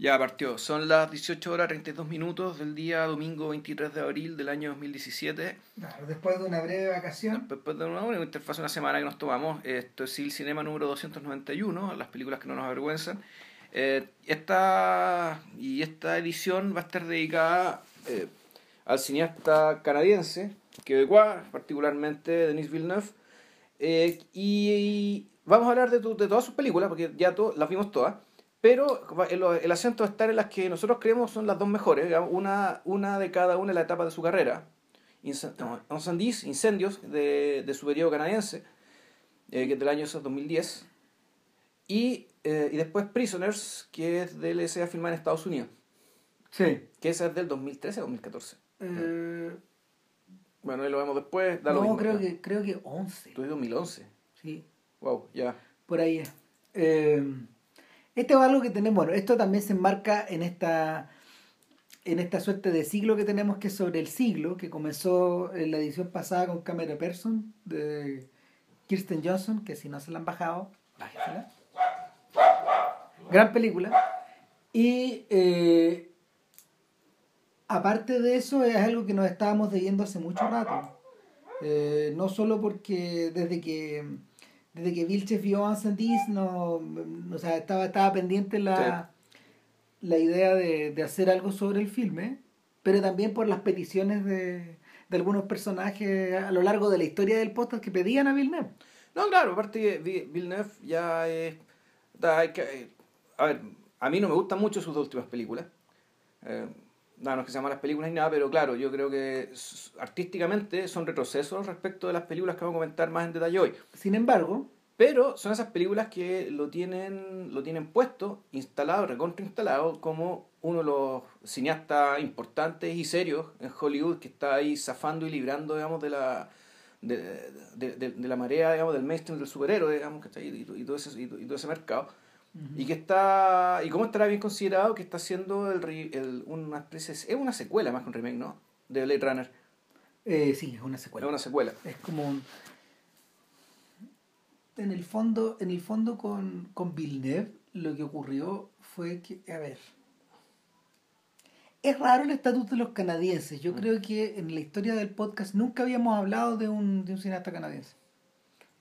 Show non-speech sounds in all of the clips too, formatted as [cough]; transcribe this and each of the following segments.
Ya partió. Son las 18 horas 32 minutos del día domingo 23 de abril del año 2017. Claro, después de una breve vacación. Después de una, una interfaz, una semana que nos tomamos, esto es el Cinema número 291, las películas que no nos avergüenzan. Eh, esta, y esta edición va a estar dedicada eh, al cineasta canadiense, quebecois, particularmente Denis Villeneuve. Eh, y, vamos a hablar de, de todas sus películas, porque ya to, las vimos todas. Pero el, el, acento va a estar en las que nosotros creemos son las dos mejores, digamos, una, una de cada una en la etapa de su carrera. Incendies, Incendios, de, de su periodo canadiense, eh, que es del año 2010. Y, eh, y después Prisoners, que es del S.A. filmado en Estados Unidos. Sí. Que esa es del 2013 o 2014. Eh... Bueno, ahí lo vemos después. Da no, lo mismo, creo, que, creo que 11. ¿Tú 2011? Sí. Wow, ya. Por ahí es. Esto es algo que tenemos, bueno, esto también se enmarca en esta, en esta suerte de siglo que tenemos que es sobre el siglo, que comenzó en la edición pasada con Camera Person de Kirsten Johnson, que si no se la han bajado, bájesela. Gran película. Y eh, aparte de eso, es algo que nos estábamos debiendo hace mucho rato. Eh, no solo porque desde que desde que Vilches vio Ansantis no, o sea, estaba, estaba pendiente la, sí. la idea de, de, hacer algo sobre el filme, pero también por las peticiones de, de, algunos personajes a lo largo de la historia del podcast que pedían a Villeneuve. No, claro, aparte Villeneuve ya es... Que, a ver, a mí no me gustan mucho sus dos últimas películas. Eh, no, no es que sean malas películas ni nada, pero claro, yo creo que artísticamente son retrocesos respecto de las películas que vamos a comentar más en detalle hoy. Sin embargo, pero son esas películas que lo tienen, lo tienen puesto, instalado, recontrainstalado, como uno de los cineastas importantes y serios en Hollywood que está ahí zafando y librando, digamos, de la, de, de, de, de la marea, digamos, del mainstream del superhéroe, digamos, que está ahí, y, y, todo ese, y, todo ese mercado. Uh -huh. Y que está, y cómo estará bien considerado que está haciendo el, el, una especie, es una secuela más que un remake, ¿no? De Blade Runner. Eh, sí, es una secuela. Es una secuela. Es como un, en el fondo, en el fondo con, con Villeneuve lo que ocurrió fue que, a ver, es raro el estatus de los canadienses. Yo mm. creo que en la historia del podcast nunca habíamos hablado de un, de un cineasta canadiense.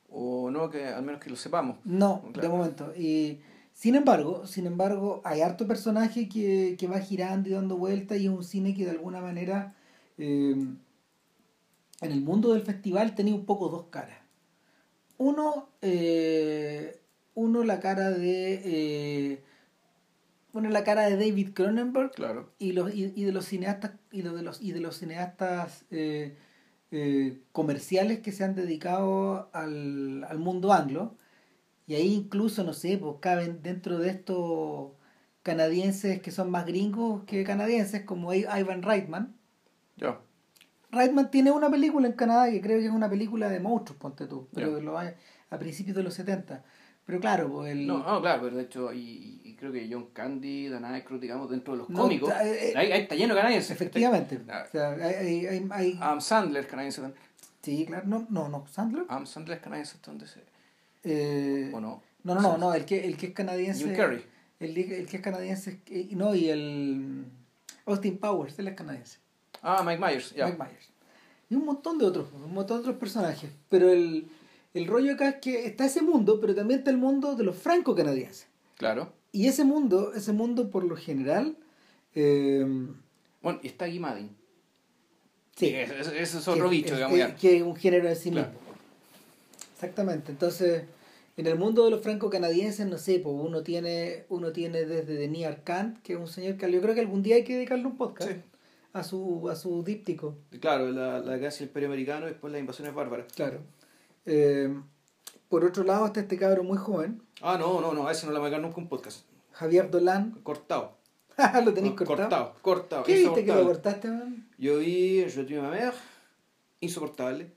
O no, que al menos que lo sepamos. No, claro. de momento. Y sin embargo, sin embargo, hay harto personaje que, que va girando y dando vueltas y es un cine que de alguna manera eh, en el mundo del festival tenía un poco dos caras. Uno, eh, uno la cara de eh, bueno la cara de David Cronenberg claro. y los y, y, de los cineastas y de los y de los cineastas eh, comerciales que se han dedicado al, al mundo anglo y ahí incluso no sé pues caben dentro de estos canadienses que son más gringos que canadienses como Ivan Reitman yeah. Reitman tiene una película en Canadá que creo que es una película de monstruos, ponte tú, pero yeah. lo, a principios de los 70. Pero claro, pues el... No, no claro, pero de hecho, y, y creo que John Candy, Dan Aykroyd, digamos, dentro de los no, cómicos, eh, ahí, ahí, está lleno de canadienses. Efectivamente. Ah, o sea, hay, hay, hay... Adam Sandler es canadiense también. Sí, claro, no, no, no, Sandler. Adam Sandler es canadiense, se... Eh, ¿O no? No, no, no, el que, el que es canadiense... Jim Carrey. El, el que es canadiense, no, y el... Austin Powers, él es canadiense. Ah, Mike Myers, ya. Yeah. Mike Myers. Y un montón de otros, un montón de otros personajes. Pero el, el rollo acá es que está ese mundo, pero también está el mundo de los franco-canadienses. Claro. Y ese mundo, ese mundo por lo general... Eh, bueno, y está Guy Madden. Sí. Ese es, es otro que, bicho, es, digamos. Que, que es un género en sí claro. mismo. Exactamente. Entonces, en el mundo de los franco-canadienses, no sé, pues uno tiene, uno tiene desde Denis Arcand, que es un señor que yo creo que algún día hay que dedicarle un podcast. Sí a su, a su díptico. Claro, la, la guerra del Imperio Americano y después las invasiones bárbaras. Claro. Eh, por otro lado está este cabro muy joven. Ah, no, no, no, a ese no le voy a nunca un podcast. Javier Dolan. Cortado. [laughs] ¿Lo tenéis no, cortado? Cortado, cortado. ¿Qué viste que lo cortaste, man? Yo vi Je tue ma mère, insoportable.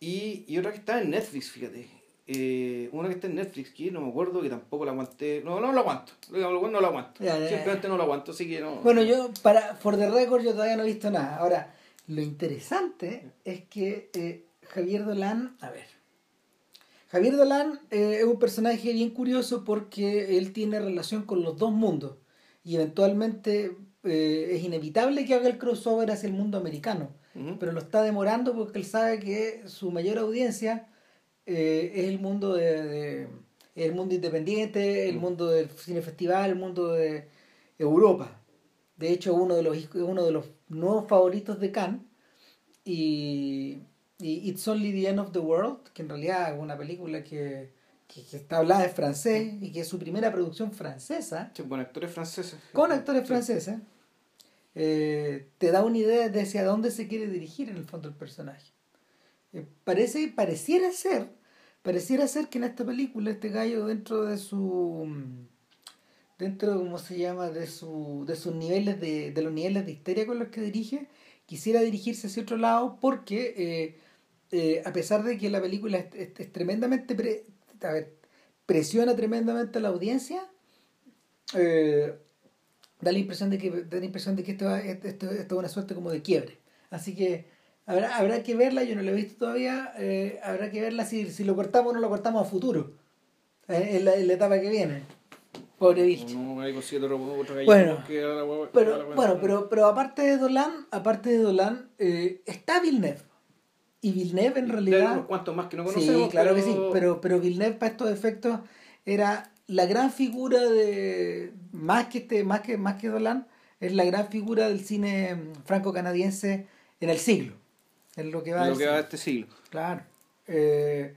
Y, y otra que está en Netflix, fíjate. Eh, una que está en Netflix, que no me acuerdo, que tampoco la aguanté. No, no lo aguanto. No, lo aguanto. Ya, ya, Simplemente no lo aguanto, así que no. Bueno, yo, para For the Record, yo todavía no he visto nada. Ahora, lo interesante es que eh, Javier Dolan, a ver. Javier Dolan eh, es un personaje bien curioso porque él tiene relación con los dos mundos. y eventualmente eh, es inevitable que haga el crossover hacia el mundo americano, pero lo está demorando porque él sabe que su mayor audiencia eh, es el mundo de, de- el mundo independiente, el Mm. mundo del cine festival, el mundo de Europa. De hecho, uno de los uno de los nuevos favoritos de Cannes y, y It's Only the End of the World, que en realidad es una película que, que, que está hablada en francés y que es su primera producción francesa Sí, con actores franceses. con actores Sí. franceses, eh, te da una idea de hacia dónde se quiere dirigir en el fondo el personaje. Eh, parece, pareciera ser, pareciera ser que en esta película este gallo dentro de su dentro de se llama de su de sus niveles de, de los niveles de histeria con los que dirige quisiera dirigirse hacia otro lado porque eh, eh, a pesar de que la película es, es- tremendamente pre- a ver, presiona tremendamente a la audiencia da la impresión de que da la impresión de que esto, esto- esto es una suerte como de quiebre. Así que habrá, habrá que verla yo no la he visto todavía eh, habrá que verla si, si lo cortamos o no lo cortamos a futuro. Eh, en, la, en la etapa que viene. Pobre bicho. No, hay Bueno, pero bueno pero pero aparte de Dolan aparte de Dolan eh, está Villeneuve. Y Villeneuve en Hay realidad unos cuantos más que no Sí, conocemos. claro pero... que sí, pero, pero Villeneuve para estos efectos era la gran figura de, más que, este, más que, más que Dolan, es la gran figura del cine franco-canadiense en el siglo, en lo que va, lo del que va de siglo. este siglo. Claro. Eh,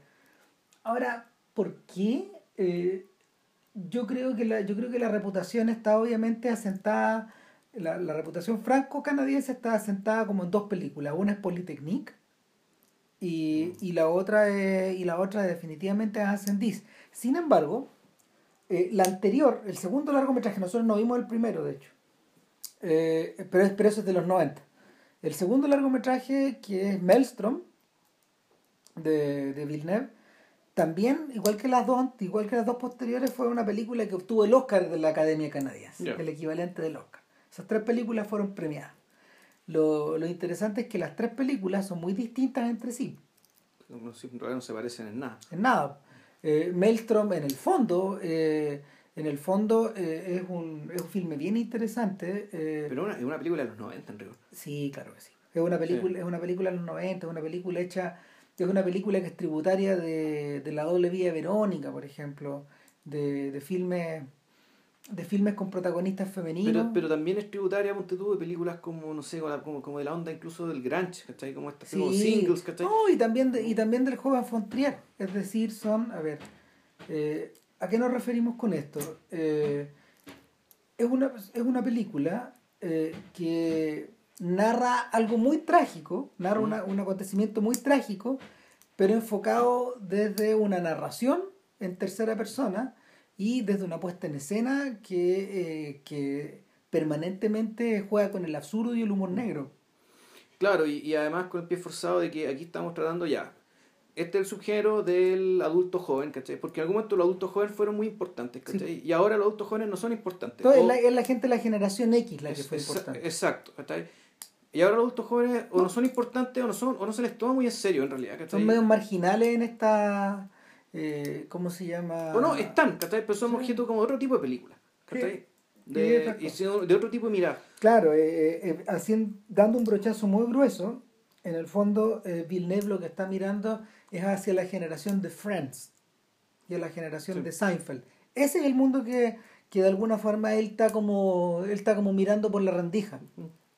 ahora, ¿por qué? Eh, yo creo que la, yo creo que la reputación está obviamente asentada, la, la reputación franco-canadiense está asentada como en dos películas. Una es Polytechnique y, y la otra es, y la otra definitivamente es Ascendis. Sin embargo, eh, la anterior, el segundo largometraje, nosotros no vimos el primero, de hecho, eh, pero, pero eso es de los 90. El segundo largometraje, que es Maelstrom, de, de Villeneuve, también, igual que las dos, igual que las dos posteriores, fue una película que obtuvo el Oscar de la Academia Canadiense, el equivalente del Oscar. Esas tres películas fueron premiadas. Lo, lo interesante es que las tres películas son muy distintas entre sí. No, sí, en realidad no se parecen en nada. En nada. Eh, Maelstrom, en el fondo, eh, en el fondo eh, es, un, es un filme bien interesante. eh, Pero una- es una película de los 90 en rigor. Sí, claro que sí. Es una película, es una película de los 90, es una película hecha, es una película que es tributaria de, de la doble vía de Verónica, por ejemplo, de, de filmes de filmes con protagonistas femeninos. Pero, pero también es tributaria, ponte tú, de películas como, no sé, como, como de la onda incluso del grunge, ¿cachai? Como estas como Sí. singles, ¿cachai? No, y también, de- y también del joven Fontrier. Es decir, son, a ver, eh, ¿a qué nos referimos con esto? Eh, es, una, es una película eh, que narra algo muy trágico, narra una- un acontecimiento muy trágico, pero enfocado desde una narración en tercera persona y desde una puesta en escena que, eh, que permanentemente juega con el absurdo y el humor negro. Claro, y, y además con el pie forzado de que aquí estamos tratando ya. Este es el subgénero del adulto joven, ¿cachai? Porque en algún momento los adultos jóvenes fueron muy importantes, ¿cachai? Y ahora los adultos jóvenes no son importantes. Entonces, O- es, la, es la gente de la generación X la que es- fue exa- importante. Exacto, ¿cachai? Y ahora los adultos jóvenes o no son importantes o no son o no se les toma muy en serio en realidad, ¿cachai? Son medios marginales en esta. eh, ¿Cómo se llama? O no, están, ¿cachai? Pero son Sí. objeto como de otro tipo de película, ¿cachai? Sí. De, y siendo- de otro tipo de mirar. Claro, eh, eh, eh, haciendo- dando un brochazo muy grueso, en el fondo, eh, Villeneuve lo que está mirando es hacia la generación de Friends y a la generación Sí. de Seinfeld. Ese es el mundo que, que de alguna forma él está como él está como mirando por la rendija.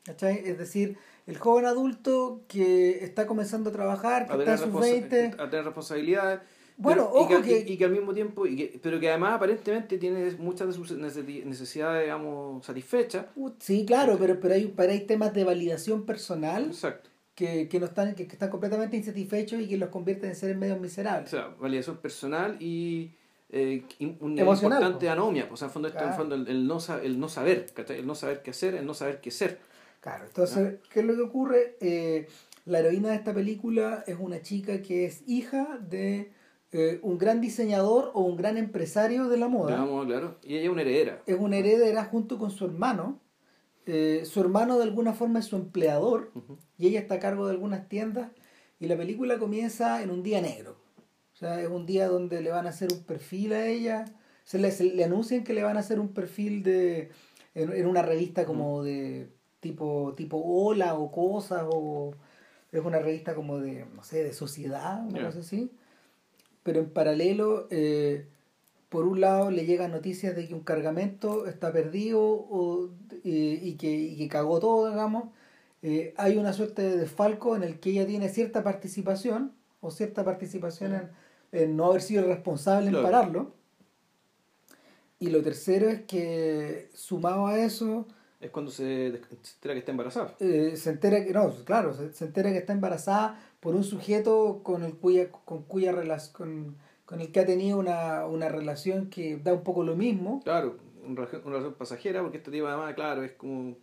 ¿cachai? Es decir, el joven adulto que está comenzando a trabajar, que a está en sus responsa- 20, a tener responsabilidades. Bueno, pero- y ojo que, que- y, y que al mismo tiempo, y que- pero que además aparentemente tiene muchas de sus necesi- necesidades, digamos, satisfechas. Uh, Sí, claro, pero, pero, hay, pero hay temas de validación personal Exacto. Que, que, no están, que, que están completamente insatisfechos y que los convierten en seres medios O miserables. sea, validación personal y eh, y un nivel Emocional, importante po. de anomia. Pues, en el fondo, esto, en el, Claro. fondo el, el no, el no saber, el no saber qué hacer, el no saber qué ser. Claro, entonces, ¿qué es lo que ocurre? Eh, la heroína de esta película es una chica que es hija de eh, un gran diseñador o un gran empresario de la moda. Digamos, claro. Y ella es una heredera. Es una heredera junto con su hermano. Eh, su hermano de alguna forma es su empleador y ella está a cargo de algunas tiendas y la película comienza en un día negro. O sea, es un día donde le van a hacer un perfil a ella, se le, se le anuncian que le van a hacer un perfil de, en, en una revista como de tipo, tipo Hola o Cosas o es una revista como de, no sé, de sociedad, una cosa así. Pero en paralelo, eh, por un lado le llegan noticias de que un cargamento está perdido o, eh, y, que, y que cagó todo, digamos. Eh, hay una suerte de desfalco en el que ella tiene cierta participación o cierta participación en, en no haber sido responsable en Claro. pararlo. Y lo tercero es que, sumado a eso, Es cuando se, se entera que está embarazada. eh, se entera que, no, claro, se, se entera que está embarazada por un sujeto con el cuya, con cuya relación, con, con el que ha tenido una, una relación que da un poco lo mismo. Claro, una relación, una relación pasajera, porque este tipo además, claro, es como.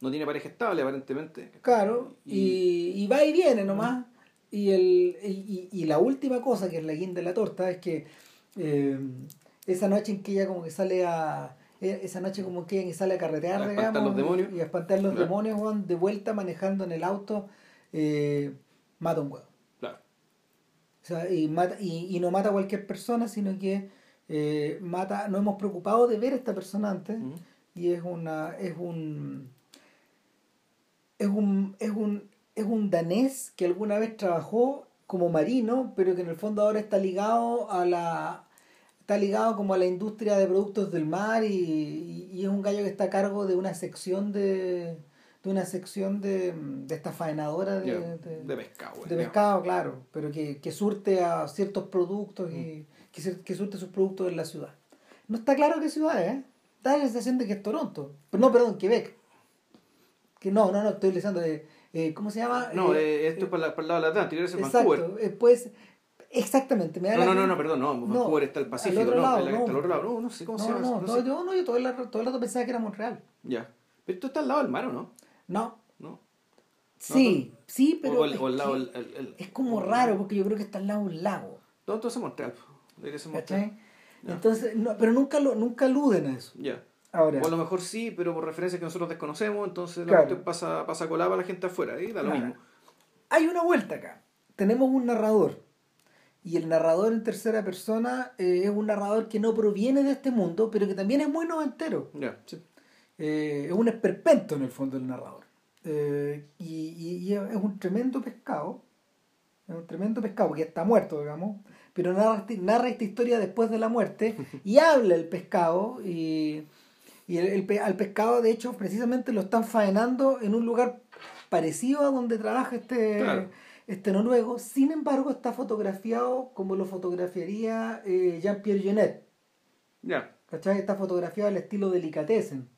No tiene pareja estable aparentemente. Claro, y, y va y viene nomás. Y, el, y, y la última cosa, que es la guinda de la torta, es que eh, esa noche en que ella como que sale a... e- Esa noche como que ella sale a carretear, A espantar digamos, los demonios. y a espantar los Claro. demonios, weón, de vuelta manejando en el auto, eh, mata a un huevo. Claro. O sea, y, mata, y no mata a cualquier persona, sino que eh, mata, nos hemos preocupado de ver a esta persona antes, y es una, es un, es un, es un, es un danés que alguna vez trabajó como marino, pero que en el fondo ahora está ligado a la, está ligado como a la industria de productos del mar y, y- y es un gallo que está a cargo de una sección de, de una sección de, de esta faenadora de- de pescado. de pescado, claro, pero que, que surte a ciertos productos y que, se- que surte sus productos en la ciudad. No está claro qué ciudad es, ¿eh? da la sensación de que es Toronto. Pero no, perdón, Quebec. Que no, no, no, estoy leyendo de. eh, ¿Cómo se llama? No, Eh, eh, esto es para, la- para el lado del Atlántico, es Exacto, Vancouver. pues. Exactamente, me da No, no, no, no, perdón, no, No, Vancouver está el al Pacífico, no, lado, el- está no. al otro lado, no, no sé cómo se llama. no, no sé. yo, no, yo todo el, todo el rato pensaba que era Montreal. Ya. Pero esto está al lado del mar, ¿o no? No, No. sí, sí, pero. o, el, es o el que el- es como raro porque yo creo que está al lado de un lago. No, entonces Montreal. Entonces, no, pero nunca lo, nunca aluden a eso. Ya. Ahora, O a lo mejor sí, pero por referencias que nosotros desconocemos, entonces Claro. pasa, pasa colada para la gente afuera, y da lo mismo. hay una vuelta acá. Tenemos un narrador. Y el narrador en tercera persona eh, es un narrador que no proviene de este mundo, pero que también es muy noventero. Sí. Eh, es un esperpento en el fondo el narrador. Eh, y, y- y es un tremendo pescado. Es un tremendo pescado, que está muerto, digamos. Pero narra, este- narra esta historia después de la muerte [laughs] y habla el pescado. Y, y el, al pescado, de hecho, precisamente lo están faenando en un lugar parecido a donde trabaja este, Claro. este noruego. Sin embargo, está fotografiado como lo fotografiaría eh, Jean-Pierre Jeunet. Ya. ¿Cachai? Está fotografiado al estilo delicatessen.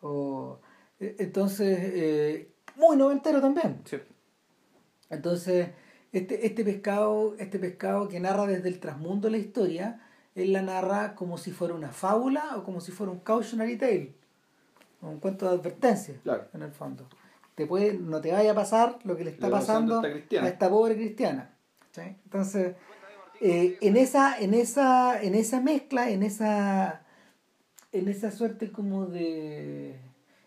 O, e- entonces, eh, muy noventero también. Sí. Entonces, este, este pescado, este pescado que narra desde el trasmundo la historia, él la narra como si fuera una fábula o como si fuera un cautionary tale. Un cuento de advertencia, Claro. en el fondo. Te puede, no te vaya a pasar lo que le está Le pasando a esta cristiana. a esta pobre cristiana. Entonces, eh, en esa, en esa, en esa mezcla, en esa, en esa suerte como de,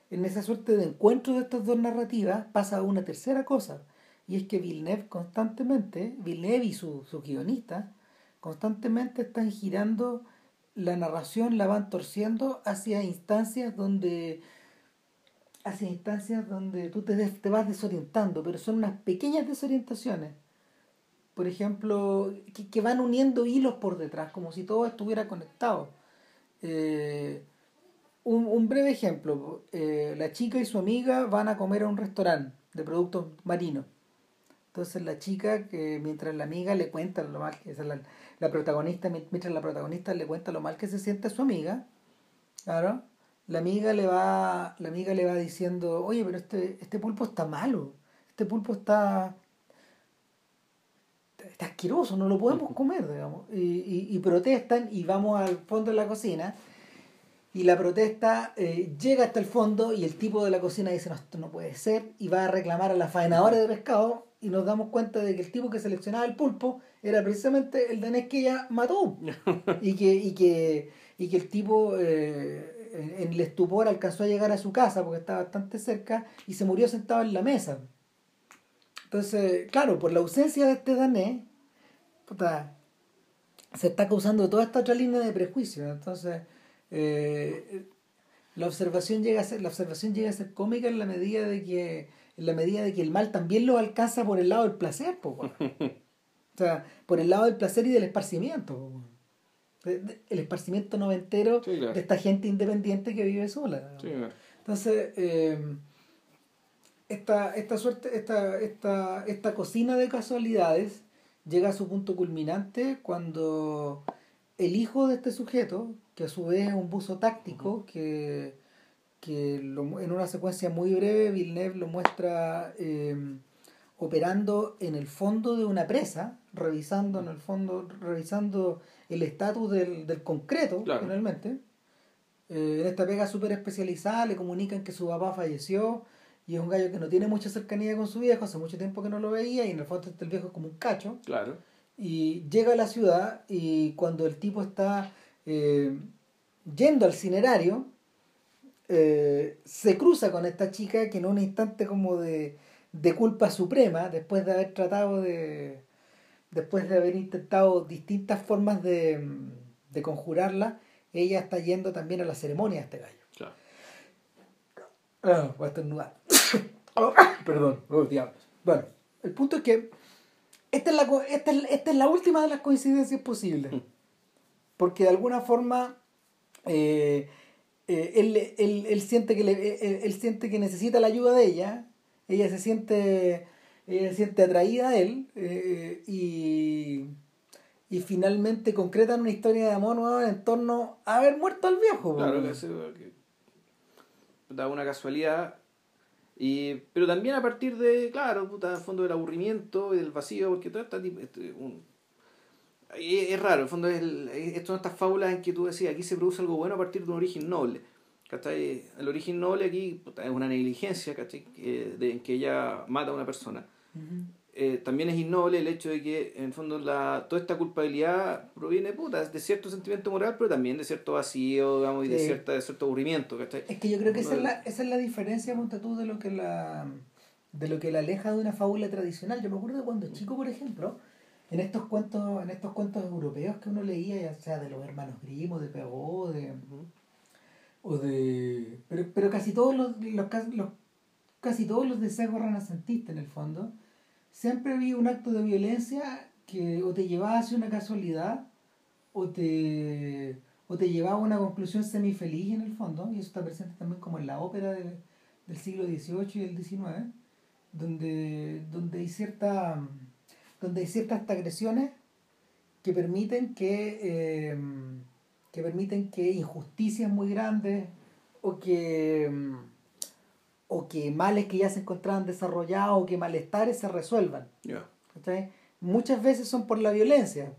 en esa suerte de encuentro de estas dos narrativas, pasa una tercera cosa, y es que Villeneuve constantemente, Villeneuve y su, su guionista, constantemente están girando la narración, la van torciendo hacia instancias donde hacia instancias donde tú te, te vas desorientando, pero son unas pequeñas desorientaciones. Por ejemplo, que, que van uniendo hilos por detrás, como si todo estuviera conectado. Eh, un, un breve ejemplo, eh, la chica y su amiga van a comer a un restaurante de productos marinos. Entonces la chica, que mientras la amiga le cuenta lo mal que es la, la protagonista, mi- mientras la protagonista le cuenta lo mal que se siente a su amiga, claro, la amiga le va, la amiga le va diciendo, oye, pero este, este pulpo está malo, este pulpo está, está asqueroso, no lo podemos comer, digamos. Y, y, y protestan y vamos al fondo de la cocina y la protesta eh, llega hasta el fondo y el tipo de la cocina dice, no, esto no puede ser, y va a reclamar a la faenadora de pescado y nos damos cuenta de que el tipo que seleccionaba el pulpo era precisamente el danés que ella mató [laughs] y que, y que, y que el tipo eh, en, el estupor alcanzó a llegar a su casa porque estaba bastante cerca y se murió sentado en la mesa. Entonces, claro, por la ausencia de este danés, puta, se está causando toda esta otra línea de prejuicios. Entonces, eh, la observación llega a ser, la observación llega a ser cómica en la medida de que, en la medida de que el mal también lo alcanza por el lado del placer, po. [laughs] O sea, por el lado del placer y del esparcimiento. po, El esparcimiento noventero Sí, claro. de esta gente independiente que vive sola. Sí, claro. Entonces, eh, esta, esta suerte, esta, esta, esta cocina de casualidades llega a su punto culminante cuando el hijo de este sujeto, que a su vez es un buzo táctico, que, que lo en una secuencia muy breve Villeneuve lo muestra eh, operando en el fondo de una presa, revisando en el fondo, revisando el estatus del, del concreto, Claro. finalmente. Eh, en esta pega súper especializada le comunican que su papá falleció y es un gallo que no tiene mucha cercanía con su viejo, hace mucho tiempo que no lo veía y en el fondo el viejo es como un cacho. Claro. Y llega a la ciudad y cuando el tipo está eh, yendo al cinerario, eh, se cruza con esta chica que en un instante como de, de culpa suprema, después de haber tratado de... después de haber intentado distintas formas de, de conjurarla, ella está yendo también a la ceremonia de este gallo. Claro. Ah, voy a estornudar. [coughs] Oh, perdón, oh, diablos. Bueno, el punto es que esta es, la, esta, es, esta es la última de las coincidencias posibles. Porque de alguna forma eh, eh, él, él- él siente que le- él, él siente que necesita la ayuda de ella, ella se siente, ella se siente atraída a él eh, y, y finalmente concretan una historia de amor nueva en torno a haber muerto al viejo. Claro, que, se- que da una casualidad. Y, pero también a partir de, claro, puta, fondo del aburrimiento y del vacío, porque todo está un- es, es raro, en el fondo es el, es- son estas fábulas en que tú decías, aquí se produce algo bueno a partir de un origen noble. ¿cachai? El origen noble aquí es una negligencia, ¿cachai? Que- de, en que ella mata a una persona. Ujú. Eh, también es innoble el hecho de que en el fondo la, toda esta culpabilidad proviene puta, de cierto sentimiento moral, pero también de cierto vacío, digamos, y de, Sí. cierta, de cierto aburrimiento, ¿cachai? Es que yo creo que esa es la, esa es la diferencia, ponte tú, de lo que la de lo que la aleja de una fábula tradicional. Yo me acuerdo cuando chico, por ejemplo, en estos cuentos, en estos cuentos europeos que uno leía, ya sea de los hermanos Grimm de Perrault, de, o de pero, pero casi todos los, los, los- casi todos los de sesgo renacentista en el fondo, siempre había un acto de violencia que o te llevaba hacia una casualidad o te o te llevaba a una conclusión semifeliz en el fondo, y eso está presente también como en la ópera del, del siglo XVIII y del XIX, donde, donde hay cierta donde hay ciertas agresiones que permiten que eh, que permiten que injusticias muy grandes o que o que males que ya se encontraban desarrollados o que malestares se resuelvan. Muchas veces son por la violencia.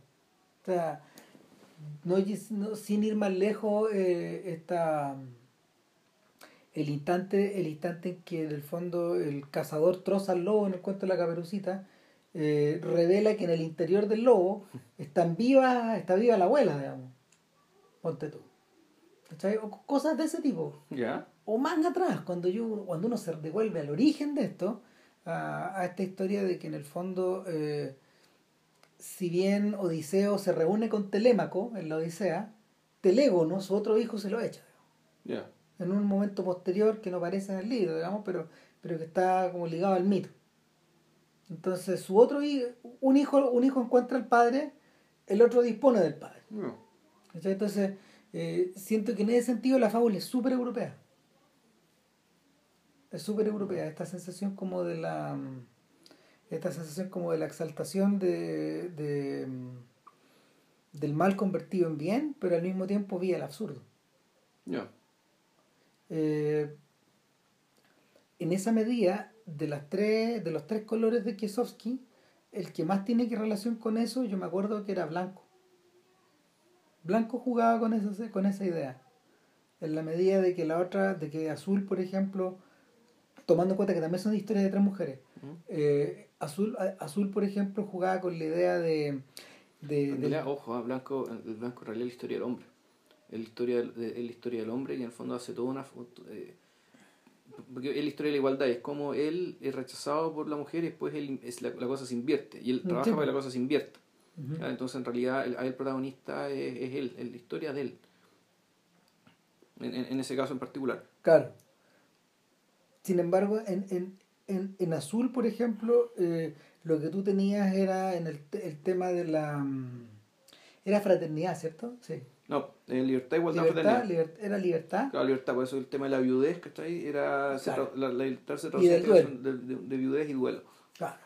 O sea no, no- sin ir más lejos eh, está el instante el instante en que en el fondo el cazador troza al lobo en el cuento de la caperucita eh, revela que en el interior del lobo están viva está viva la abuela digamos ponte tú ¿cachai? o cosas de ese tipo o más atrás, cuando yo cuando uno se devuelve al origen de esto, a, a esta historia de que en el fondo, eh, si bien Odiseo se reúne con Telémaco en la Odisea, Telégono, su otro hijo, se lo echa. Ya. En un momento posterior que no aparece en el libro, digamos, pero, pero que está como ligado al mito. Entonces, su otro hijo, un hijo, un hijo encuentra al padre, el otro dispone del padre. Entonces, eh, siento que en ese sentido la fábula es súper europea. Es súper europea. Esta sensación como de la. Esta sensación como de la exaltación de, de, del mal convertido en bien, pero al mismo tiempo vía el absurdo. Eh, en esa medida, de las tres, de los tres colores de Kiesowski, el que más tiene que relación con eso, yo me acuerdo que era blanco. Blanco jugaba con esa, con esa idea. En la medida de que la otra, de que Azul, por ejemplo, tomando en cuenta que también son historias de tres mujeres, Ujú. eh, Azul, Azul, por ejemplo, jugaba con la idea de. ojo, ah, Blanco, el Blanco en realidad es la historia del hombre. Es la historia de- la historia del hombre y en el fondo hace toda una... eh, porque es la historia de la igualdad, es como él es rechazado por la mujer y después él, es la, la cosa se invierte. Y él trabaja para que la cosa se invierta. Entonces, en realidad, el, el protagonista es, es él, es la historia de él. en, en- en ese caso en particular. Claro. Sin embargo, en, en, en, en azul, por ejemplo, eh, lo que tú tenías era en el, el tema de la... mm, Era fraternidad, ¿cierto? Sí. No, en libertad, igualdad, Libertad, liber- era libertad. Claro, libertad, por eso el tema de la viudez, que está ahí, era, Claro. la, la libertad se traduce en de, de, de viudez y duelo. Claro.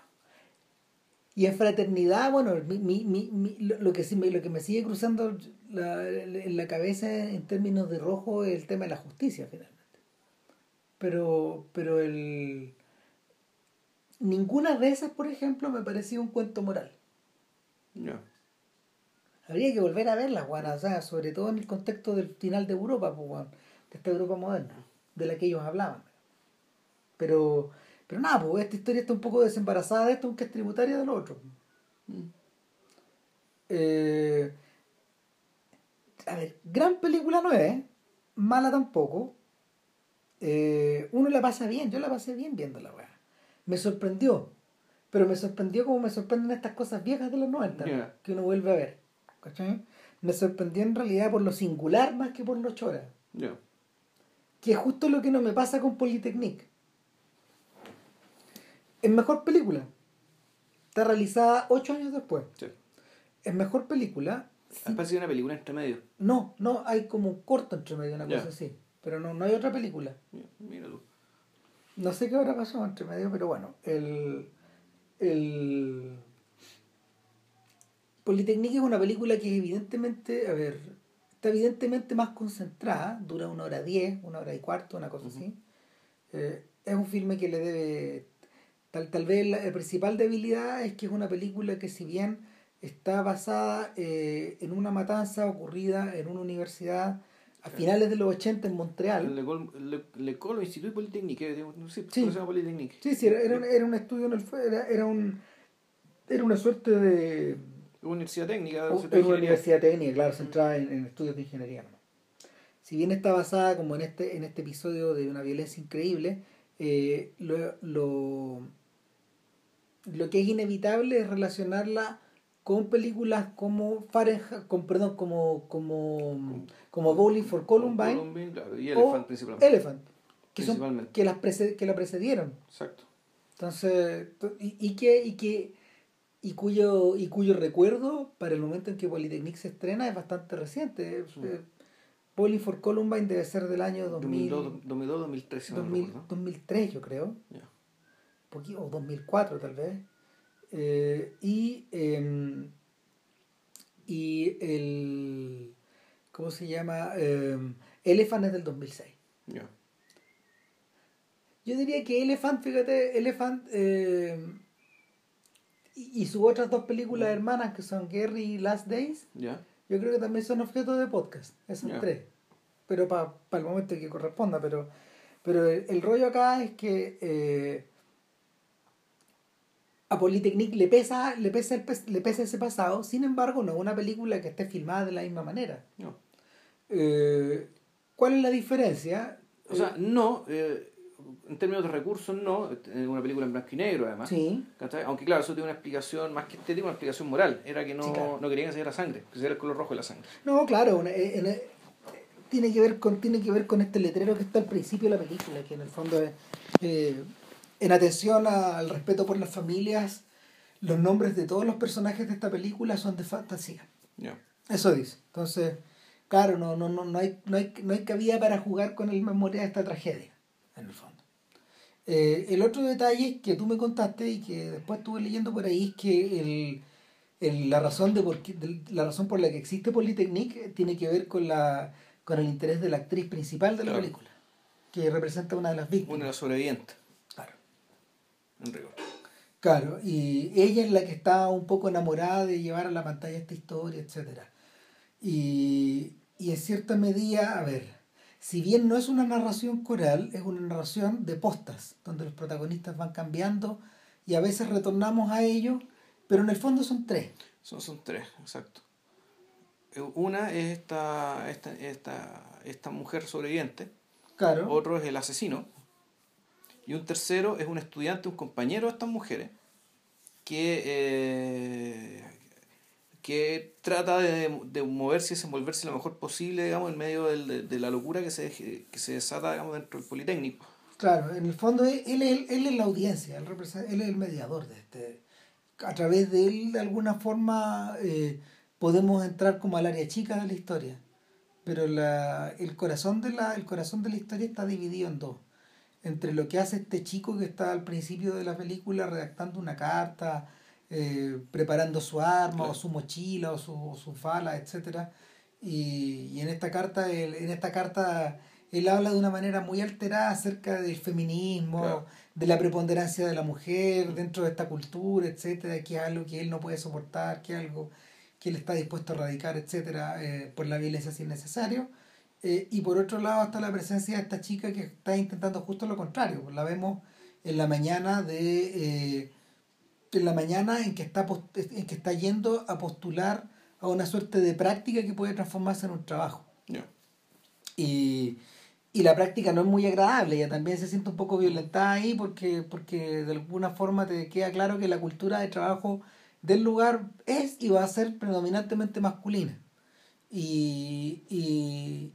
Y en fraternidad, bueno, mi, mi, mi, lo, que sí me, lo que me sigue cruzando la- en la cabeza en términos de rojo es el tema de la justicia, finalmente. Pero, pero el... Ninguna de esas, por ejemplo, me parecía un cuento moral. Ya. Habría que volver a verlas, Juan, o sea, sobre todo en el contexto del final de Europa, pues, de esta Europa moderna, de la que ellos hablaban. Pero, pero nada, pues esta historia está un poco desembarazada de esto, aunque es tributaria del otro. Eh, a ver, gran película no es, mala tampoco. Eh, uno la pasa bien, yo la pasé bien viendo la weá. Me sorprendió, pero me sorprendió como me sorprenden estas cosas viejas de los 90 Ya. que uno vuelve a ver. ¿Cachai? Me sorprendió en realidad por lo singular más que por lo chora, que es justo lo que no me pasa con Polytechnique. Es mejor película. Está realizada ocho años después. Sí. Es mejor película. Ha parecido una película entre medio. No, no, hay como un corto entre medio, una cosa así. Pero no, no hay otra película. Mira, mira tú. No sé qué habrá pasado entre medio, pero bueno, el. El. Polytechnique es una película que evidentemente, a ver, está evidentemente más concentrada, dura una hora diez, una hora y cuarto, una cosa así. Eh, es un filme que le debe. Tal, tal vez la, la principal debilidad es que es una película que, si bien está basada eh, en una matanza ocurrida en una universidad a finales de los 80 en Montreal. L'École Le, L'École Institut Polytechnique, eh, Sí. ¿cómo se llama Polytechnique? Sí, sí, era, era, un, era un estudio, en el, era, era, un, era una suerte de... Universidad Técnica, Era de una universidad técnica, claro, centrada en, en estudios de ingeniería. Si bien está basada como en este, en este episodio de una violencia increíble, eh, lo, lo, lo que es inevitable es relacionarla con películas como Fahrenheit, con, perdón, como, como, como Bowling for Columbine, Columbine, claro, y o Elephant principalmente. Elephant, que, son, Principalmente. que, las prece- que la precedieron. Exacto. Entonces, to- y, y que, y que y cuyo, y cuyo recuerdo para el momento en que Polytechnique se estrena es bastante reciente. Sí. Eh, Bowling for Columbine debe ser del año 2000, 2002, 2002 2003, si no 2000 recuerdo. 2003, yo creo, poqui- o 2004 tal vez. Eh, y, em, y el. ¿Cómo se llama? Em, Elephant es del 2006. Ya. Yo diría que Elephant, fíjate, Elephant eh, y, y sus otras dos películas hermanas que son Gary y Last Days, yo creo que también son objeto de podcast, esas Ya. tres. Pero para el momento que corresponda, pero, pero el, el rollo acá es que eh, a Polytechnique le pesa, le, pesa el, pes- le pesa ese pasado, sin embargo no es una película que esté filmada de la misma manera. No. Eh, ¿Cuál es la diferencia? O sea, no, eh, en términos de recursos, no. Es una película en blanco y negro, además. sí. Aunque claro, eso tiene una explicación más que estética, una explicación moral. Era que no, Sí, claro. no querían que se sangre, que se el color rojo de la sangre. No, claro, una- eh, eh, tiene que ver con tiene que ver con este letrero que está al principio de la película, que en el fondo es eh, en atención a- al respeto por las familias, los nombres de todos los personajes de esta película son de fantasía. Ya. Eso dice. Entonces, claro, no, no, no, no hay, no hay, no hay cabida para jugar con el memoria de esta tragedia, en el fondo. Eh, el otro detalle que tú me contaste y que después estuve leyendo por ahí es que el, el- la, razón de por qué- de- la razón por la que existe Polytechnique tiene que ver con, la, con el interés de la actriz principal de la Claro. película, que representa una de las víctimas. Una de las sobrevivientes, Claro. en rigor. Claro, y ella es la que está un poco enamorada de llevar a la pantalla esta historia, etcétera. Y, y en cierta medida, a ver, si bien no es una narración coral, es una narración de postas, donde los protagonistas van cambiando y a veces retornamos a ellos, pero en el fondo son tres. Son, son tres, exacto. Eh, Una es esta, esta, esta, esta mujer sobreviviente, Claro. otro es el asesino, y un tercero es un estudiante, un compañero de estas mujeres, que, eh, que trata de, de moverse y desenvolverse lo mejor posible, digamos, en medio del, de, de, la locura que se, que se desata, digamos, dentro del Politécnico. Claro, en el fondo él, él, es la audiencia, él, él es el mediador de este. A través de él, de alguna forma, eh, podemos entrar como al área chica de la historia. Pero la, el, corazón de la, el corazón de la historia está dividido en dos. Entre lo que hace este chico que está al principio de la película redactando una carta, eh, preparando su arma claro. o su mochila o su, su fala, etc. Y, y, en esta carta, él, en esta carta él habla de una manera muy alterada acerca del feminismo, claro. de la preponderancia de la mujer dentro de esta cultura, etcétera, que es algo que él no puede soportar, que es algo que él está dispuesto a erradicar, etcétera, eh, por la violencia si es necesario. Eh, y por otro lado está la presencia de esta chica que está intentando justo lo contrario. La vemos en la mañana de eh, en la mañana en que está en que está yendo a postular a una suerte de práctica que puede transformarse en un trabajo. Yeah. Y, y la práctica no es muy agradable, ella también se siente un poco violentada ahí porque, porque de alguna forma te queda claro que la cultura de trabajo del lugar es y va a ser predominantemente masculina. Y, y,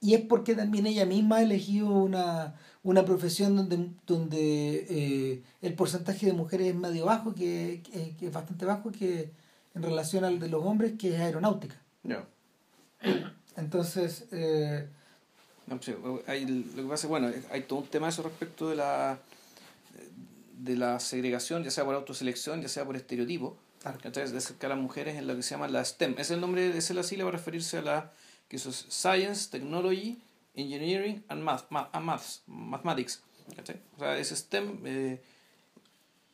y es porque también ella misma ha elegido una, una profesión donde, donde eh, el porcentaje de mujeres es medio bajo, que, que, que, es bastante bajo que en relación al de los hombres, que es aeronáutica. Yeah. Entonces, eh, no, pues, hay, lo que pasa es, bueno, hay todo un tema eso respecto de la de la segregación, ya sea por autoselección, ya sea por estereotipo, claro. entonces de acercar a las mujeres en lo que se llama la STEM. Es el nombre, es la sigla para referirse a la que eso es Science, Technology, Engineering and, math, math, and maths, Mathematics. ¿cachai? O sea, es STEM eh,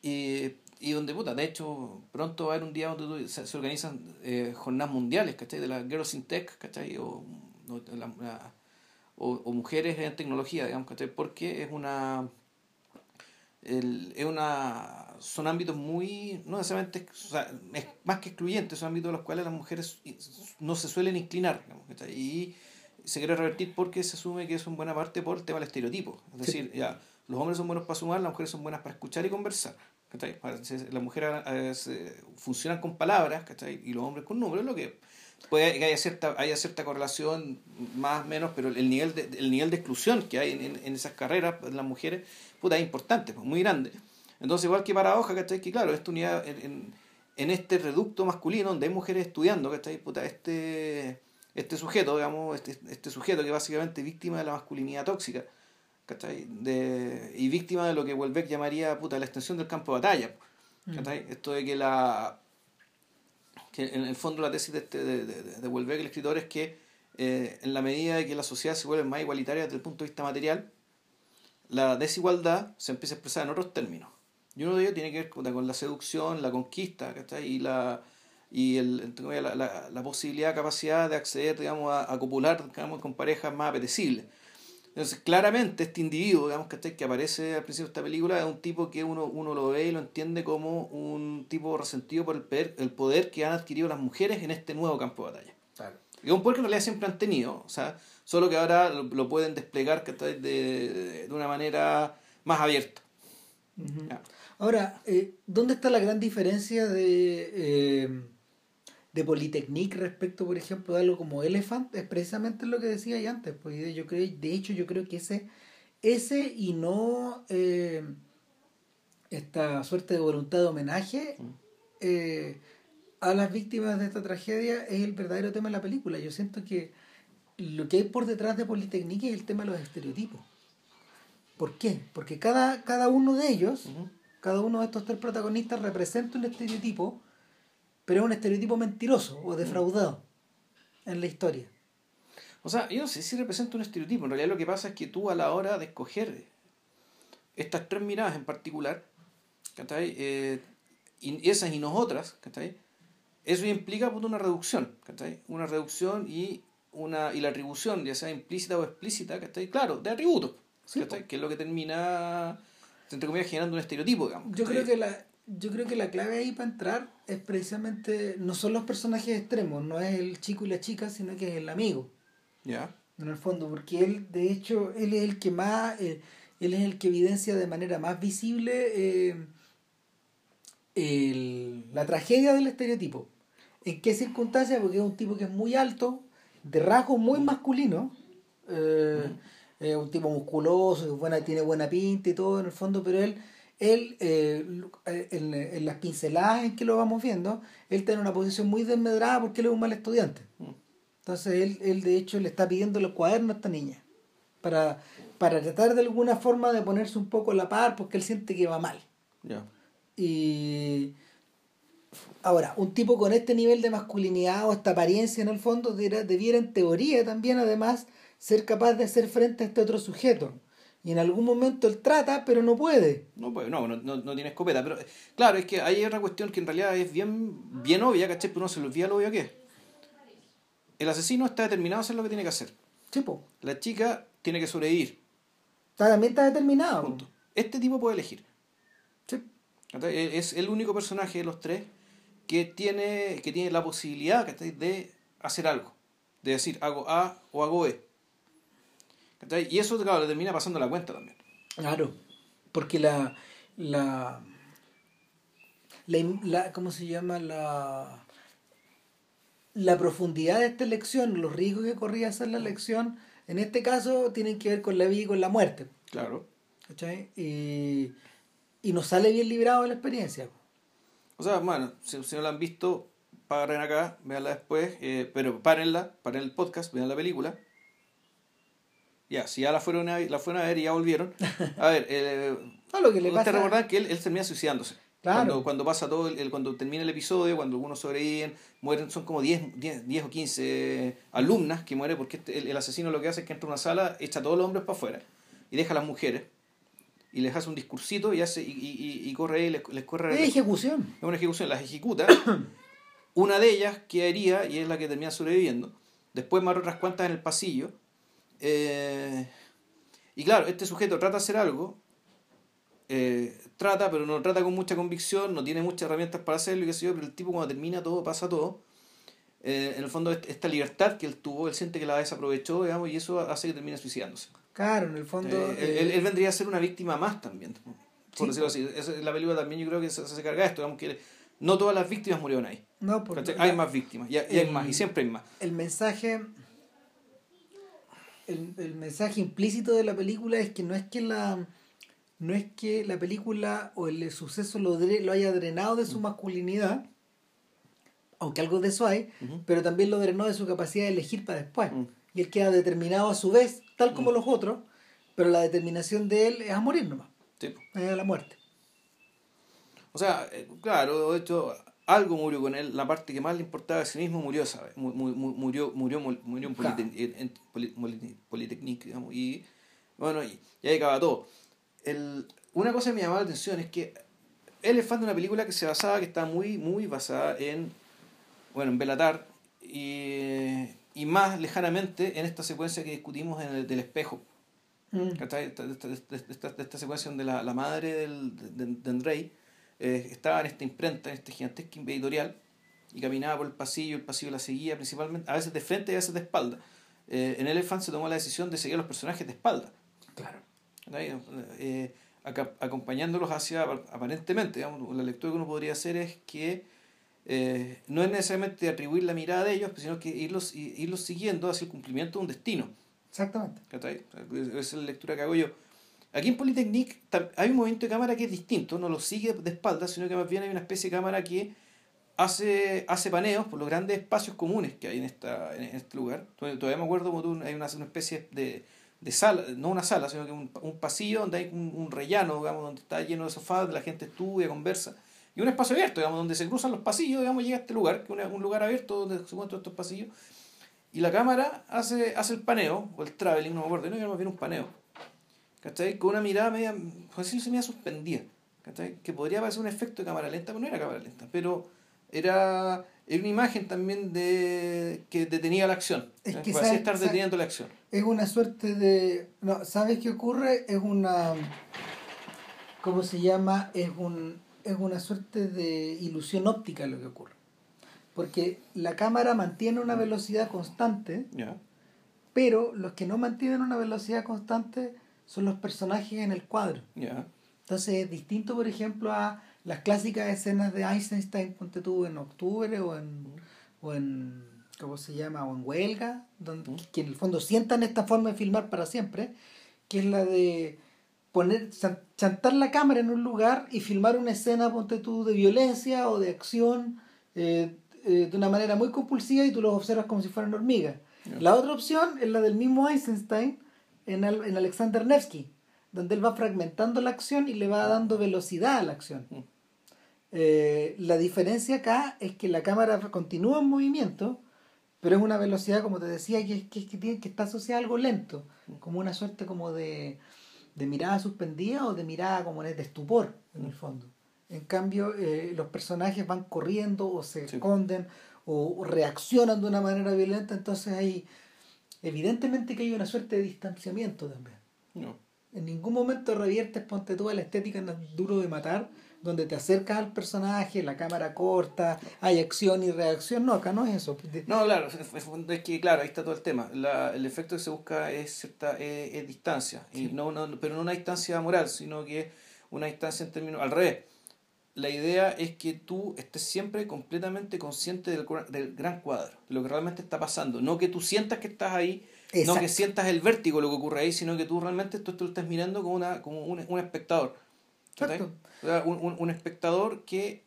y, y donde, puta, de hecho, pronto va a haber un día donde se, se organizan eh, jornadas mundiales, ¿cachai? De la Girls in Tech, ¿cachai? O, o, la, la, o, o, mujeres en tecnología, digamos, ¿cachai? Porque es una... El, es una son ámbitos muy no necesariamente o sea, es más que excluyentes son ámbitos en los cuales las mujeres no se suelen inclinar digamos, y se quiere revertir porque se asume que es en buena parte por el tema del estereotipo es decir sí. ya los hombres son buenos para sumar las mujeres son buenas para escuchar y conversar las mujeres eh, funcionan con palabras ¿cachai? y los hombres con números lo que puede que haya cierta, haya cierta correlación más o menos, pero el nivel de, el nivel de exclusión que hay en, en, en esas carreras de las mujeres puta, es importante, pues, muy grande. Entonces, igual que paradoja, ¿cachai? Que claro, esta unidad, en, en, en este reducto masculino donde hay mujeres estudiando, ¿cachai? Puta, este, este sujeto, digamos, este, este sujeto que básicamente es víctima de la masculinidad tóxica, ¿cachai? De, y víctima de lo que Welbeck llamaría, puta, la extensión del campo de batalla, ¿cachai? Mm. Esto de que la que en el fondo la tesis de, este, de, de, de Welbeck, el escritor, es que eh, en la medida de que la sociedad se vuelve más igualitaria desde el punto de vista material, la desigualdad se empieza a expresar en otros términos. Y uno de ellos tiene que ver con la seducción, la conquista, ¿cachai? y la y el, la, la, la, posibilidad, capacidad de acceder, digamos, a, a copular digamos, con parejas más apetecibles. Entonces, claramente este individuo, digamos, ¿cachai? que aparece al principio de esta película es un tipo que uno, uno lo ve y lo entiende como un tipo resentido por el poder, el poder que han adquirido las mujeres en este nuevo campo de batalla. Claro. Y es un poder que en realidad siempre han tenido, o sea, solo que ahora lo, lo pueden desplegar de, de, de, una manera más abierta. Uh -huh. Ahora, eh, ¿dónde está la gran diferencia de... Eh de Polytechnique respecto, por ejemplo, de algo como Elephant, es precisamente lo que decía ya antes. Pues yo creo, de hecho, yo creo que ese, ese y no eh, esta suerte de voluntad de homenaje eh, a las víctimas de esta tragedia es el verdadero tema de la película. Yo siento que lo que hay por detrás de Polytechnique es el tema de los estereotipos. ¿Por qué? Porque cada, cada uno de ellos, uh -huh. cada uno de estos tres protagonistas representa un estereotipo pero es un estereotipo mentiroso o defraudado en la historia. O sea, yo no sé si representa un estereotipo, en realidad lo que pasa es que tú a la hora de escoger estas tres miradas en particular, ¿cachai? Eh, y esas y no otras, ¿cachai? Eso implica una reducción, ¿cachai? Una reducción y una y la atribución, ya sea implícita o explícita, ¿cachai? Claro, de atributos, sí, que es lo que termina, entre comillas, generando un estereotipo, digamos. Yo creo que la, yo creo que la clave ahí para entrar es precisamente no son los personajes extremos, no es el chico y la chica, sino que es el amigo. Ya. Yeah. En el fondo, porque él, de hecho, él es el que más, eh, él es el que evidencia de manera más visible eh, el, la tragedia del estereotipo. ¿En qué circunstancias? Porque es un tipo que es muy alto, de rasgos muy masculino, eh, es un tipo musculoso, buena, tiene buena pinta y todo en el fondo, pero él, él eh, en, en, las pinceladas en que lo vamos viendo, él tiene una posición muy desmedrada porque él es un mal estudiante. Entonces él, él de hecho le está pidiendo los cuadernos a esta niña para, para tratar de alguna forma de ponerse un poco a la par porque él siente que va mal. Y ahora, un tipo con este nivel de masculinidad o esta apariencia en el fondo debiera, debiera en teoría también además ser capaz de hacer frente a este otro sujeto. Y en algún momento él trata, pero no puede. No puede, no, no, no, tiene escopeta. Pero claro, es que hay otra cuestión que en realidad es bien, bien obvia, ¿cachai? Pero uno se le olvida lo obvio que es. El asesino está determinado a hacer lo que tiene que hacer. Sí, La chica tiene que sobrevivir. También está determinado. Este tipo puede elegir. Sí. Es el único personaje de los tres que tiene, que tiene la posibilidad de hacer algo. De decir, hago A o hago B. Y eso, claro, le termina pasando la cuenta también. Claro, porque la, la, la, ¿cómo se llama? La, la profundidad de esta elección, los riesgos que corría hacer la elección, en este caso tienen que ver con la vida y con la muerte. Claro. Y, y nos sale bien librado de la experiencia. O sea, bueno, si, no la han visto, paren acá, veanla después, eh, pero párenla, paren el podcast, vean la película ya, si ya la fueron a, la fueron a ver y ya volvieron. A ver, eh, [laughs] no, lo que le pasa... recordar que él, él termina suicidándose. Cuando, cuando pasa todo, el, cuando termina el episodio, cuando algunos sobreviven, mueren, son como 10, 10, 10 o 15 alumnas que mueren porque este, el, asesino lo que hace es que entra a una sala, echa a todos los hombres para afuera y deja a las mujeres y les hace un discursito y hace y, y, y corre y les, les corre. Es ejecución. Es una ejecución, las ejecuta. [coughs] una de ellas quedaría y es la que termina sobreviviendo. Después más otras cuantas en el pasillo eh, y claro, este sujeto trata de hacer algo, eh, trata, pero no trata con mucha convicción, no tiene muchas herramientas para hacerlo, y qué sé yo, pero el tipo cuando termina todo, pasa todo. Eh, en el fondo, esta libertad que él tuvo, él siente que la desaprovechó, digamos, y eso hace que termine suicidándose. Claro, en el fondo. Él, vendría a ser una víctima más también, por decirlo así. la película también yo creo que se, se carga esto, digamos que no todas las víctimas murieron ahí. No, porque hay más víctimas, y, hay más, y siempre hay más. El mensaje el, mensaje implícito de la película es que no es que la no es que la película o el suceso lo, lo haya drenado de su mm. masculinidad, aunque algo de eso hay, pero también lo drenó de su capacidad de elegir para después. Mm. Y él queda determinado a su vez, tal como mm. los otros, pero la determinación de él es a morir nomás. Es a la muerte. O sea, eh, claro, de hecho, algo murió con él, la parte que más le importaba a sí mismo murió, ¿sabes? Murió, murió, murió, en, Politécnico, digamos, y bueno, y, ahí acaba todo. El, una cosa que me llamaba la atención es que él es fan de una película que se basaba, que está muy, muy basada en, bueno, en Belatar, y, y más lejanamente en esta secuencia que discutimos en el del espejo. Mm. Esta, esta, esta, esta, secuencia donde la, la madre del, de, de Andrei eh, estaba en esta imprenta, en este gigantesco editorial, y caminaba por el pasillo, el pasillo la seguía principalmente, a veces de frente y a veces de espalda. Eh, en Elephant se tomó la decisión de seguir a los personajes de espalda. Claro. Eh, acompañándolos hacia, aparentemente, la lectura que uno podría hacer es que no es necesariamente atribuir la mirada de ellos, sino que irlos, irlos siguiendo hacia el cumplimiento de un destino. Exactamente. Esa es la lectura que hago yo. Aquí en Polytechnic hay un movimiento de cámara que es distinto, no lo sigue de espaldas, sino que más bien hay una especie de cámara que hace, hace paneos por los grandes espacios comunes que hay en, esta, en este lugar. Todavía me acuerdo como hay una, una especie de, de, sala, no una sala, sino que un, un pasillo donde hay un, un, rellano, digamos, donde está lleno de sofás, donde la gente estudia, conversa. Y un espacio abierto, digamos, donde se cruzan los pasillos, digamos, llega a este lugar, que es un lugar abierto donde se encuentran estos pasillos. Y la cámara hace, hace el paneo, o el traveling, no me acuerdo, no, era más bien un paneo ¿cachai? Con una mirada media, por decirlo media suspendida, ¿cachai? Que podría parecer un efecto de cámara lenta, pero no era cámara lenta, pero era, era una imagen también de que detenía la acción. Es que estar deteniendo la acción. Es una suerte de... No, ¿Sabes qué ocurre? Es una... ¿Cómo se llama? Es, un, es una suerte de ilusión óptica lo que ocurre. Porque la cámara mantiene una velocidad constante, pero los que no mantienen una velocidad constante son los personajes en el cuadro. Entonces es distinto, por ejemplo, a las clásicas escenas de Eisenstein, ponte tú en octubre o en, o en ¿cómo se llama? o en huelga, donde, que en el fondo sientan esta forma de filmar para siempre, que es la de poner, chantar la cámara en un lugar y filmar una escena, ponte tú, de violencia o de acción eh, eh, de una manera muy compulsiva y tú los observas como si fueran hormigas. La otra opción es la del mismo Eisenstein en, en Alexander Nevsky, donde él va fragmentando la acción y le va dando velocidad a la acción. Eh, la diferencia acá es que la cámara continúa en movimiento, pero es una velocidad, como te decía, que, que, que, tiene, que está asociada a algo lento, como una suerte como de, de mirada suspendida o de mirada como de estupor, en el fondo. En cambio, eh, los personajes van corriendo o se esconden o, reaccionan de una manera violenta, entonces hay evidentemente que hay una suerte de distanciamiento también. No. En ningún momento reviertes, ponte tú, la estética en duro de matar, donde te acercas al personaje, la cámara corta, hay acción y reacción. No, acá no es eso. No, claro, es que claro, ahí está todo el tema. La, el efecto que se busca es cierta es, distancia, y no, no, pero no una distancia moral, sino que una distancia en términos al revés. La idea es que tú estés siempre completamente consciente del, del gran cuadro, de lo que realmente está pasando. No que tú sientas que estás ahí, no que sientas el vértigo de lo que ocurre ahí, sino que tú realmente tú, tú lo estás mirando como, una, como un, un espectador. Exacto un, un, espectador que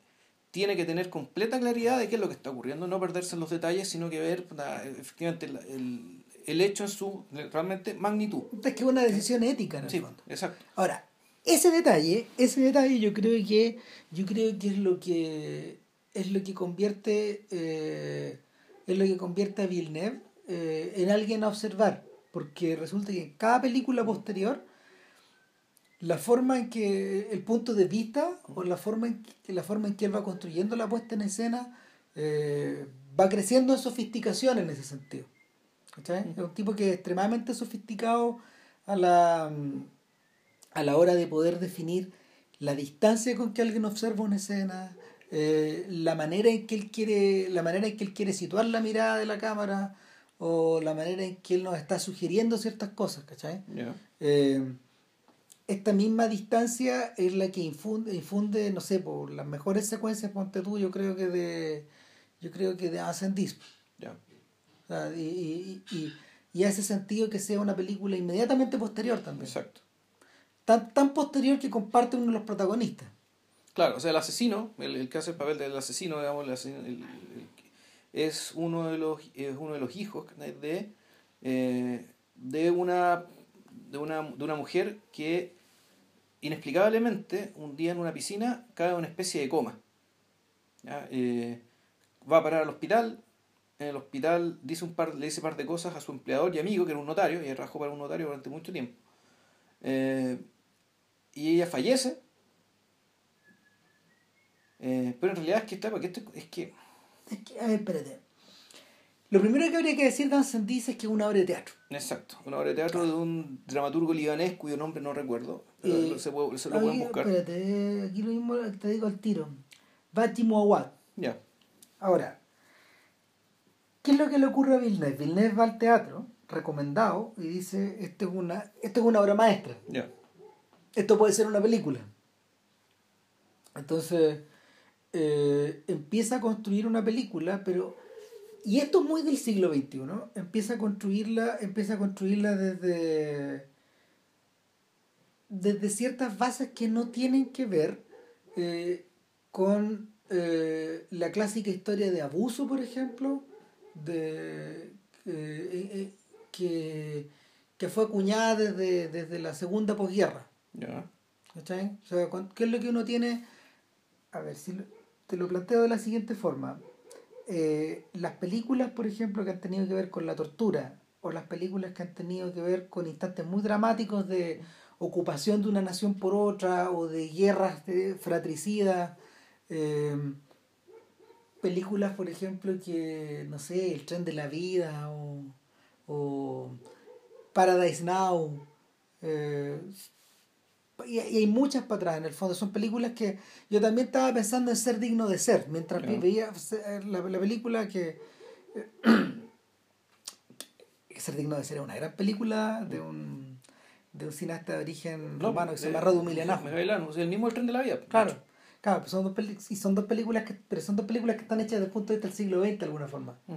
tiene que tener completa claridad de qué es lo que está ocurriendo, no perderse en los detalles, sino que ver efectivamente el, el, hecho en su realmente magnitud. Es que es una decisión ética, en el sí, Exacto. Ahora, ese detalle, ese detalle yo creo que, yo creo que es lo que es lo que convierte eh, es lo que convierte a Villeneuve eh, en alguien a observar, porque resulta que en cada película posterior la forma en que el punto de vista o la forma en que, la forma en que él va construyendo la puesta en escena eh, va creciendo en sofisticación en ese sentido. Es un tipo que es extremadamente sofisticado a la, a la hora de poder definir la distancia con que alguien observa una escena, eh, la manera en que él quiere, la manera en que él quiere situar la mirada de la cámara, o la manera en que él nos está sugiriendo ciertas cosas, ¿cachai? Eh, esta misma distancia es la que infunde, infunde no sé, por las mejores secuencias, ponte tú, yo creo que de, yo creo que de Ascendis. y, y, y, hace sentido que sea una película inmediatamente posterior también. Exacto. Tan, tan posterior que comparte uno de los protagonistas. Claro, o sea, el asesino, el, el que hace el papel del asesino, digamos, es uno de los es uno de los hijos de, eh, de una de una, de una mujer que inexplicablemente un día en una piscina cae en una especie de coma. Eh, va a parar al hospital, en el hospital dice un par, le dice un par de cosas a su empleador y amigo, que era un notario, y trabajó para un notario durante mucho tiempo. Eh, y ella fallece. Eh, pero en realidad es que está, porque esto es que... Es que, a ver, espérate. Lo primero que habría que decir de Anson dice es que es una obra de teatro. Exacto, una obra de teatro de un dramaturgo libanés cuyo nombre no recuerdo. Eh, se, puede, se, lo pueden buscar. Espérate, aquí lo mismo te digo al tiro. Bati Muawad. Ya. Ahora, ¿qué es lo que le ocurre a Villeneuve? Villeneuve va al teatro, recomendado, y dice, esto es una, esto es una obra maestra. Ya. Esto puede ser una película. Entonces, eh, empieza a construir una película, pero y esto es muy del siglo XXI, empieza a construirla, empieza a construirla desde, desde ciertas bases que no tienen que ver eh, con eh, la clásica historia de abuso, por ejemplo, de, que, que fue acuñada desde, desde la segunda posguerra. Ya. O sea, ¿qué es lo que uno tiene? A ver, si te lo planteo de la siguiente forma eh, las películas, por ejemplo, que han tenido que ver con la tortura, o las películas que han tenido que ver con instantes muy dramáticos de ocupación de una nación por otra, o de guerras de fratricidas, eh, películas, por ejemplo, que, no sé, El tren de la vida, o, o Paradise Now, eh, y, hay muchas para atrás en el fondo. Son películas que yo también estaba pensando en ser digno de ser. Mientras veía la, la, película que, Ser digno de ser es una gran película de un, de un cineasta de origen romano que se llama Radu Milianaj. el mismo El tren de la vida. Claro. Claro, pero son dos y son dos películas que, pero son dos películas que están hechas desde el punto de vista del siglo XX de alguna forma. Mm.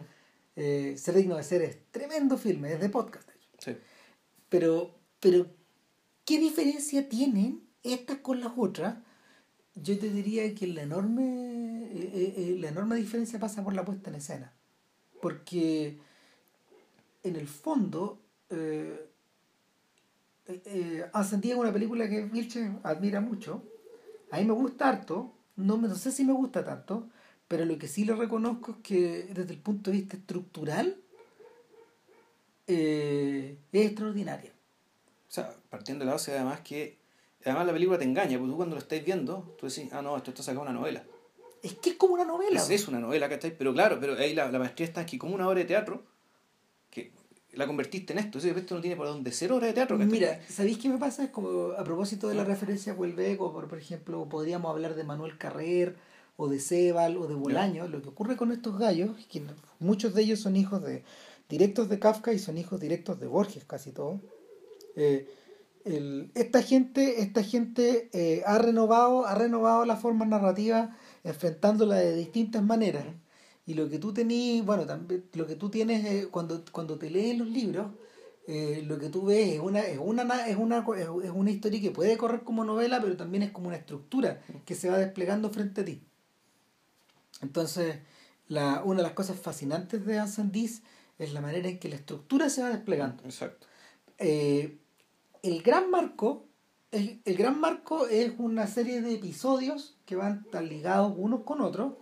Eh, Ser digno de ser es tremendo filme, es de podcast. de hecho. Sí. Pero, pero, ¿qué diferencia tienen estas con las otras? Yo te diría que la enorme, eh, eh, eh, la enorme diferencia pasa por la puesta en escena. Porque en el fondo, eh, Ascendía es una película que Vilche admira mucho. A mí me gusta harto, no, no sé si me gusta tanto, pero lo que sí le reconozco es que desde el punto de vista estructural es extraordinaria. O sea, partiendo de la base además que además la película te engaña, porque tú cuando lo estáis viendo, tú decís, ah, no, esto está sacado de una novela. Es que es como una novela. Es, es una novela, ¿cachai? Pero claro, pero ahí la, la maestría está aquí como una obra de teatro, que la convertiste en esto. Ese esto no tiene por dónde ser obra de teatro, ¿cachai? Mira, ¿sabéis qué me pasa? Es como a propósito de la referencia a Huelbeco, por, por ejemplo, podríamos hablar de Manuel Carrer, o de Sebal, o de Bolaño. Lo que ocurre con estos gallos, es que muchos de ellos son hijos de directos de Kafka y son hijos directos de Borges, casi todos. Eh, el- esta gente, esta gente eh, ha renovado, ha renovado la forma narrativa enfrentándola de distintas maneras. Y lo que tú tenés, bueno, también lo que tú tienes eh, cuando, cuando te lees los libros, eh, lo que tú ves es una, es una na- es una es una historia que puede correr como novela, pero también es como una estructura que se va desplegando frente a ti. Entonces, la, una de las cosas fascinantes de Anson es la manera en que la estructura se va desplegando. Exacto. Eh, el gran marco el, el gran marco es una serie de episodios que van tan ligados unos con otros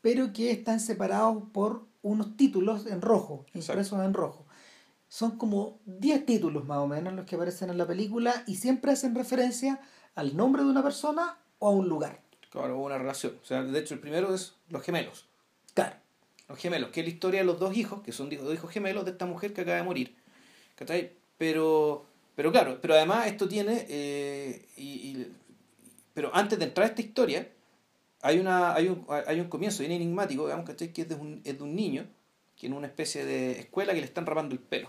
pero que están separados por unos títulos en rojo impresos en rojo son como 10 títulos más o menos los que aparecen en la película y siempre hacen referencia al nombre de una persona o a un lugar Claro, una relación. O sea, de hecho, el primero es los gemelos. claro Los gemelos, que es la historia de los dos hijos, que son dos hijos gemelos de esta mujer que acaba de morir. ¿Cachai? Pero, pero claro, pero además esto tiene. eh, y, y- pero antes de entrar a esta historia, hay, una, hay, un, hay un comienzo bien enigmático, digamos, ¿cachai? Que es de, un, es de un niño que en una especie de escuela que le están rapando el pelo.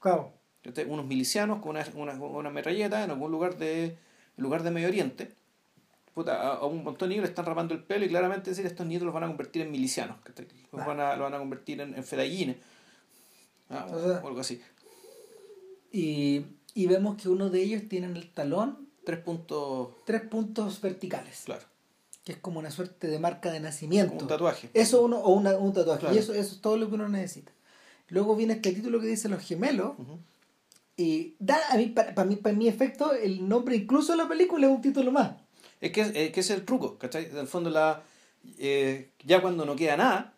claro ¿cachai? Unos milicianos con una, una, una metralleta en algún lugar de, lugar de Medio Oriente. Puta, a, un montón de niños le están rapando el pelo y claramente decir estos niños los van a convertir en milicianos. ¿cachai? Los, Ah. van a, los van a convertir en, en fedallines. Ah, o algo así. y, y vemos que uno de ellos tiene en el talón Tres puntos, tres puntos verticales claro. que es como una suerte de marca de nacimiento un tatuaje. Eso uno, o una- un tatuaje. Claro. Y eso, eso es todo lo que uno necesita. Luego viene este título que dice Los gemelos. Ujú. Y da, a mí, para, para, mí, para mi efecto, el nombre incluso de la película es un título más. Es que, eh, que es el truco, ¿cachai? En el fondo, la, eh, ya cuando no queda nada,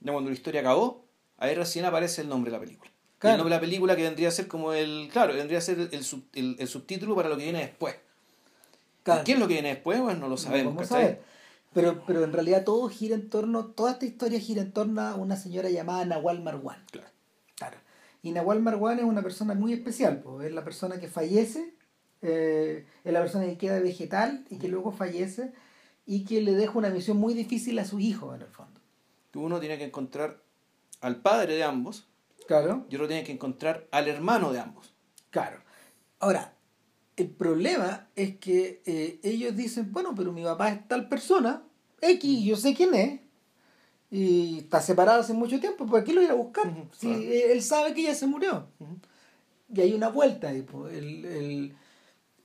ya cuando la historia acabó, ahí recién aparece el nombre de la película. Claro. El nombre de la película que vendría a ser como el. Claro, vendría a ser el, sub- el, el subtítulo para lo que viene después. Claro. ¿Qué es lo que viene después? Pues no lo No sabemos, ¿cachai? saber. Pero, pero en realidad todo gira en torno, toda esta historia gira en torno a una señora llamada Nahual Marwan. Claro. Claro. Y Nahual Marwan es una persona muy especial, pues, es la persona que fallece, eh, es la persona que queda vegetal y que luego fallece y que le deja una misión muy difícil a sus hijos en el fondo. Uno tiene que encontrar al padre de ambos Claro. y otro tiene que encontrar al hermano de ambos. Claro. Ahora, el problema es que eh, ellos dicen, bueno, pero mi papá es tal persona, X, yo sé quién es, y está separado hace mucho tiempo, ¿por qué lo ir a buscar? Si claro. él sabe que ya se murió. Y hay una vuelta pues, el- el-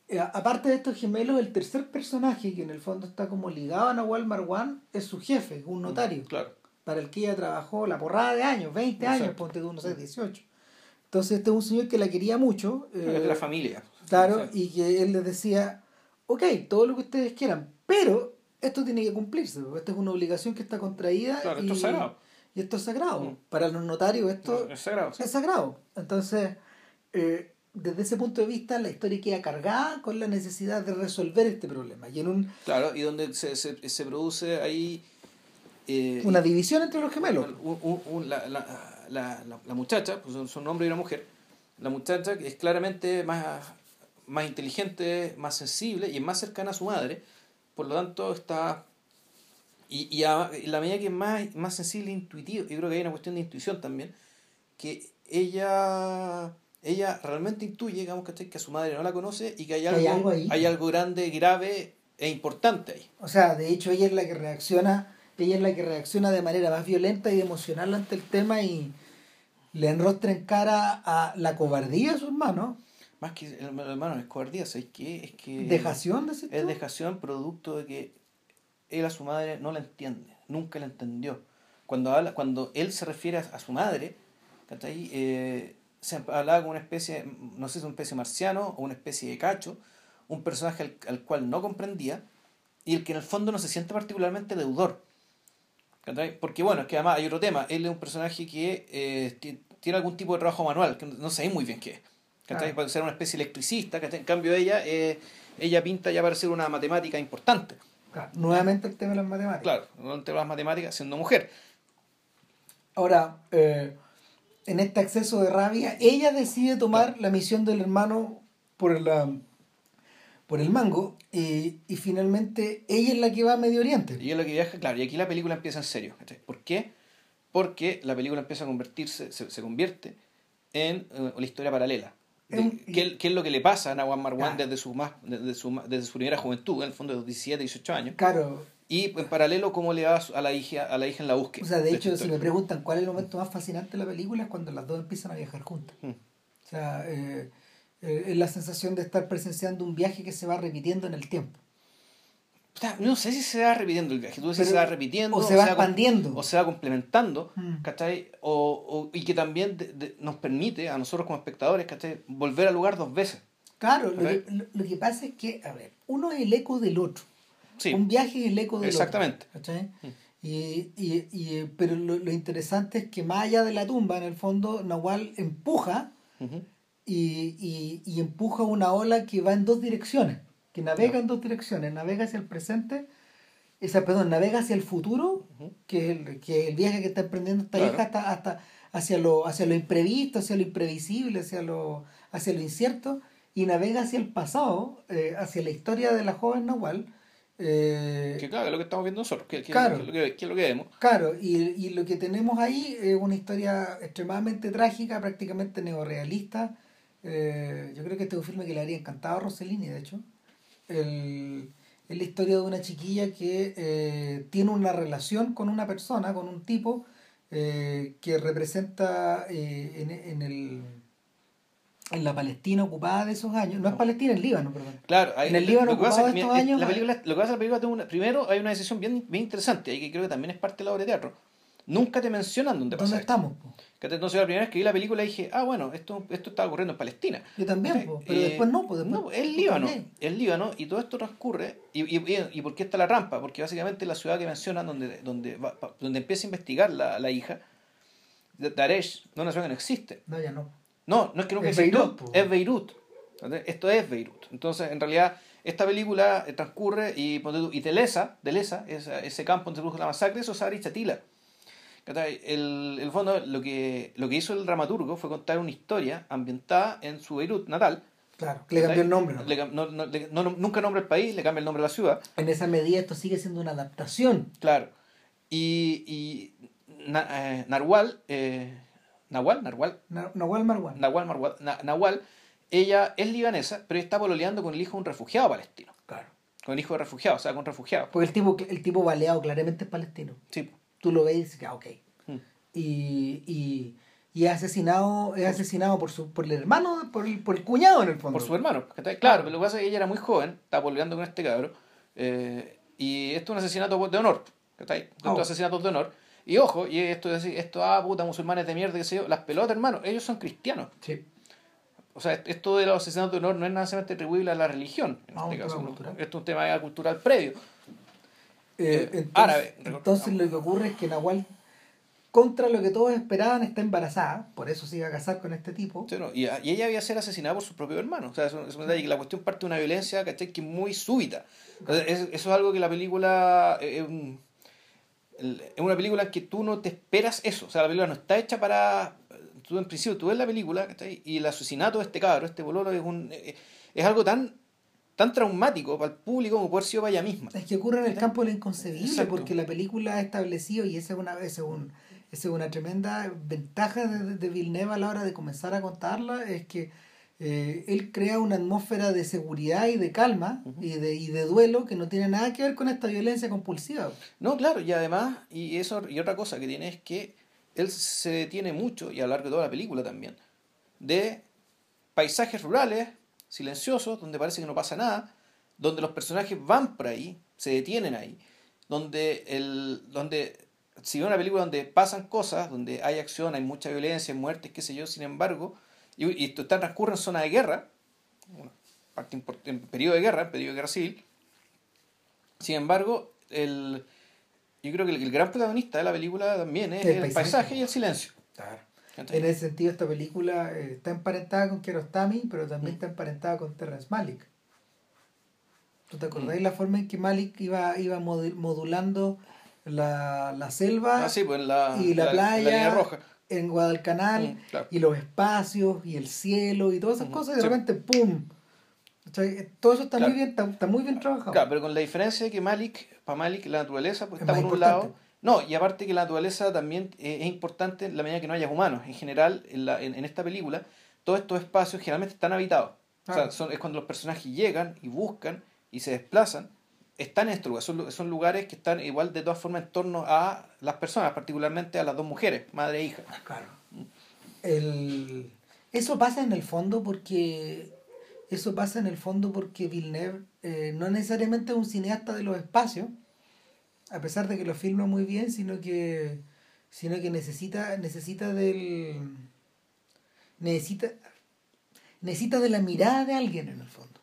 eh, aparte de estos gemelos, el tercer personaje, que en el fondo está como ligado a Nahual Marwan, es su jefe, un notario Claro. Para el que ella trabajó la porrada de años, 20 años, Exacto. ponte tú, no sé, 18. Entonces este es un señor que la quería mucho. Es eh, de la familia. Claro, y que él les decía, ok, todo lo que ustedes quieran, pero esto tiene que cumplirse, porque esta es una obligación que está contraída Claro, y, esto es sagrado. y esto es sagrado. Mm. Para los notarios esto Es sagrado. sí. es sagrado. Entonces, eh, desde ese punto de vista, la historia queda cargada con la necesidad de resolver este problema. Y en un, Claro, y donde se, se, se produce ahí... eh, una división entre los gemelos. un- un- un- la, la, la, la- muchacha, pues son, son un hombre y una mujer, la muchacha es claramente más, más inteligente, más sensible y es más cercana a su madre, por lo tanto está... Y, y a- y la medida que es más, más sensible e intuitiva, yo creo que hay una cuestión de intuición también, que ella ella realmente intuye, digamos, ¿cachai? que a su madre no la conoce y que hay algo, hay algo ahí. hay algo grande, grave es importante ahí. O sea, de hecho ella es la que reacciona, ella es la que reacciona de manera más violenta y emocional ante el tema y le enrostra en cara a la cobardía de su hermano. Más que el hermano es cobardía, ¿sabes qué? Es que... ¿Dejación, decís Es dejación producto de que él a su madre no la entiende, nunca la entendió. Cuando, habla, cuando él se refiere a, a su madre, ¿cachai? Eh, se hablaba como una especie, no sé si es una especie marciano o una especie de cacho, un personaje al, al cual no comprendía y el que en el fondo no se siente particularmente deudor. Porque bueno, es que además hay otro tema, él es un personaje que eh, ti- tiene algún tipo de trabajo manual, que no sé muy bien qué es. ¿cachai? Ah. Puede ser una especie de electricista, ¿cachai? en cambio ella, eh, ella pinta ya para ser una matemática importante. Claro, nuevamente el tema de las matemáticas. Claro, no entre las matemáticas siendo mujer. Ahora, eh, en este exceso de rabia, ella decide tomar la misión del hermano por la por el mango y, y finalmente ella es la que va a Medio Oriente. Y es lo que viaja, claro, y aquí la película empieza en serio. ¿Por qué? Porque la película empieza a convertirse, se, se convierte en eh, una historia paralela. De- En- ¿qué, qué es lo que le pasa a Nawan Marwan Claro. desde, su más, desde, su, desde su primera juventud, en el fondo de los 17, 18 años? Claro, Y en paralelo, cómo le va a la hija, a la hija en la búsqueda. o sea, de esta hecho, si me preguntan cuál es el momento más fascinante de la película es cuando las dos empiezan a viajar juntas. Mm. O sea, eh, eh, es la sensación de estar presenciando un viaje que se va repitiendo en el tiempo. No sé si se va repitiendo el viaje, tú dices Pero- se va repitiendo, o se va com- expandiendo. o se va complementando, Mm. ¿cachai? O, o- y que también de- de- nos permite a nosotros como espectadores, ¿cachai? Volver al lugar dos veces. Claro, lo que, lo, lo que pasa es que, a ver, uno es el eco del otro. Sí, Un viaje es el eco del Exactamente. otro. ¿cachai? Mm. Y, y, y, pero lo, lo interesante es que más allá de la tumba, en el fondo, Nahual empuja Ujú. Y, y, y empuja una ola que va en dos direcciones, que navega en dos direcciones, navega hacia el presente, esa, perdón, navega hacia el futuro, que es el, que es el viaje que está emprendiendo esta Claro. hija hasta, hasta hacia lo, hacia lo imprevisto, hacia lo imprevisible, hacia lo, hacia lo incierto, y navega hacia el pasado, eh, hacia la historia de la joven Nahual. eh, Que claro, es lo que estamos viendo nosotros, que, que- Claro. que es lo que, que es lo que vemos. Claro, y, y lo que tenemos ahí es una historia extremadamente trágica, prácticamente neorrealista. Eh, yo creo que este es un filme que le habría encantado a Rossellini, de hecho. El- es la historia de una chiquilla que eh, tiene una relación con una persona, con un tipo eh, que representa eh, en, en el, en la Palestina ocupada de esos años. No es Palestina, es Líbano, perdón. Claro, hay- En el Líbano lo que ocupado que, estos mira, años, la película, lo que pasa la película una- primero hay una decisión bien, bien interesante, y que creo que también es parte de la obra de teatro. Nunca te mencionan dónde pasa ¿Dónde esto. estamos? po? Entonces la primera vez que vi la película dije, ah, bueno, esto, esto estaba ocurriendo en Palestina. Yo también, po, pero Eh, después no, pues después no, es Líbano, es Líbano, y todo esto transcurre, y, y, y, y ¿por qué está la rampa? Porque básicamente la ciudad que mencionan, donde, donde, va- donde empieza a investigar la, la hija, Daresh, no es una ciudad que no existe. No, ya no. No, no es que nunca Es existió, Beirut, po. es Beirut. Esto es Beirut. Entonces, en realidad, esta película eh, transcurre y, y Telesa, Telesa, esa- ese campo donde se produjo la masacre, eso es. ¿Cachai? El, el fondo, lo que, lo que hizo el dramaturgo fue contar una historia ambientada en su Beirut natal. Claro, le cambió el nombre. ¿no? Le no- no- le- nunca nombra el país, le cambia el nombre a la ciudad. En esa medida esto sigue siendo una adaptación. Claro. Y, y Na- eh, Narwal, eh, Nahual, Narwal, Na- Nahual Marwan. Nahual, Marwa- Na- Nahual, ella es libanesa, pero está pololeando con el hijo de un refugiado palestino. Claro. Con el hijo de refugiado, o sea, con refugiado. Porque el tipo, el tipo baleado claramente es palestino. Sí. Tú lo ves y dices, ah, ok. Mm. Y, y, y es asesinado, es asesinado por su, por el hermano, por el, por el cuñado en el fondo. Por su hermano. Claro, pero lo que pasa es que ella era muy joven, estaba pololeando con este cabro. eh, y esto es un asesinato de honor. ¿cachai? Oh. asesinatos de honor. Y ojo, y esto es decir, esto, ah, puta, musulmanes de mierda, qué sé yo. Las pelotas, hermano, ellos son cristianos. Sí. O sea, esto de los asesinatos de honor no es necesariamente atribuible a la religión. En Ah, un este caso, cultural. esto es un tema cultural previo. Eh, Eh, entonces, árabe. entonces lo que ocurre es que Nahual, contra lo que todos esperaban, está embarazada. Por eso se iba a casar con este tipo. Sí, no, y, y ella había ser asesinada por su propio hermano. O sea, es un, es un detalle que la cuestión parte de una violencia, ¿cachai? Que es muy súbita. Entonces, es- eso es algo que la película... eh, Es, una película en que tú no te esperas eso. O sea, la película no está hecha para... Tú en principio, tú ves la película, ¿cachai? Y el asesinato de este cabro, este bololo, es, un, eh, es algo tan tan traumático para el público como poder sido para ella misma. Es que ocurre en el campo de lo inconcebible, Exacto. porque la película ha establecido, y esa es una, esa es un, esa es una tremenda ventaja de, de Villeneuve a la hora de comenzar a contarla, es que eh, él crea una atmósfera de seguridad y de calma y, de, y de duelo que no tiene nada que ver con esta violencia compulsiva. No, claro, y además, y eso y otra cosa que tiene es que él se detiene mucho, y a lo largo de toda la película también, de paisajes rurales, silenciosos, donde parece que no pasa nada, donde los personajes van por ahí, se detienen ahí, donde, el, donde si ve una película donde pasan cosas, donde hay acción, hay mucha violencia, muertes, qué sé yo, sin embargo, y, y esto está, transcurre en zona de guerra, parte en periodo de guerra, periodo de guerra civil, sin embargo, el, yo creo que el, gran protagonista de la película también es el, paisaje. y el silencio. En ese sentido, esta película eh, está emparentada con Kiarostami, pero también mm. está emparentada con Terrence Malick. ¿Tú te acordáis mm. la forma en que Malik iba, iba modulando la, la selva ah, pues, la, y la, playa roja. en Guadalcanal mm, y los espacios y el cielo y todas esas cosas y de repente ¡pum! todo eso está muy bien está, muy bien trabajado claro pero con la diferencia de que Malik para Malik la naturaleza pues está por un lado no y aparte que la naturaleza también es, importante en la medida que no haya humanos en general en, la, en, esta película todos estos espacios generalmente están habitados o sea, son, es cuando los personajes llegan y buscan y se desplazan, están en estos lugares. Son, son, lugares que están igual de todas formas en torno a las personas, particularmente a las dos mujeres, madre e hija. Claro. El... Eso pasa en el fondo porque eso pasa en el fondo porque Villeneuve eh, no necesariamente es un cineasta de los espacios, a pesar de que lo filma muy bien, sino que sino que necesita necesita del necesita necesita de la mirada de alguien en el fondo.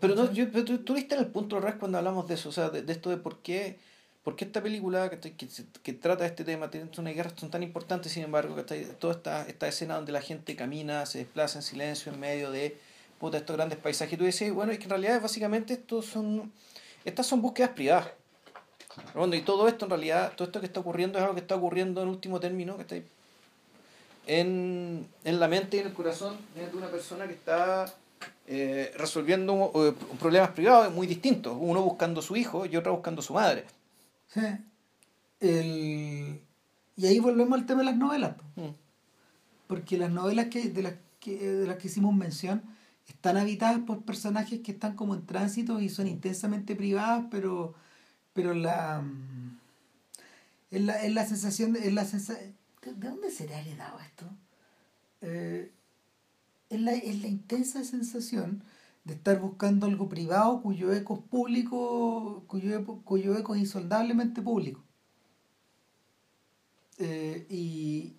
Pero, no, yo, tú, viste en el punto res cuando hablamos de eso, o sea, de, esto de por qué, por qué esta película que, que, que trata este tema, tiene una guerra, son tan importantes, sin embargo, que toda esta, esta escena donde la gente camina, se desplaza en silencio en medio de puta, estos grandes paisajes, y tú dices, bueno, es que en realidad básicamente estos son, estas son búsquedas privadas. Bueno, y todo esto en realidad, todo esto que está ocurriendo es algo que está ocurriendo en último término, que está en, en la mente y en el corazón de una persona que está eh, resolviendo eh, problemas privados muy distintos, uno buscando su hijo y otro buscando su madre. Sí. El... Y ahí volvemos al tema de las novelas. Mm. Porque las novelas que, de, las que, de las que hicimos mención están habitadas por personajes que están como en tránsito y son intensamente privadas, pero, pero la, es la, es la sensación, de, es la sensación, ¿de dónde será heredado esto? Eh, es la, es la intensa sensación de estar buscando algo privado cuyo eco es público, cuyo, cuyo eco es insoldablemente público. Eh, y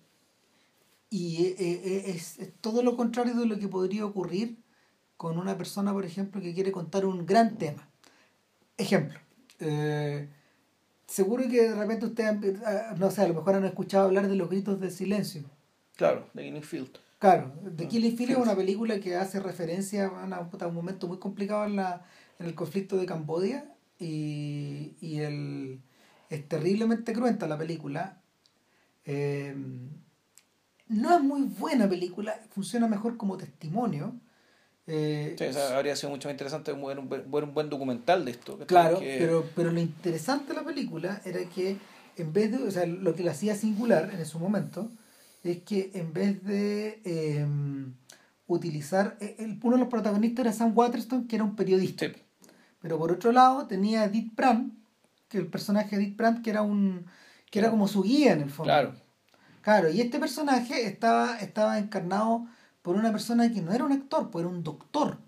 y eh, eh, es, todo lo contrario de lo que podría ocurrir con una persona, por ejemplo, que quiere contar un gran tema. Ejemplo, seguro que de repente ustedes, no sé, a lo mejor han escuchado hablar de los gritos de silencio. Claro, de Guinea Field. Claro, The Killing Field es una película que hace referencia a, un momento muy complicado en, la, en el conflicto de Cambodia y, y el, es terriblemente cruenta la película. Eh, no es muy buena película, funciona mejor como testimonio. Eh, sí, habría sido mucho más interesante un buen, un buen, documental de esto. Claro, pero, pero lo interesante de la película era que en vez de, o sea, lo que la hacía singular en su momento, es que en vez de em, utilizar, e, el, uno de los protagonistas era Sam Waterston, que era un periodista. Pero por otro lado tenía Edith Brandt, que el personaje de Edith Brandt, que era un que era como su guía en el fondo. Claro. Claro, y este personaje estaba, estaba encarnado por una persona que no era un actor, pues era un doctor.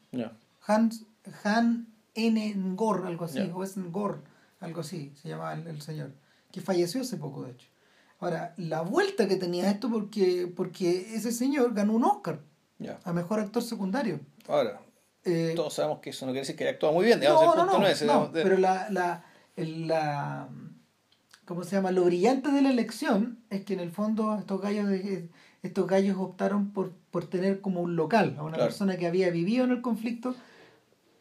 Hans, Han N. Ngor, algo así, o es Ngor, algo así, se llamaba el señor, que falleció hace poco, de hecho. Ahora, la vuelta que tenía esto porque, porque ese señor ganó un Oscar a mejor actor secundario. Ahora, eh, todos sabemos que eso no quiere decir que haya actuado muy bien, digamos, no, el punto no, no, no pero la, la, la, ¿cómo se llama? Lo brillante de la elección es que en el fondo estos gallos, estos gallos optaron por, por tener como un local a una persona que había vivido en el conflicto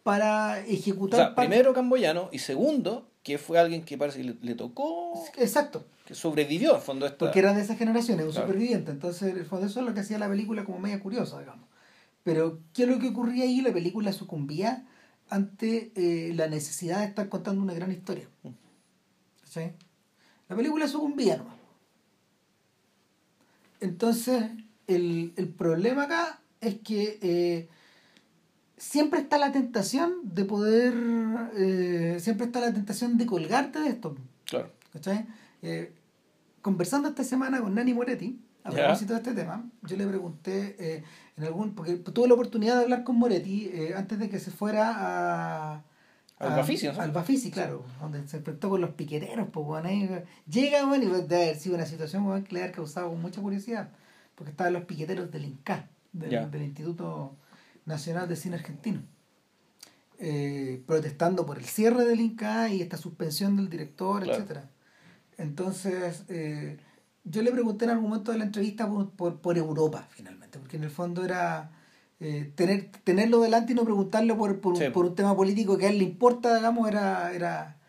para ejecutar. O sea, primero camboyano y segundo que fue alguien que parece que le, tocó. Exacto. Que sobrevivió al fondo. Esta... Porque era de esa generación, es un superviviente. Entonces, el fondo eso es lo que hacía la película como media curiosa, digamos. Pero, ¿qué es lo que ocurría ahí? La película sucumbía ante eh, la necesidad de estar contando una gran historia. ¿Sí? La película sucumbía nomás. Entonces, el, el problema acá es que eh, siempre está la tentación de poder, eh, siempre está la tentación de colgarte de esto. Claro. ¿Cachai? Eh, conversando esta semana con Nani Moretti, a propósito de este tema, yo le pregunté en algún, porque tuve la oportunidad de hablar con Moretti antes de que se fuera a al Bafisi, ¿no? Claro, donde se enfrentó con los piqueteros, pues, bueno, llega, bueno, y debe haber sido una situación que le ha causado mucha curiosidad, porque estaban los piqueteros del INCA, del, Instituto Nacional de Cine Argentino, eh, protestando por el cierre del INCA y esta suspensión del director, etcétera. Entonces, eh, yo le pregunté en algún momento de la entrevista por, por, por Europa, finalmente, porque en el fondo era eh, tener, tenerlo delante y no preguntarle por, por, un tema político que a él le importa, digamos, era, era,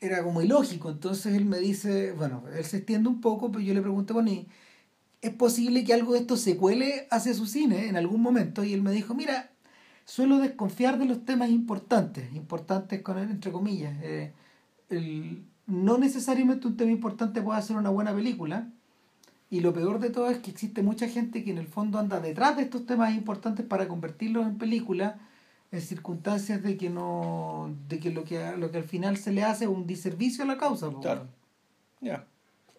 era como ilógico. Entonces él me dice, bueno, él se extiende un poco, pero yo le pregunté, bueno, ¿es posible que algo de esto se cuele hacia su cine en algún momento? Y él me dijo, mira, suelo desconfiar de los temas importantes, importantes con él, entre comillas. Eh, no necesariamente un tema importante puede ser una buena película, y lo peor de todo es que existe mucha gente que en el fondo anda detrás de estos temas importantes para convertirlos en películas en circunstancias de que no de que lo que lo que al final se le hace es un diservicio a la causa claro. ya.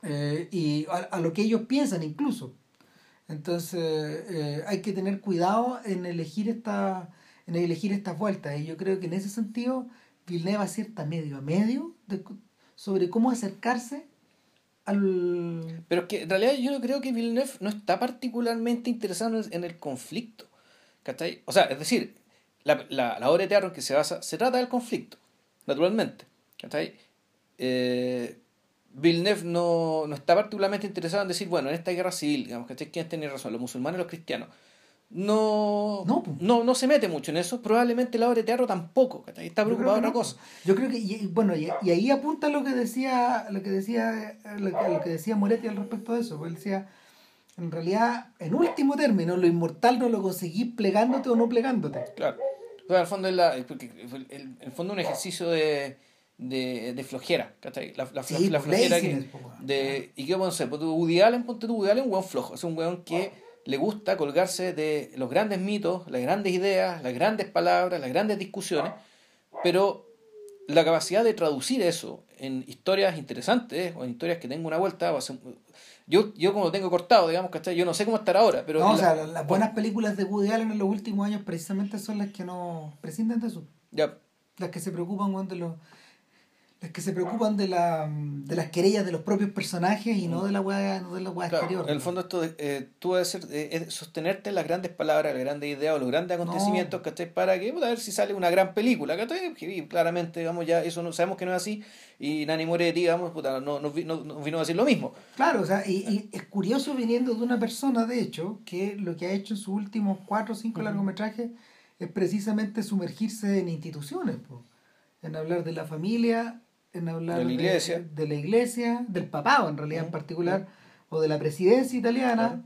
Eh, y a, lo que ellos piensan incluso. Entonces eh, hay que tener cuidado en elegir esta en elegir estas vueltas. Y yo creo que en ese sentido Villeneuve acierta medio a medio sobre cómo acercarse pero es que en realidad yo creo que Villeneuve no está particularmente interesado en el, conflicto. ¿Cachai? O sea, es decir, la, la, obra de teatro en que se basa se trata del conflicto, naturalmente. ¿Cachai? Eh, Villeneuve no, no, está particularmente interesado en decir, bueno, en esta guerra civil, digamos, ¿cachai? ¿Quién tiene razón? ¿Los musulmanes o los cristianos? No, no, no, se mete mucho en eso. Probablemente la obra de teatro tampoco. Está preocupado en otra cosa. Yo creo que, y, bueno, y, ahí apunta lo que decía, lo que decía, lo que, decía Moretti al respecto de eso. Porque él decía, en realidad, en último término, lo inmortal no lo conseguís plegándote o no plegándote. Claro. O sea, al fondo es la, porque el, el fondo un ejercicio de, de, de flojera, La, la, flojera que, de, y qué bueno ser, Woody Allen, ponte tu Woody Allen, un weón flojo, es un weón que le gusta colgarse de los grandes mitos, las grandes ideas, las grandes palabras, las grandes discusiones, pero la capacidad de traducir eso en historias interesantes o en historias que tengan una vuelta, yo, yo como lo tengo cortado, digamos, ¿cachai? Yo no sé cómo estar ahora, pero... No, o sea, las buenas películas de Woody Allen en los últimos años precisamente son las que no prescinden de eso. Ya. Las que se preocupan cuando los las que se preocupan de, la, de las querellas de los propios personajes y no de la hueá no de la exterior. En el fondo esto eh, tú debes ser, eh, sostenerte en las grandes palabras, las grandes ideas o los grandes acontecimientos, ¿cachai? Para que, a ver si sale una gran película, ¿cachai? Y claramente, digamos, ya eso no sabemos que no es así y Nani Moretti, digamos, puta, no, no, vino a decir lo mismo. Claro, o sea, y, y, es curioso viniendo de una persona, de hecho, que lo que ha hecho en sus últimos cuatro o cinco largometrajes es precisamente sumergirse en instituciones, en hablar de la familia, en hablar de la iglesia, de, la iglesia del papado en realidad en particular, o de la presidencia italiana,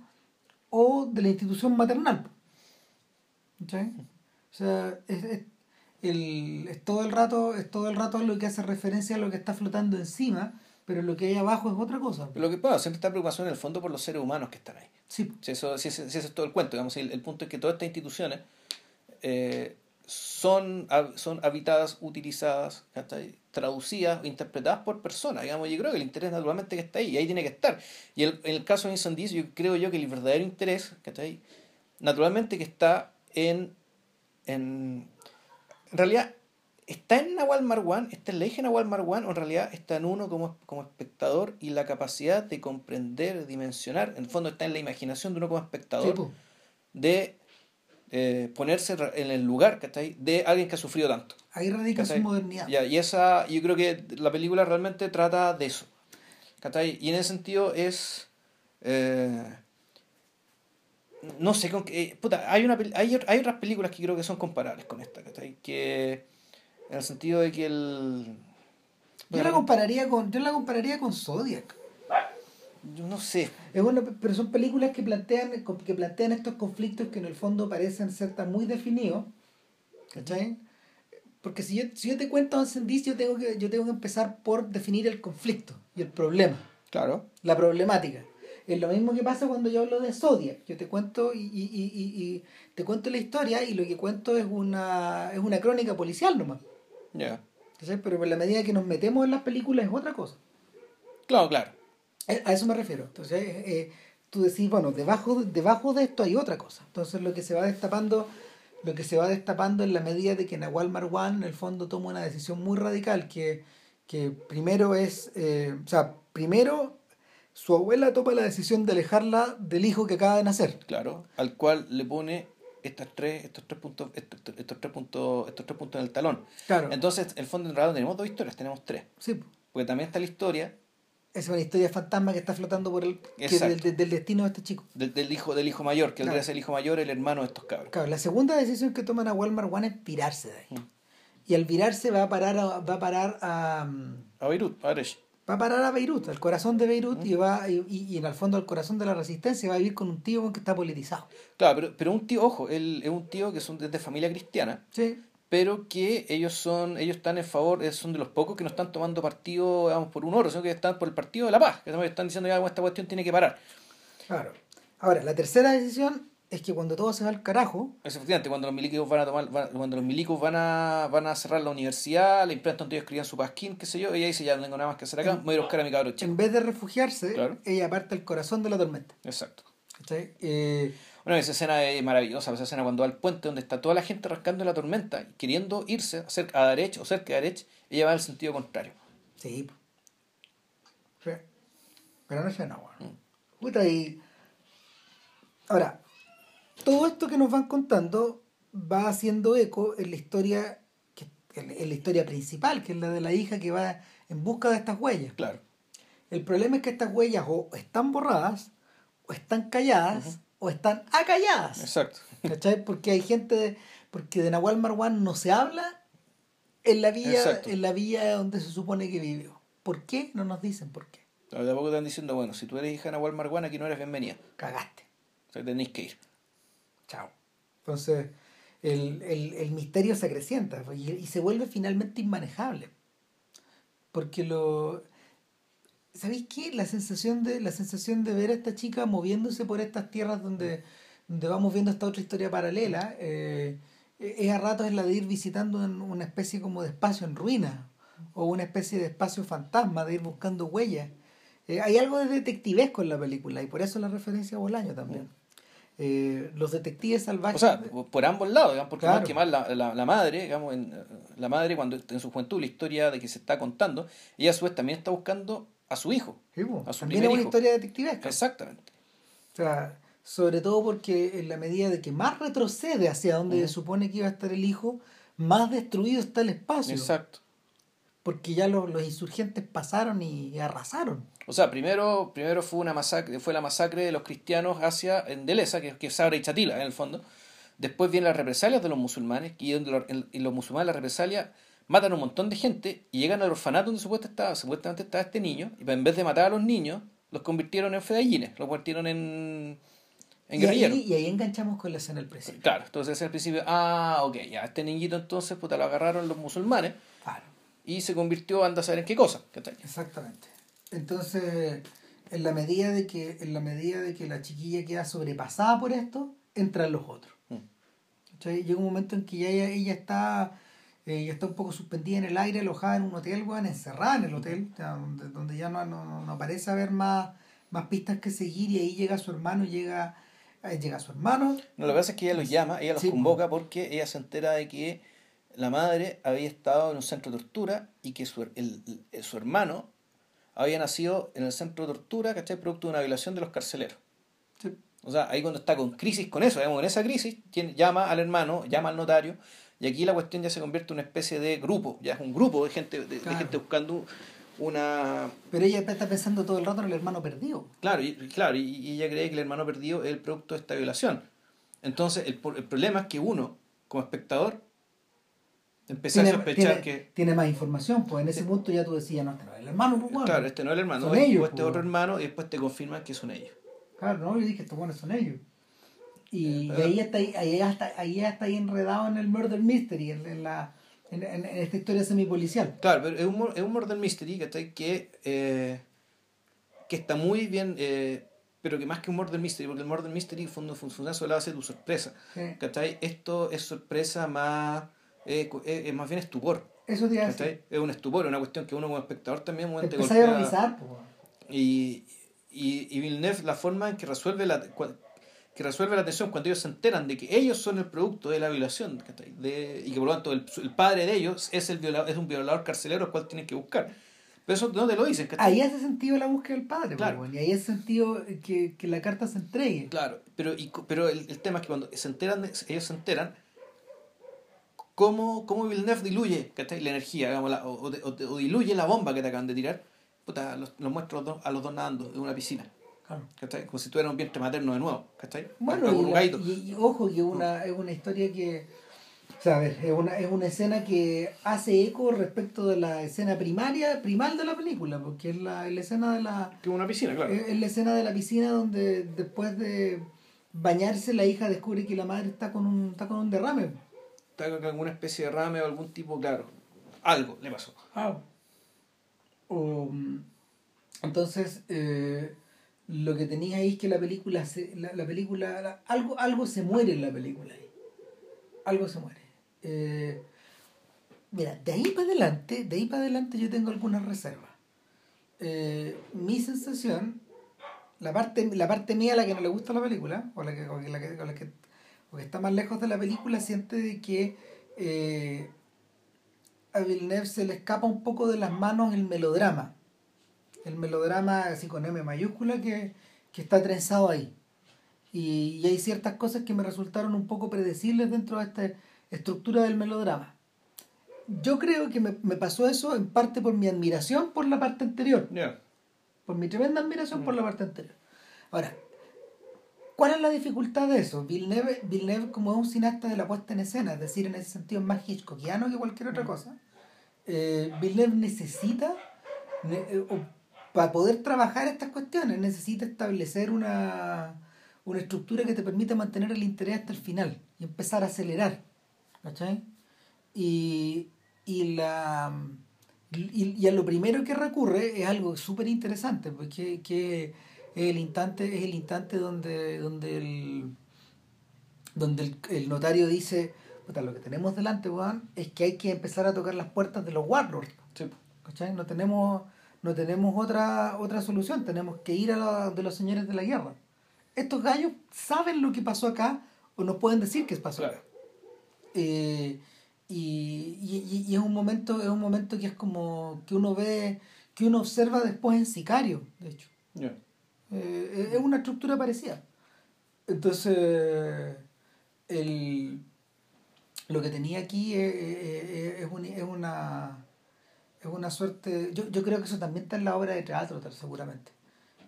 o de la institución maternal. O sea, es, el, es todo el rato, es todo el rato lo que hace referencia a lo que está flotando encima, pero lo que hay abajo es otra cosa. lo que pasa, siempre está preocupación en el fondo por los seres humanos que están ahí. Sí. Si eso, si ese, es todo el cuento, digamos, el, punto es que todas estas instituciones eh, son, son habitadas, utilizadas, traducidas, interpretadas por personas, digamos, yo creo que el interés naturalmente que está ahí, y ahí tiene que estar. Y el, en el caso de Insandis, yo creo yo que el verdadero interés, ahí naturalmente que está en, en, en realidad, está en Nahual Marwan, está en la hija Nahual Marwan, o en realidad está en uno como, como espectador y la capacidad de comprender, dimensionar, en el fondo está en la imaginación de uno como espectador, de eh, ponerse en el lugar de alguien que ha sufrido tanto. Ahí radica su modernidad. y esa, yo creo que la película realmente trata de eso. Y en ese sentido es... Eh, no sé, con que, puta, hay, una, hay, hay otras películas que creo que son comparables con esta, Que en el sentido de que el... Yo la compararía con, yo la compararía con Zodiac yo no sé. Es bueno, pero son películas que plantean, que plantean estos conflictos que en el fondo parecen ser tan muy definidos. ¿Cachai? Porque si yo, si yo te cuento un yo tengo, que, yo tengo que empezar por definir el conflicto y el problema. Claro. La problemática. es lo mismo que pasa cuando yo hablo de Zodiac. Yo te cuento y, y, y, y te cuento la historia y lo que cuento es una, es una crónica policial nomás. Ya. ¿Cachai? Pero por la medida que nos metemos en las películas es otra cosa. Claro, claro. Eh, A eso me refiero. Entonces, eh, tú decís, bueno, debajo, debajo de esto hay otra cosa. Entonces, lo que se va destapando, lo que se va destapando en la medida de que Nahual Marwan, en el fondo, toma una decisión muy radical, que, que primero es, eh, o sea, primero su abuela toma la decisión de alejarla del hijo que acaba de nacer. Claro. Al cual le pone estas tres, estos tres puntos, estos, estos tres puntos, estos tres puntos en el talón. Claro. Entonces, en el fondo, en realidad tenemos dos historias, tenemos tres. Sí, Porque también está la historia es una historia fantasma que está flotando por el del, del- del destino de este chico. del, del hijo del hijo mayor, que él Claro. es el hijo mayor, el hermano de estos cabros. Claro, la segunda decisión que toma Nahual Marwan es virarse de ahí. Mm. Y al virarse va a parar a, va a parar a mm, A Beirut, a Aresh. va a parar a Beirut, al corazón de Beirut y va y, y- en el fondo al corazón de la resistencia va a vivir con un tío que está politizado. Claro, pero, pero un tío, ojo, él es un tío que de, de familia cristiana, Sí. Pero que ellos son, ellos están en favor, eh, son de los pocos que no están tomando partido, digamos, por un oro, sino que están por el partido de la paz, que están diciendo ya esta cuestión tiene que parar. Claro. Ahora, la tercera decisión es que cuando todo se va al carajo, Es efectivamente, cuando los milicos van a tomar, van- cuando los milicos van a, van a cerrar la universidad, la imprenta donde ellos escribían su pasquín, qué sé yo, ella dice ya no tengo nada más que hacer acá, me voy a buscar a mi cabro chico. en vez de refugiarse, Claro. ella parte al corazón de la tormenta. Exacto. ¿Cachai? Eh, Bueno, esa escena es maravillosa, esa escena cuando va al puente donde está toda la gente rascando en la tormenta, queriendo irse cerca, a derecha o cerca de derecha, ella va en el sentido contrario. Sí. Sí. Pero no sé, no, bueno. Mm. Puta, y. Ahora, todo esto que nos van contando va haciendo eco en la historia, en la historia principal, que es la de la hija que va en busca de estas huellas. Claro. El problema es que estas huellas o están borradas, o están calladas, o están acalladas. Exacto. ¿Cachai? Porque hay gente, de- porque de Nahual Marwan no se habla en la vía, Exacto. en la vía donde se supone que vivió. ¿Por qué? No nos dicen por qué. Pero tampoco te están diciendo, bueno, si tú eres hija de Nahual Marguana, aquí no eres bienvenida. Cagaste. O sea, tenéis que ir. Chao. Entonces, el, el, el misterio se acrecienta y, y se vuelve finalmente inmanejable. Porque lo. ¿Sabéis qué? La sensación de, la sensación de ver a esta chica moviéndose por estas tierras donde, donde vamos viendo esta otra historia paralela, eh, es a ratos es la de ir visitando un- una especie como de espacio en ruina, o una especie de espacio fantasma, de ir buscando huellas. Eh, hay algo de detectivesco en la película, y por eso la referencia a Bolaño también. Eh, los detectives salvajes. O sea, por ambos lados, digamos, porque Claro. más que más la, la, la madre, digamos, en, la madre cuando en su juventud la historia de que se está contando, ella a su vez también está buscando a su hijo. Sí, po, a su también es una hijo. historia detectivesca. Exactamente. O sea, sobre todo porque en la medida de que más retrocede hacia donde se supone que iba a estar el hijo, más destruido está el espacio. Exacto. Porque ya los, los insurgentes pasaron y arrasaron. O sea, primero, primero fue una masacre, fue la masacre de los cristianos hacia Endeleza, que, que es Sabra y Chatila en el fondo. Después vienen las represalias de los musulmanes, y en- los musulmanes las represalias matan a un montón de gente y llegan al orfanato donde supuestamente estaba, supuestamente estaba este niño, y en vez de matar a los niños, los convirtieron en fedallines, los convirtieron en, en Y ahí, guerrilleros. y ahí enganchamos con la escena del principio. Claro, entonces al principio, ah, ok, ya, este niñito entonces puta, lo agarraron los musulmanes Claro, y se convirtió, anda a saber en qué cosa, exactamente. Entonces, en la medida de que, en la medida de que la chiquilla queda sobrepasada por esto, entran los otros. Mm. Llega un momento en que ya ella, ella está eh, ella está un poco suspendida en el aire, alojada en un hotel, weón, encerrada en el hotel, donde, donde ya no, no, no parece haber más, más pistas que seguir y ahí llega su hermano, llega, eh, llega su hermano. No, lo que pasa es que ella los llama, ella los Sí, convoca porque ella se entera de que la madre había estado en un centro de tortura y que su, el- el- su hermano había nacido en el centro de tortura, ¿cachai? Producto de una violación de los carceleros. Sí. O sea, ahí cuando está con crisis con eso, digamos, en esa crisis, llama al hermano, llama al notario, y aquí la cuestión ya se convierte en una especie de grupo, ya es un grupo de gente, de, gente buscando una... Pero ella está pensando todo el rato en el hermano perdido. Claro, y, claro, y, y ella cree que el hermano perdido es el producto de esta violación. Entonces, el, el problema es que uno, como espectador, empieza a Tiene, sospechar tiene- que, tiene más información, pues en ese punto ya tú decías, no, este no es el hermano, pues, weón. claro, este no es el hermano, Son es ellos, este po. otro hermano, y después te confirman que son ellos. Claro, no, yo dije, estos buenos son ellos. Y, Eh, y ahí está ahí, ahí está ahí está ahí enredado en el murder mystery, en, en la en, en- esta historia semipolicial. Claro, pero es un, es un murder mystery ¿cachai? que, eh, que está muy bien eh, pero que más que un murder mystery, porque el murder mystery funciona sobre la base de tu sorpresa. ¿Cachai? Esto es sorpresa más, eh, es más bien estupor. Eso te Es un estupor, una cuestión que uno como espectador también te. A revisar, y, y, y Villeneuve, la forma en que resuelve la, que resuelve la tensión cuando ellos se enteran de que ellos son el producto de la violación de, y que por lo tanto el, el, padre de ellos es, el violador, es un violador carcelero al cual tienen que buscar. Pero eso no te lo dicen. Ahí hace sentido la búsqueda del padre, claro. y ahí hace sentido que, que, la carta se entregue. Claro, pero, y, pero el, el, tema es que cuando se enteran, ellos se enteran, cómo, cómo Villeneuve diluye la energía, digamos, la, o, o, diluye la bomba que te acaban de tirar, puta, los, los muestro a los, dos, a los dos nadando en una piscina. Claro. Como si tuvieran un vientre materno de nuevo. ¿cachai? Bueno, y, ojo, que una, es una historia que. O es una, es una escena que hace eco respecto de la escena primaria, primal de la película, porque es la, la escena de la. Que una piscina, claro. Es, la escena de la piscina donde después de bañarse la hija descubre que la madre está con un, está con un derrame. Está con alguna especie de derrame o algún tipo, claro. Algo le pasó. Ah. entonces, eh, lo que tenía ahí es que la película, se, la, la película, algo, algo se muere en la película ahí. Algo se muere. Eh, mira, de ahí para adelante, de ahí para adelante yo tengo algunas reservas. Eh, mi sensación, la parte, la parte mía, la que no le gusta la película, o la que, o la que, la que, está más lejos de la película, siente de que eh, a Villeneuve se le escapa un poco de las manos el melodrama el melodrama así con M mayúscula que, está trenzado ahí. Y, hay ciertas cosas que me resultaron un poco predecibles dentro de esta estructura del melodrama. Yo creo que me, pasó eso en parte por mi admiración por la parte anterior. Por mi tremenda admiración por la parte anterior. Ahora, ¿cuál es la dificultad de eso? Villeneuve, Villeneuve como es un cineasta de la puesta en escena, es decir, en ese sentido es más hitchcockiano que cualquier otra cosa, eh, Villeneuve necesita, eh, para poder trabajar estas cuestiones necesita establecer una, una estructura que te permita mantener el interés hasta el final y empezar a acelerar. ¿Cachai? Y, y, la, y, a lo primero que recurre es algo súper interesante, porque que es el instante, es el instante donde, donde, el, donde el, notario dice, lo que tenemos delante, Juan, es que hay que empezar a tocar las puertas de los warlords. ¿Cachai? No tenemos no tenemos otra, otra solución, tenemos que ir a la, de los señores de la guerra. Estos gallos saben lo que pasó acá o nos pueden decir qué pasó acá. Eh, y, y, y, es un momento es un momento que es como que uno ve que uno observa después en Sicario de hecho eh, es una estructura parecida entonces el, lo que tenía aquí es, es, es una es una suerte, yo, yo creo que eso también está en la obra de teatro, seguramente.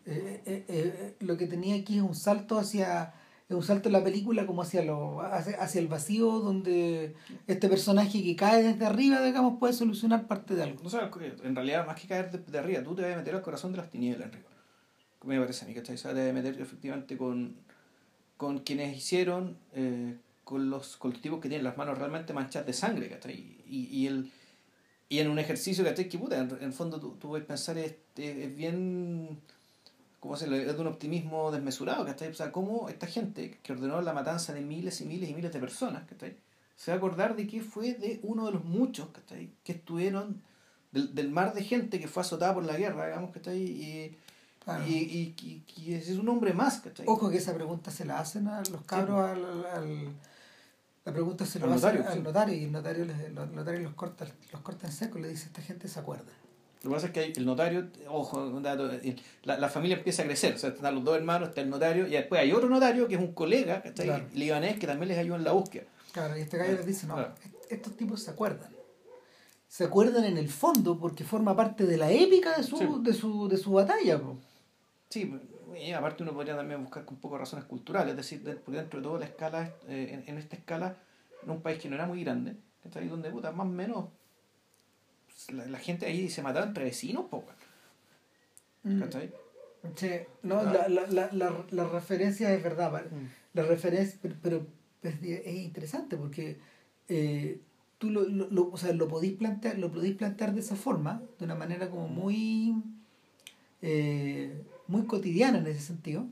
Eh, eh, eh, lo que tenía aquí es un salto hacia un salto en la película como hacia lo hacia, el vacío donde este personaje que cae desde arriba digamos puede solucionar parte de algo no sabes en realidad más que caer desde arriba tú te vas a meter al corazón de las tinieblas Enrique me parece a mí ¿cachai? te vas a meter efectivamente con con quienes hicieron con los colectivos que tienen las manos realmente manchadas de sangre ¿cachai? y, y el y en un ejercicio que, que puta, en, el fondo tú, tú a pensar, es, es, bien, ¿cómo se es de un optimismo desmesurado, ¿cachai? O sea, cómo esta gente que ordenó la matanza de miles y miles y miles de personas, ¿cachai? Se va a acordar de que fue de uno de los muchos, ¿cachai? Que estuvieron, del, del mar de gente que fue azotada por la guerra, digamos, ¿cachai? Y, y, y, y, es un hombre más, ¿cachai? Ojo que esa pregunta se la hacen a los cabros al la pregunta se lo hace al notario y el notario, les, los, notario los, corta, los corta en seco y le dice, esta gente se acuerda. Lo que pasa es que el notario, ojo, la, la familia empieza a crecer, o sea, están los dos hermanos, está el notario, y después hay otro notario que es un colega, libanés, que también les ayuda en la búsqueda. Claro, y este gallo les dice, no, estos tipos se acuerdan. Se acuerdan en el fondo porque forma parte de la épica de su, de su, de su batalla. Sí, y aparte uno podría también buscar con un poco razones culturales, es decir, porque dentro de todo la escala, eh, en, esta escala, en un país que no era muy grande, ahí donde puta, más o menos la, gente ahí se mataba entre vecinos, poco. Mm. Sí, no, la, la, la, la, la referencia es verdad, mm. la referencia, pero, es, interesante porque eh, tú lo, lo, o sea, lo podéis plantear, lo podéis plantear de esa forma, de una manera como muy eh, muy cotidiana en ese sentido,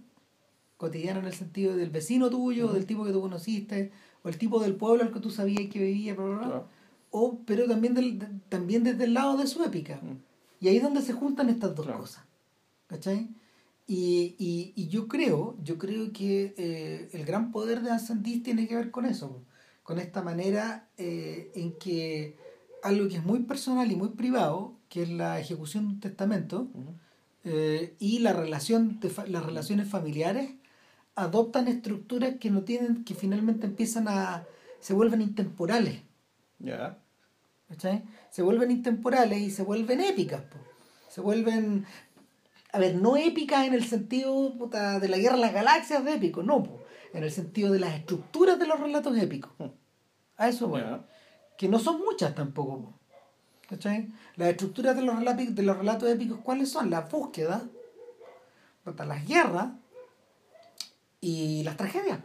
cotidiana en el sentido del vecino tuyo, del tipo que tú conociste, o el tipo del pueblo al que tú sabías que vivía, o, pero también, del, también desde el lado de su épica. Y ahí es donde se juntan estas dos cosas. ¿Cachai? Y, y, y, yo creo, yo creo que eh, el gran poder de Ansandis tiene que ver con eso, con esta manera eh, en que algo que es muy personal y muy privado, que es la ejecución de un testamento, eh, y la relación de las relaciones familiares, adoptan estructuras que no tienen, que finalmente empiezan a, se vuelven intemporales. Ya. Se vuelven intemporales y se vuelven épicas. Se vuelven, a ver, no épicas en el sentido de la guerra de las galaxias de épico, no, en el sentido de las estructuras de los relatos épicos. Hmm. A eso bueno. Que no son muchas tampoco. Las estructuras de los, relatos, de los relatos épicos, ¿cuáles son? La búsqueda, las guerras y las tragedias.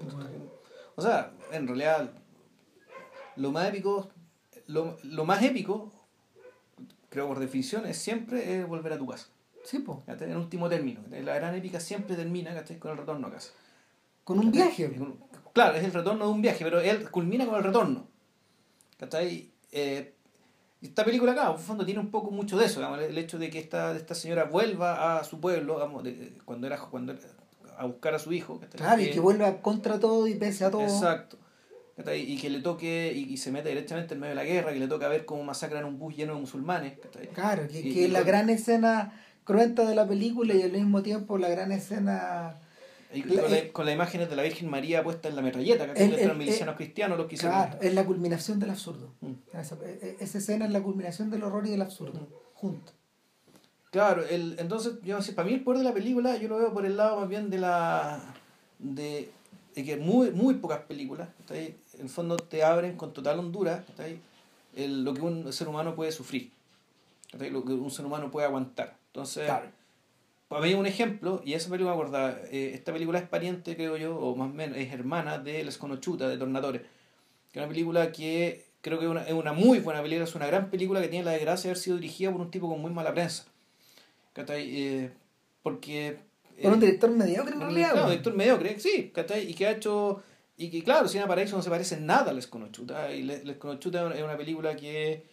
O sea, en realidad, lo más épico, lo, lo más épico, creo por definición, es siempre volver a tu casa. Sí, pues. En último término. La gran épica siempre termina con el retorno a casa. Con un viaje. Claro, es el retorno de un viaje, pero él culmina con el retorno. ¿Cachai? Eh, esta película acá, en fondo, tiene un poco mucho de eso, el hecho de que esta, esta señora vuelva a su pueblo, cuando era cuando a buscar a su hijo. Claro, y que vuelva contra todo y pese a todo. Exacto. Y que le toque, y, se mete directamente en medio de la guerra, que le toca ver cómo masacran un bus lleno de musulmanes. Claro, que, es la gran escena cruenta de la película y al mismo tiempo la gran escena con, las imágenes de la Virgen María puesta en la metralleta, que el, los milicianos cristianos los que Claro, es la culminación del absurdo. Mm. E, esa, escena es la culminación del horror y del absurdo, mm. juntos. Claro, el, entonces, yo para mí el poder de la película, yo lo veo por el lado más bien de la. de, que muy, muy pocas películas, en el fondo te abren con total hondura el, lo que un ser humano puede sufrir, lo que un ser humano puede aguantar. Entonces, para mí un ejemplo, y esa película me acordaba, eh, esta película es pariente, creo yo, o más o menos, es hermana de Les Conochuta, de Tornatore, que es una película que creo que es una, es una muy buena película, es una gran película que tiene la desgracia de haber sido dirigida por un tipo con muy mala prensa. Eh, porque... Por un director mediocre en realidad. Claro, un director mediocre, sí, y que ha hecho... Y que claro, Cine Paraíso no se parece en nada a Les Conochuta, y Les, Les Conochuta es una película que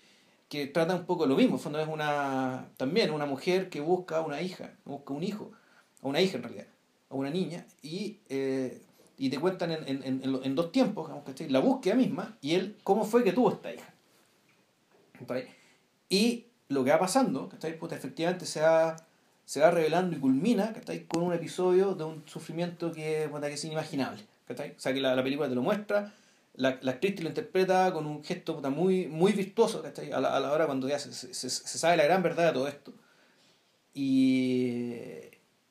que trata un poco lo mismo, en fondo es una también una mujer que busca una hija, busca un hijo, a una hija en realidad, a una niña, y, eh, y te cuentan en, en, en, dos tiempos, la búsqueda misma y él cómo fue que tuvo esta hija. Y lo que va pasando, pues efectivamente se va, se va revelando y culmina con un episodio de un sufrimiento que, que es inimaginable. O sea, que la, la película te lo muestra, la, la actriz lo interpreta con un gesto muy, muy virtuoso A, la, a la hora cuando ya se, se, se, sabe la gran verdad de todo esto. Y,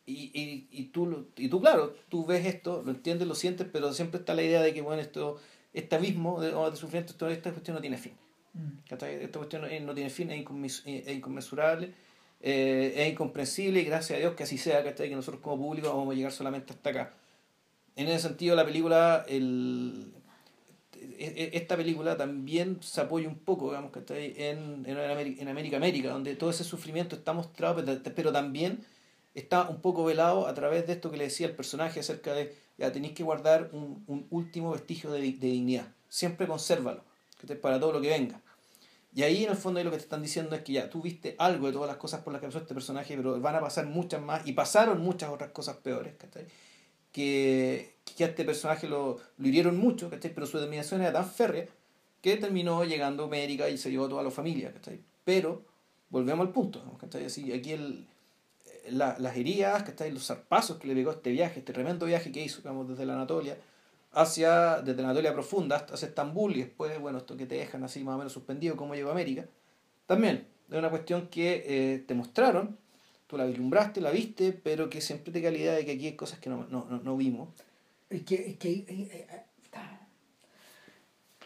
y, y, y, tú, y tú, claro, tú ves esto, lo entiendes, lo sientes, pero siempre está la idea de que, bueno, esto, este abismo de, de sufrimiento, esta cuestión no tiene fin. Mm. Esta cuestión no, tiene fin, es, inconmensurable, eh, es incomprensible y gracias a Dios que así sea, que nosotros como público vamos a llegar solamente hasta acá. En ese sentido, la película, el, esta película también se apoya un poco, digamos, que está en, en, América, en América América, donde todo ese sufrimiento está mostrado, pero, también está un poco velado a través de esto que le decía el personaje acerca de, ya tenéis que guardar un, un último vestigio de, de, dignidad, siempre consérvalo, que para todo lo que venga. Y ahí en el fondo lo que te están diciendo es que ya tú viste algo de todas las cosas por las que pasó este personaje, pero van a pasar muchas más y pasaron muchas otras cosas peores, que, que a este personaje lo, lo hirieron mucho, ¿cachai? Pero su determinación era tan férrea que terminó llegando a América y se llevó a toda la familia, ¿cachai? Pero, volvemos al punto, ¿cachai? Así, aquí el, la, las heridas, ¿cachai? Los zarpazos que le pegó este viaje, este tremendo viaje que hizo, digamos, desde la Anatolia hacia, desde la Anatolia profunda hasta Estambul y después, bueno, esto que te dejan así más o menos suspendido, cómo llegó a América, también es una cuestión que eh, te mostraron, tú la vislumbraste, la viste, pero que siempre te idea de que aquí hay cosas que no, no, no vimos. Es que, es que hay, eh, eh,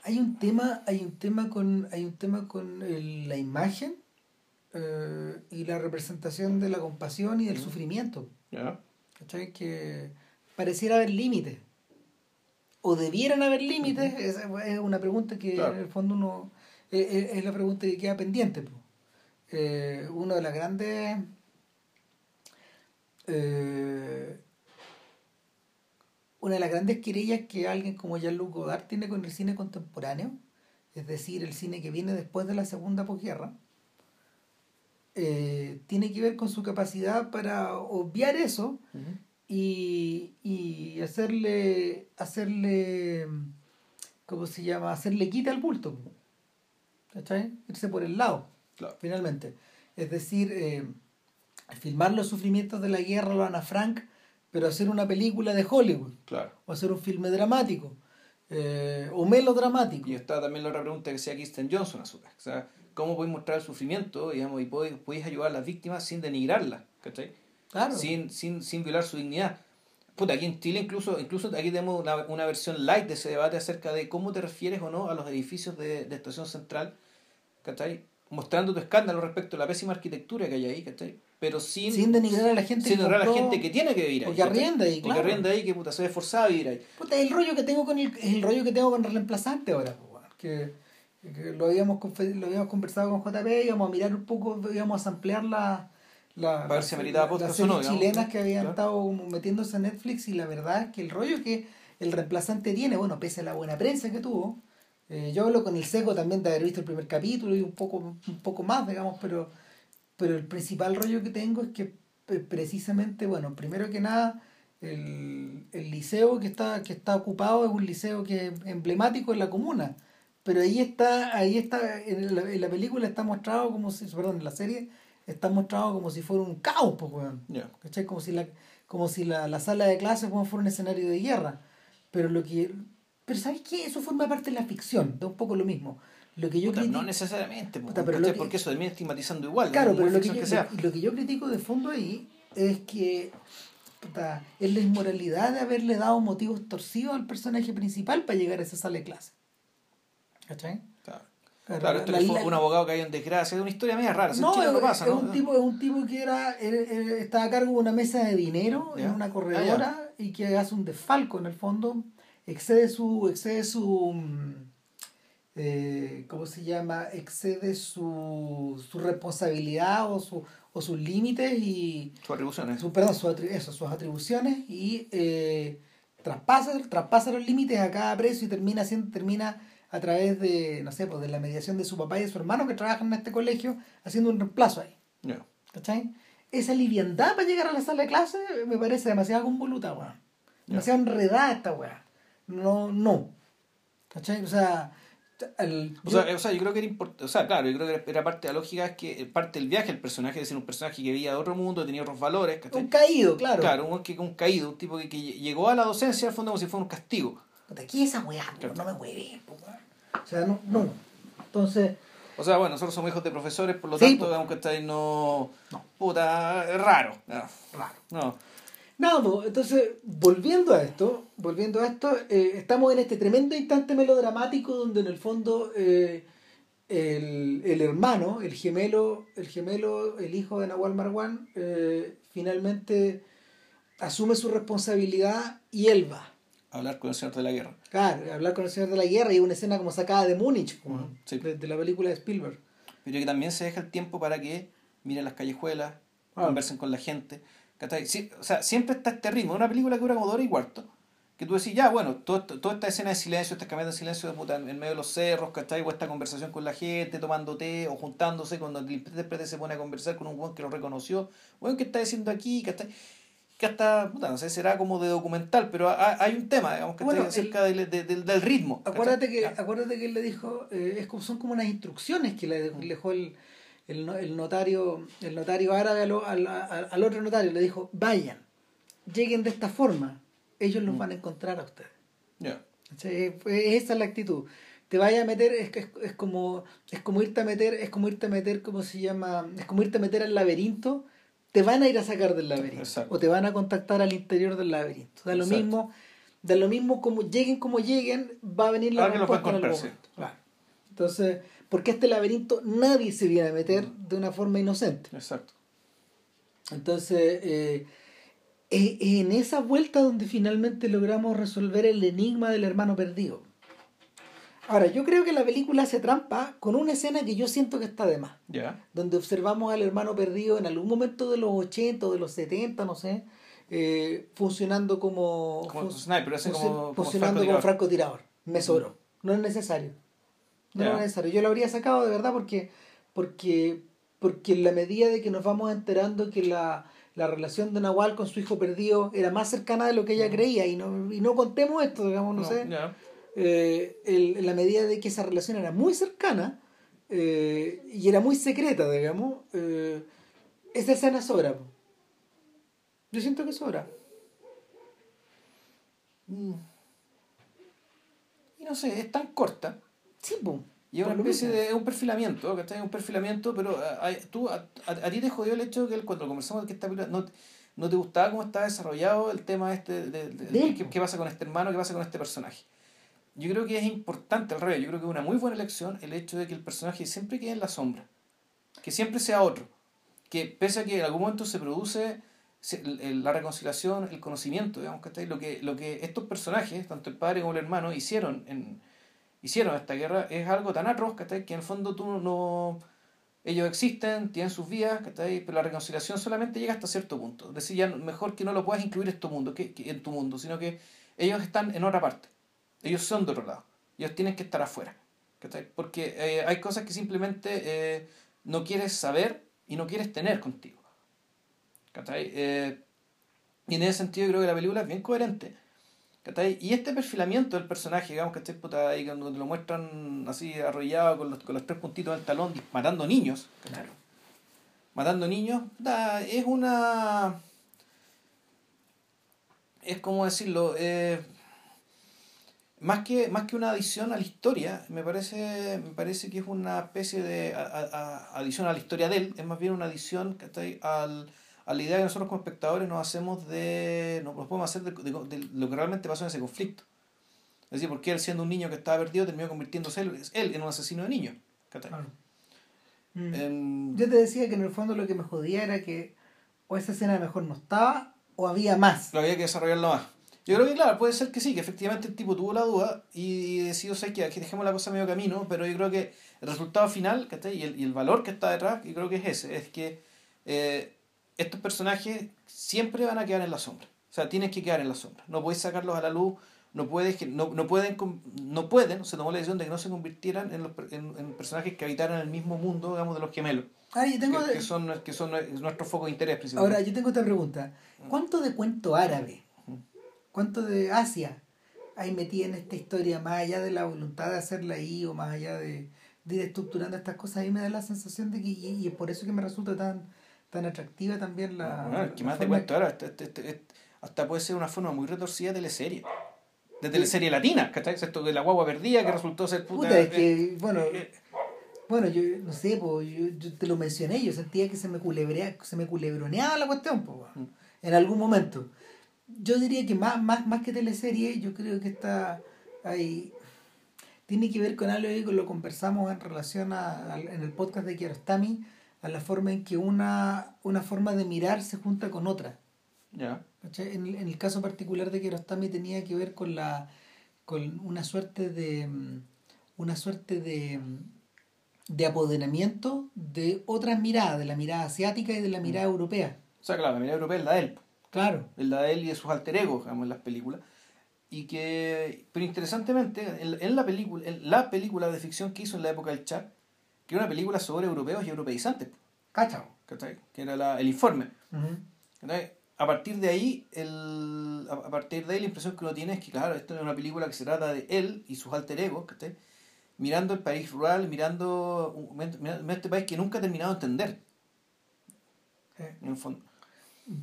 hay, un tema, hay un tema con, hay un tema con la imagen eh, y la representación de la compasión y del sufrimiento. Que pareciera haber límites. O debieran haber límites, es, una pregunta que en el fondo uno es, la pregunta que queda pendiente. uno de las grandes una de las grandes querellas que alguien como Jean-Luc Godard tiene con el cine contemporáneo, es decir, el cine que viene después de la segunda posguerra, eh, tiene que ver con su capacidad para obviar eso y, y hacerle, hacerle, ¿cómo se llama? Hacerle quita al bulto. ¿Cachai? Irse por el lado, finalmente. Es decir, eh, filmar los sufrimientos de la guerra, lo Ana Frank, pero hacer una película de Hollywood. Claro. O hacer un filme dramático. Eh, o melodramático. Y está también la otra pregunta que sea Kristen Johnson a su vez. O sea, ¿cómo podéis mostrar el sufrimiento digamos, y podéis, ayudar a las víctimas sin denigrarlas? ¿Cachai? Claro. Sin, sin, sin violar su dignidad. Puta, aquí en Chile incluso, incluso aquí tenemos una, una, versión light de ese debate acerca de cómo te refieres o no a los edificios de, de Estación Central, ¿cachai? Mostrando tu escándalo respecto a la pésima arquitectura que hay ahí, ¿cachai? Pero sin, sin denigrar a la gente sin denigrar a la gente que tiene que vivir ahí. Porque arrienda ahí, claro. Porque arrienda ahí, que puta, se ve forzado a vivir ahí. Puta, el rollo que tengo con el, el rollo que tengo con el reemplazante ahora, que, que lo, habíamos, lo habíamos conversado con JP, íbamos a mirar un poco, íbamos a ampliar la la, ver si las series chilenas que habían estado metiéndose en Netflix y la verdad es que el rollo que el reemplazante tiene, bueno, pese a la buena prensa que tuvo, eh, yo hablo con el seco también de haber visto el primer capítulo y un poco, un poco más, digamos, pero, pero el principal rollo que tengo es que precisamente, bueno, primero que nada, el, el liceo que está, que está ocupado es un liceo que es emblemático en la comuna. Pero ahí está, ahí está, en la, en la película está mostrado como si, perdón, en la serie está mostrado como si fuera un caos, pues, weón. Como si, la, como si la, la sala de clases fuera un escenario de guerra. Pero lo que. Pero ¿sabes qué? Eso forma parte de la ficción, de un poco lo mismo. Lo que yo No necesariamente, pero porque eso termina estigmatizando igual. Claro, pero lo que, yo, Lo, que yo critico de fondo ahí es que es la inmoralidad de haberle dado motivos torcidos al personaje principal para llegar a esa sala de clase. ¿Cachai? Claro, esto fue un abogado que hay en desgracia, es una historia media rara, no, es, pasa, es un tipo, es un tipo que era, estaba a cargo de una mesa de dinero en una corredora ah, y que hace un desfalco en el fondo, excede su, excede su mm, eh, ¿cómo se llama? excede su, su responsabilidad o su o sus límites y sus atribuciones perdón eso, sus atribuciones y eh, traspasa, traspasa los límites a cada precio y termina siendo, termina a través de, no sé, pues de la mediación de su papá y de su hermano que trabajan en este colegio, haciendo un reemplazo ahí. ¿Cachai? Esa liviandad para llegar a la sala de clase me parece demasiado convoluta, weón. Demasiado enredada esta weá. No, no. ¿Cachai? O sea, o, sea, o sea, yo creo que era importante, o sea, claro, yo creo que era parte de la lógica es que parte del viaje el personaje, es decir, un personaje que vivía de otro mundo, tenía otros valores, ¿cachai? Un caído, claro. Claro, un, un caído, un tipo que, que llegó a la docencia al fondo como si fuera un castigo. Aquí esa weá, no me mueve, o sea, no, no. Entonces. O sea, bueno, nosotros somos hijos de profesores, por lo tanto, aunque estáis no. No. Puta, es raro. Raro. No. No, entonces, volviendo a esto, volviendo a esto, eh, estamos en este tremendo instante melodramático donde en el fondo eh, el, el, hermano, el gemelo, el gemelo, el hijo de Nahual Marwan, eh, finalmente asume su responsabilidad y él va hablar con el señor de la guerra. Claro, hablar con el señor de la guerra y una escena como sacada de Múnich, de, la película de Spielberg. Pero que también se deja el tiempo para que miren las callejuelas, ah. conversen con la gente. O sea, siempre está este ritmo. Una película que dura como dos horas y cuarto. Que tú decís, ya, bueno, todo, toda esta escena de silencio, estas caminatas de silencio en medio de los cerros, ¿cachai? O esta conversación con la gente, tomando té o juntándose, cuando el intérprete se pone a conversar con un buen que lo reconoció. Bueno, ¿qué está diciendo aquí? ¿cachai? que hasta, puta, no sé, será como de documental, pero hay un tema, digamos, que está acerca del, del, ritmo. Acuérdate que, acuérdate que él le dijo, eh, es como, son como unas instrucciones que le, dejó el, el, notario el notario árabe al, al, otro notario, le dijo, vayan, lleguen de esta forma, ellos los mm. van a encontrar a ustedes. esa es la actitud. Te vaya a meter, es, es, es, como, es como irte a meter, es como irte a meter, ¿cómo se llama? Es como irte a meter al laberinto te van a ir a sacar del laberinto o te van a contactar al interior del laberinto. Da lo mismo, da lo mismo como lleguen como lleguen, va a venir la respuesta en el momento. Entonces, porque este laberinto nadie se viene a meter de una forma inocente. Exacto. Entonces, eh, es en esa vuelta donde finalmente logramos resolver el enigma del hermano perdido. Ahora, yo creo que la película hace trampa con una escena que yo siento que está de más. Donde observamos al hermano perdido en algún momento de los 80 o de los 70, no sé, eh, funcionando como, Como fun- sniper, como- como funcionando como francotirador. francotirador. Me sobró. No es necesario. No Ya. es necesario. Yo lo habría sacado de verdad porque, porque, porque en la medida de que nos vamos enterando que la, la relación de Nahual con su hijo perdido era más cercana de lo que ella creía y no, y no contemos esto, digamos, no, sé. eh, el- en la medida de que esa relación era muy cercana eh, y era muy secreta, digamos, eh, esa escena sobra. Yo siento que sobra. Mm. Y no sé, es tan corta. Sí, po. Y es una especie de es un perfilamiento, ¿cachai? Es un perfilamiento, pero ah, ah, tú, a, a, a ti te jodió el hecho de que él, cuando conversamos de que esta película no, no te gustaba cómo estaba desarrollado el tema este de, de- De él, qué, pasa con este hermano, qué pasa con este personaje. Yo creo que es importante al revés, yo creo que es una muy buena elección el hecho de que el personaje siempre quede en la sombra, que siempre sea otro, que pese a que en algún momento se produce el- el- la reconciliación, el conocimiento, digamos, ¿cachai? Lo que, lo que estos personajes, tanto el padre como el hermano, hicieron en, hicieron esta guerra es algo tan atroz que en el fondo tú no ellos existen, tienen sus ¿cachai? pero la reconciliación solamente llega hasta cierto punto. Es decir, ya mejor que no lo puedas incluir en tu mundo, que, que en tu mundo, sino que ellos están en otra parte. Ellos son de otro lado. Ellos tienen que estar afuera. Porque eh, hay cosas que simplemente eh, no quieres saber y no quieres tener contigo. Eh, y en ese sentido creo que la película es bien coherente. ¿Cachai? Y este perfilamiento del personaje, digamos, ¿cachai? Puta, ahí cuando te lo muestran así arrollado con los, con los tres puntitos del talón, matando niños, ¿cachai? Matando niños, da, es una... Es como decirlo, eh, más, que, más que una adición a la historia, me parece, me parece que es una especie de a- a- a- adición a la historia de él, es más bien una adición ¿cachai? Al, a la idea que nosotros como espectadores nos hacemos de, nos podemos hacer de, de- de lo que realmente pasó en ese conflicto. Es decir, porque él siendo un niño que estaba perdido terminó convirtiéndose él, él en un asesino de niños. Mm. Em, Yo te decía que en el fondo lo que me jodía era que o esa escena mejor no estaba o había más. lo había que desarrollarlo más. Yo creo que, claro, puede ser que sí, que efectivamente el tipo tuvo la duda y decidió, ¿sabes qué? Que dejemos la cosa medio camino, pero yo creo que el resultado final, ¿cachai? Y el, y el valor que está detrás, yo creo que es ese, es que eh, estos personajes siempre van a quedar en la sombra. O sea, tienen que quedar en la sombra. No puedes sacarlos a la luz, no puedes no, no pueden no pueden, se tomó la decisión de que no se convirtieran en, los, en, en personajes que habitaran el mismo mundo, digamos, de los gemelos, Ahora yo tengo, que, que son, que son nuestro foco de interés principalmente. ahora yo tengo otra pregunta. ¿Cuánto de cuento árabe, cuánto de Asia hay metida en esta historia, más allá de la voluntad de hacerla ahí o más allá de, de ir estructurando estas cosas? A mí me da la sensación de que, y, y es por eso que me resulta tan, tan atractiva también la... Bueno, es que más forma- cuento ahora, este- este- este- hasta puede ser una forma muy retorcida de teleserie. De teleserie latina, ¿cachai? Esto de la guagua perdida que resultó ser puta. Puta, es eh, que, bueno, eh, bueno, yo no sé, po, yo, yo te lo mencioné, yo sentía que se me, culebrea, se me culebroneaba la cuestión, po, Mm. en algún momento. Yo diría que más, más, más que teleserie, yo creo que está ahí, tiene que ver con algo que lo conversamos en relación a, al- en el podcast de Kiarostami, a la forma en que una, una forma de mirar se junta con otra. ya. ¿cachai? En, el- en el caso particular de Kiarostami tenía que ver con la con una suerte de mm, una suerte de mm, de apoderamiento de otras miradas, de la mirada asiática y de la mirada europea. O sea, claro, la mirada europea es la de él. Claro. Es la de él y de sus alter egos, digamos, en las películas. Y que, pero interesantemente, en, en la película, en la película de ficción que hizo en la época del chat, que era una película sobre europeos y europeizantes, Cachao. Que era la- el informe. A partir de ahí, el, a partir de ahí la impresión que uno tiene es que, claro, esto es una película que se trata de él y sus alter egos, ¿cachai? mirando el país rural, mirando, mirando este país que nunca ha terminado de entender, Eh, en el fondo.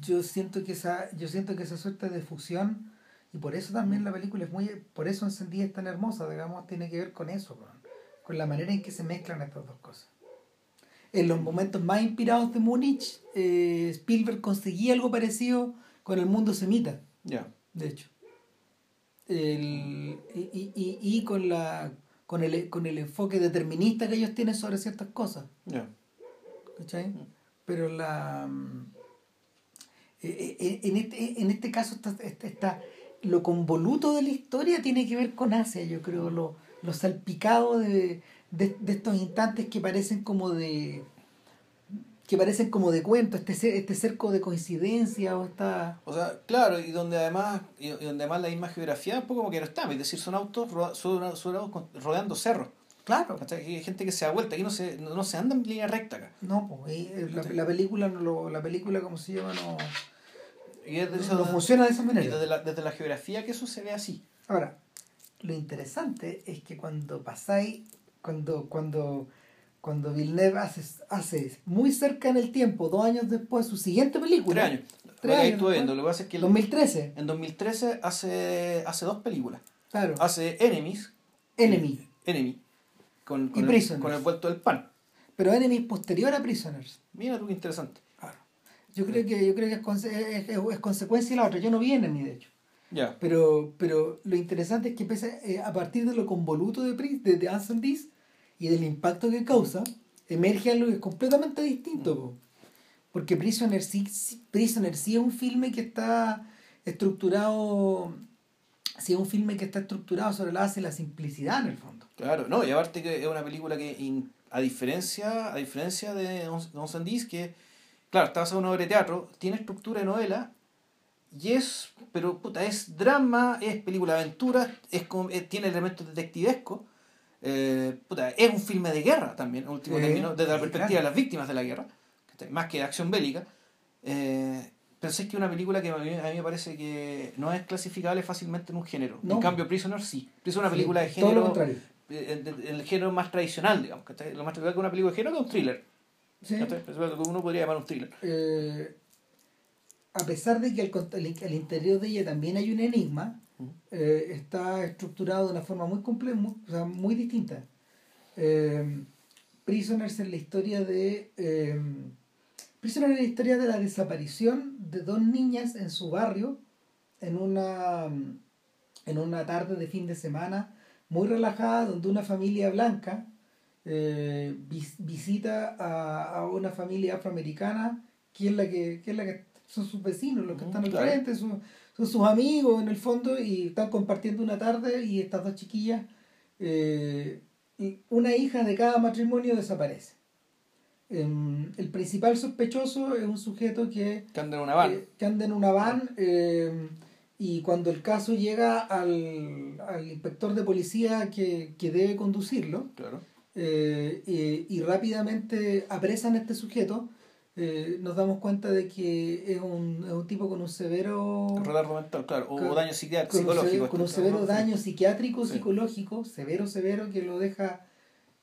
Yo siento que esa, yo siento que esa suerte de fusión, y por eso también la película es muy, por eso encendida es tan hermosa, digamos, tiene que ver con eso, con, con la manera en que se mezclan estas dos cosas. En los momentos más inspirados de Múnich, eh, Spielberg conseguía algo parecido con el mundo semita, Ya. de hecho. El- y, y, y, y con la con el, con el enfoque determinista que ellos tienen sobre ciertas cosas. Ya. ¿cachai? Pero la mm, eh, eh, en este, en este caso está, está, está- lo convoluto de la historia tiene que ver con Asia, yo creo, lo, lo salpicado de, de, de estos instantes que parecen como de que parecen como de cuento, este, este cerco de coincidencia o esta... O sea, claro, y donde además, y, y donde además la misma geografía un poco como que no está, es decir, son autos, roda- son, son autos con- rodeando cerros. Claro. hay gente que se da vuelta, aquí no se, no, no se anda en línea recta acá. No, pues, y, eh, la, la película, no lo, la película, ¿cómo se llama? No, Y no, eso- no funciona de esa y manera. desde la, desde la geografía que eso se ve así. Ahora, lo interesante es que cuando pasáis, cuando, cuando, cuando Villeneuve hace, hace muy cerca en el tiempo, dos años después, su siguiente película. Tres años. Tres años estuve viendo, lo que pasa es que el- 2013, en 2013 hace, hace dos películas. claro. Hace Enemies. Enemy. Enemy. Con, Y con, el, Prisoners. con el vuelto del pan. Pero Enemy es posterior a Prisoners. Mira tú qué interesante. Yo creo que, yo creo que es, conse- es, es- es consecuencia de la otra. Yo no vi Enemy, de hecho. Ya. Pero, pero lo interesante es que pese, eh, a partir de lo convoluto de, Pris- de, de Anson Dees y del impacto que causa, emerge algo que es completamente distinto. po. Porque Prisoner sí, sí- Prisoner sí es un filme que está estructurado, sí es un filme que está estructurado sobre la base de la simplicidad en el fondo. Claro, no, y aparte que es una película que, in- a diferencia a diferencia de On- On Sandys, que, claro, está basada en una obra de teatro, tiene estructura de novela, y es, pero puta, es drama, es película de aventura, es, com- eh, tiene elementos detectivescos, eh, puta, es un filme de guerra también, en último término, desde la perspectiva claro. de las víctimas de la guerra, más que de acción bélica. Eh, pensé que es una película que a mí, a mí me parece que no es clasificable fácilmente en un género. No. En cambio, Prisoner sí. Prisoner es una película de género Todo lo contrario. eh, en- en el género más tradicional, digamos. Lo más tradicional que una película de género que un thriller, Sí. Es que uno podría llamar un thriller. Eh, a pesar de que al, interior de ella también hay un enigma, eh, está estructurado de una forma muy compleja, muy, o sea, muy distinta. Eh, Prisoners es la historia de. Eh, Prisoners es la historia de la desaparición de dos niñas en su barrio en una, en una tarde de fin de semana muy relajada, donde una familia blanca eh, vis- visita a, a una familia afroamericana que es la que, que es la que son sus vecinos, los que Ujú, están al claro. frente, son, son sus amigos en el fondo y están compartiendo una tarde y estas dos chiquillas, eh, y una hija de cada matrimonio desaparece. Em, el principal sospechoso es un sujeto que Que anda en una van. eh, que anda en una van eh, y cuando el caso llega al, al inspector de policía que, que debe conducirlo claro. eh, y, y rápidamente apresan a este sujeto, eh, nos damos cuenta de que es un, es un tipo con un severo Retardo mental, claro. O con- daño psiquiátrico, psicológico. con un severo daño psiquiátrico, Sí. psicológico, severo, severo, que lo deja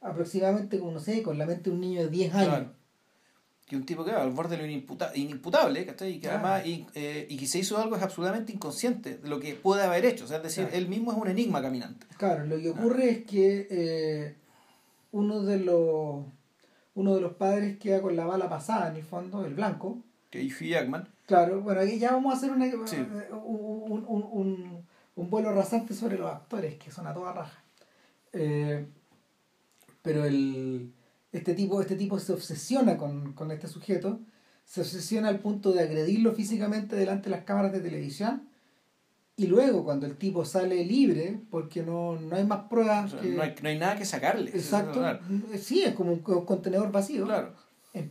aproximadamente, como no sé, con la mente de un niño de 10 años. Claro. Que un tipo que va al borde de lo inimputa- inimputable, ¿cachai? Y que Claro. además, y, eh, y que se hizo algo es absolutamente inconsciente de lo que puede haber hecho. O sea, es decir, Claro. él mismo es un enigma caminante. Claro, lo que ocurre es que eh, uno de los uno de los padres queda con la bala pasada en el fondo, el blanco. Que es Hugh Jackman. Claro, bueno, aquí ya vamos a hacer una, Sí. un, un, un, un vuelo rasante sobre los actores, que son a toda raja. Eh, pero el, este, tipo, este tipo se obsesiona con, con este sujeto, se obsesiona al punto de agredirlo físicamente delante de las cámaras de televisión. Y luego, cuando el tipo sale libre, porque no, no hay más O pruebas sea, que... no, hay, no hay nada que sacarle. Exacto. Claro. Sí, es como un co- contenedor vacío. Claro.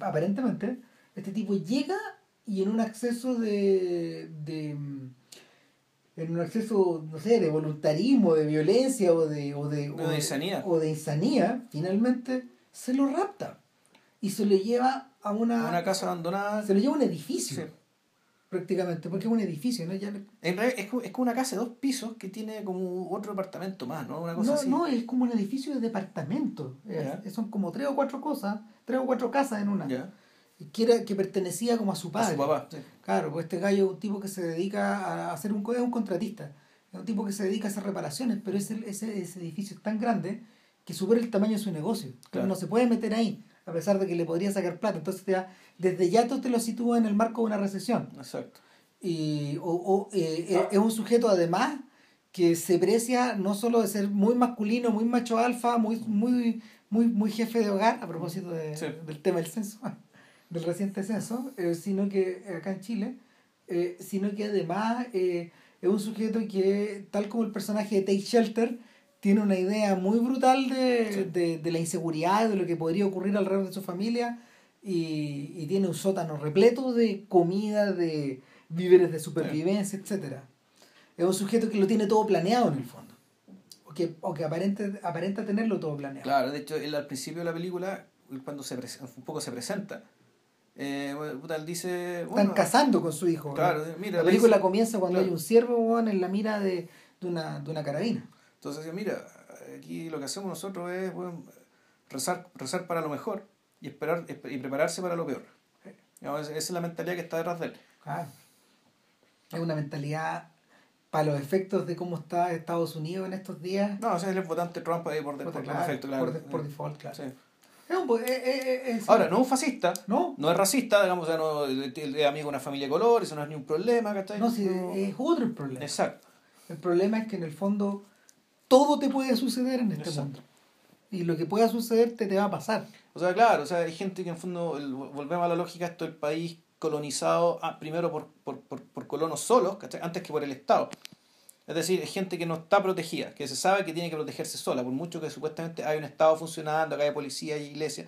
Aparentemente, este tipo llega y en un acceso de, de mm, en un acceso, no sé, de voluntarismo, de violencia o de, o de, O de insanía. o de insanía, finalmente se lo rapta y se lo lleva a una, Una casa abandonada. se lo lleva a un edificio Sí. Prácticamente, porque es un edificio, ¿no? Ya, En realidad es, es como una casa de dos pisos que tiene como otro apartamento más, ¿no? Una cosa no, así. no, es como un edificio de departamento. Ya. Son como tres o cuatro cosas, tres o cuatro casas en una. Ya. Que, era, que pertenecía como a su A padre. su papá. sí. Claro, pues este gallo es un tipo que se dedica a hacer un, es un contratista. Es un tipo que se dedica a hacer reparaciones, pero ese, ese, ese edificio es tan grande que supera el tamaño de su negocio. Claro. no se puede meter ahí, a pesar de que le podría sacar plata. Entonces te da- desde ya tú te lo sitúas en el marco de una recesión. Exacto. Y, o, o, eh, eh, es un sujeto además que se precia no solo de ser muy masculino, muy macho alfa, muy, muy, muy, muy jefe de hogar, a propósito de- Sí. del tema del censo, [laughs] del reciente censo, eh, sino que acá en Chile, eh, sino que además es un sujeto que, tal como el personaje de Take Shelter, tiene una idea muy brutal de, Sí. de, de la inseguridad, de lo que podría ocurrir alrededor de su familia, y, y tiene un sótano repleto de comida, de víveres de supervivencia, etcétera. Es un sujeto que lo tiene todo planeado en el fondo. O que, o que aparenta, aparenta tenerlo todo planeado. Claro, de hecho, él al principio de la película, cuando se un poco se presenta, eh, puta, él dice... Están Bueno, casando con su hijo. Claro, mira, la película dice- comienza cuando claro. hay un ciervo en la mira de, de, una, de una carabina. Entonces, mira, aquí lo que hacemos nosotros es bueno, rezar, rezar para lo mejor y esperar y prepararse para lo peor. Digamos, Esa es la mentalidad que está detrás de él. Claro. Es una mentalidad para los efectos de cómo está Estados Unidos en estos días. No, o sea, él es votante Trump ahí por, de- por, claro, defecto, claro. por de- por default, claro. Sí. Es un es- es- es- es- Ahora, no es un fascista, No, no es racista, digamos, o sea, no es es amigo de una familia de color, eso no es ni un problema, ¿cachai? no, sí, No. es otro el problema. Exacto. El problema es que en el fondo todo te puede suceder en este Exacto. mundo. Y lo que pueda suceder te, va a pasar. O sea, claro, o sea, hay gente que en fondo, el- volvemos a la lógica, esto el país colonizado ah, primero por, por, por, por colonos solos, ¿cachai? antes que por el Estado. Es decir, es gente que no está protegida, que se sabe que tiene que protegerse sola, por mucho que supuestamente hay un Estado funcionando, acá hay policía y iglesia.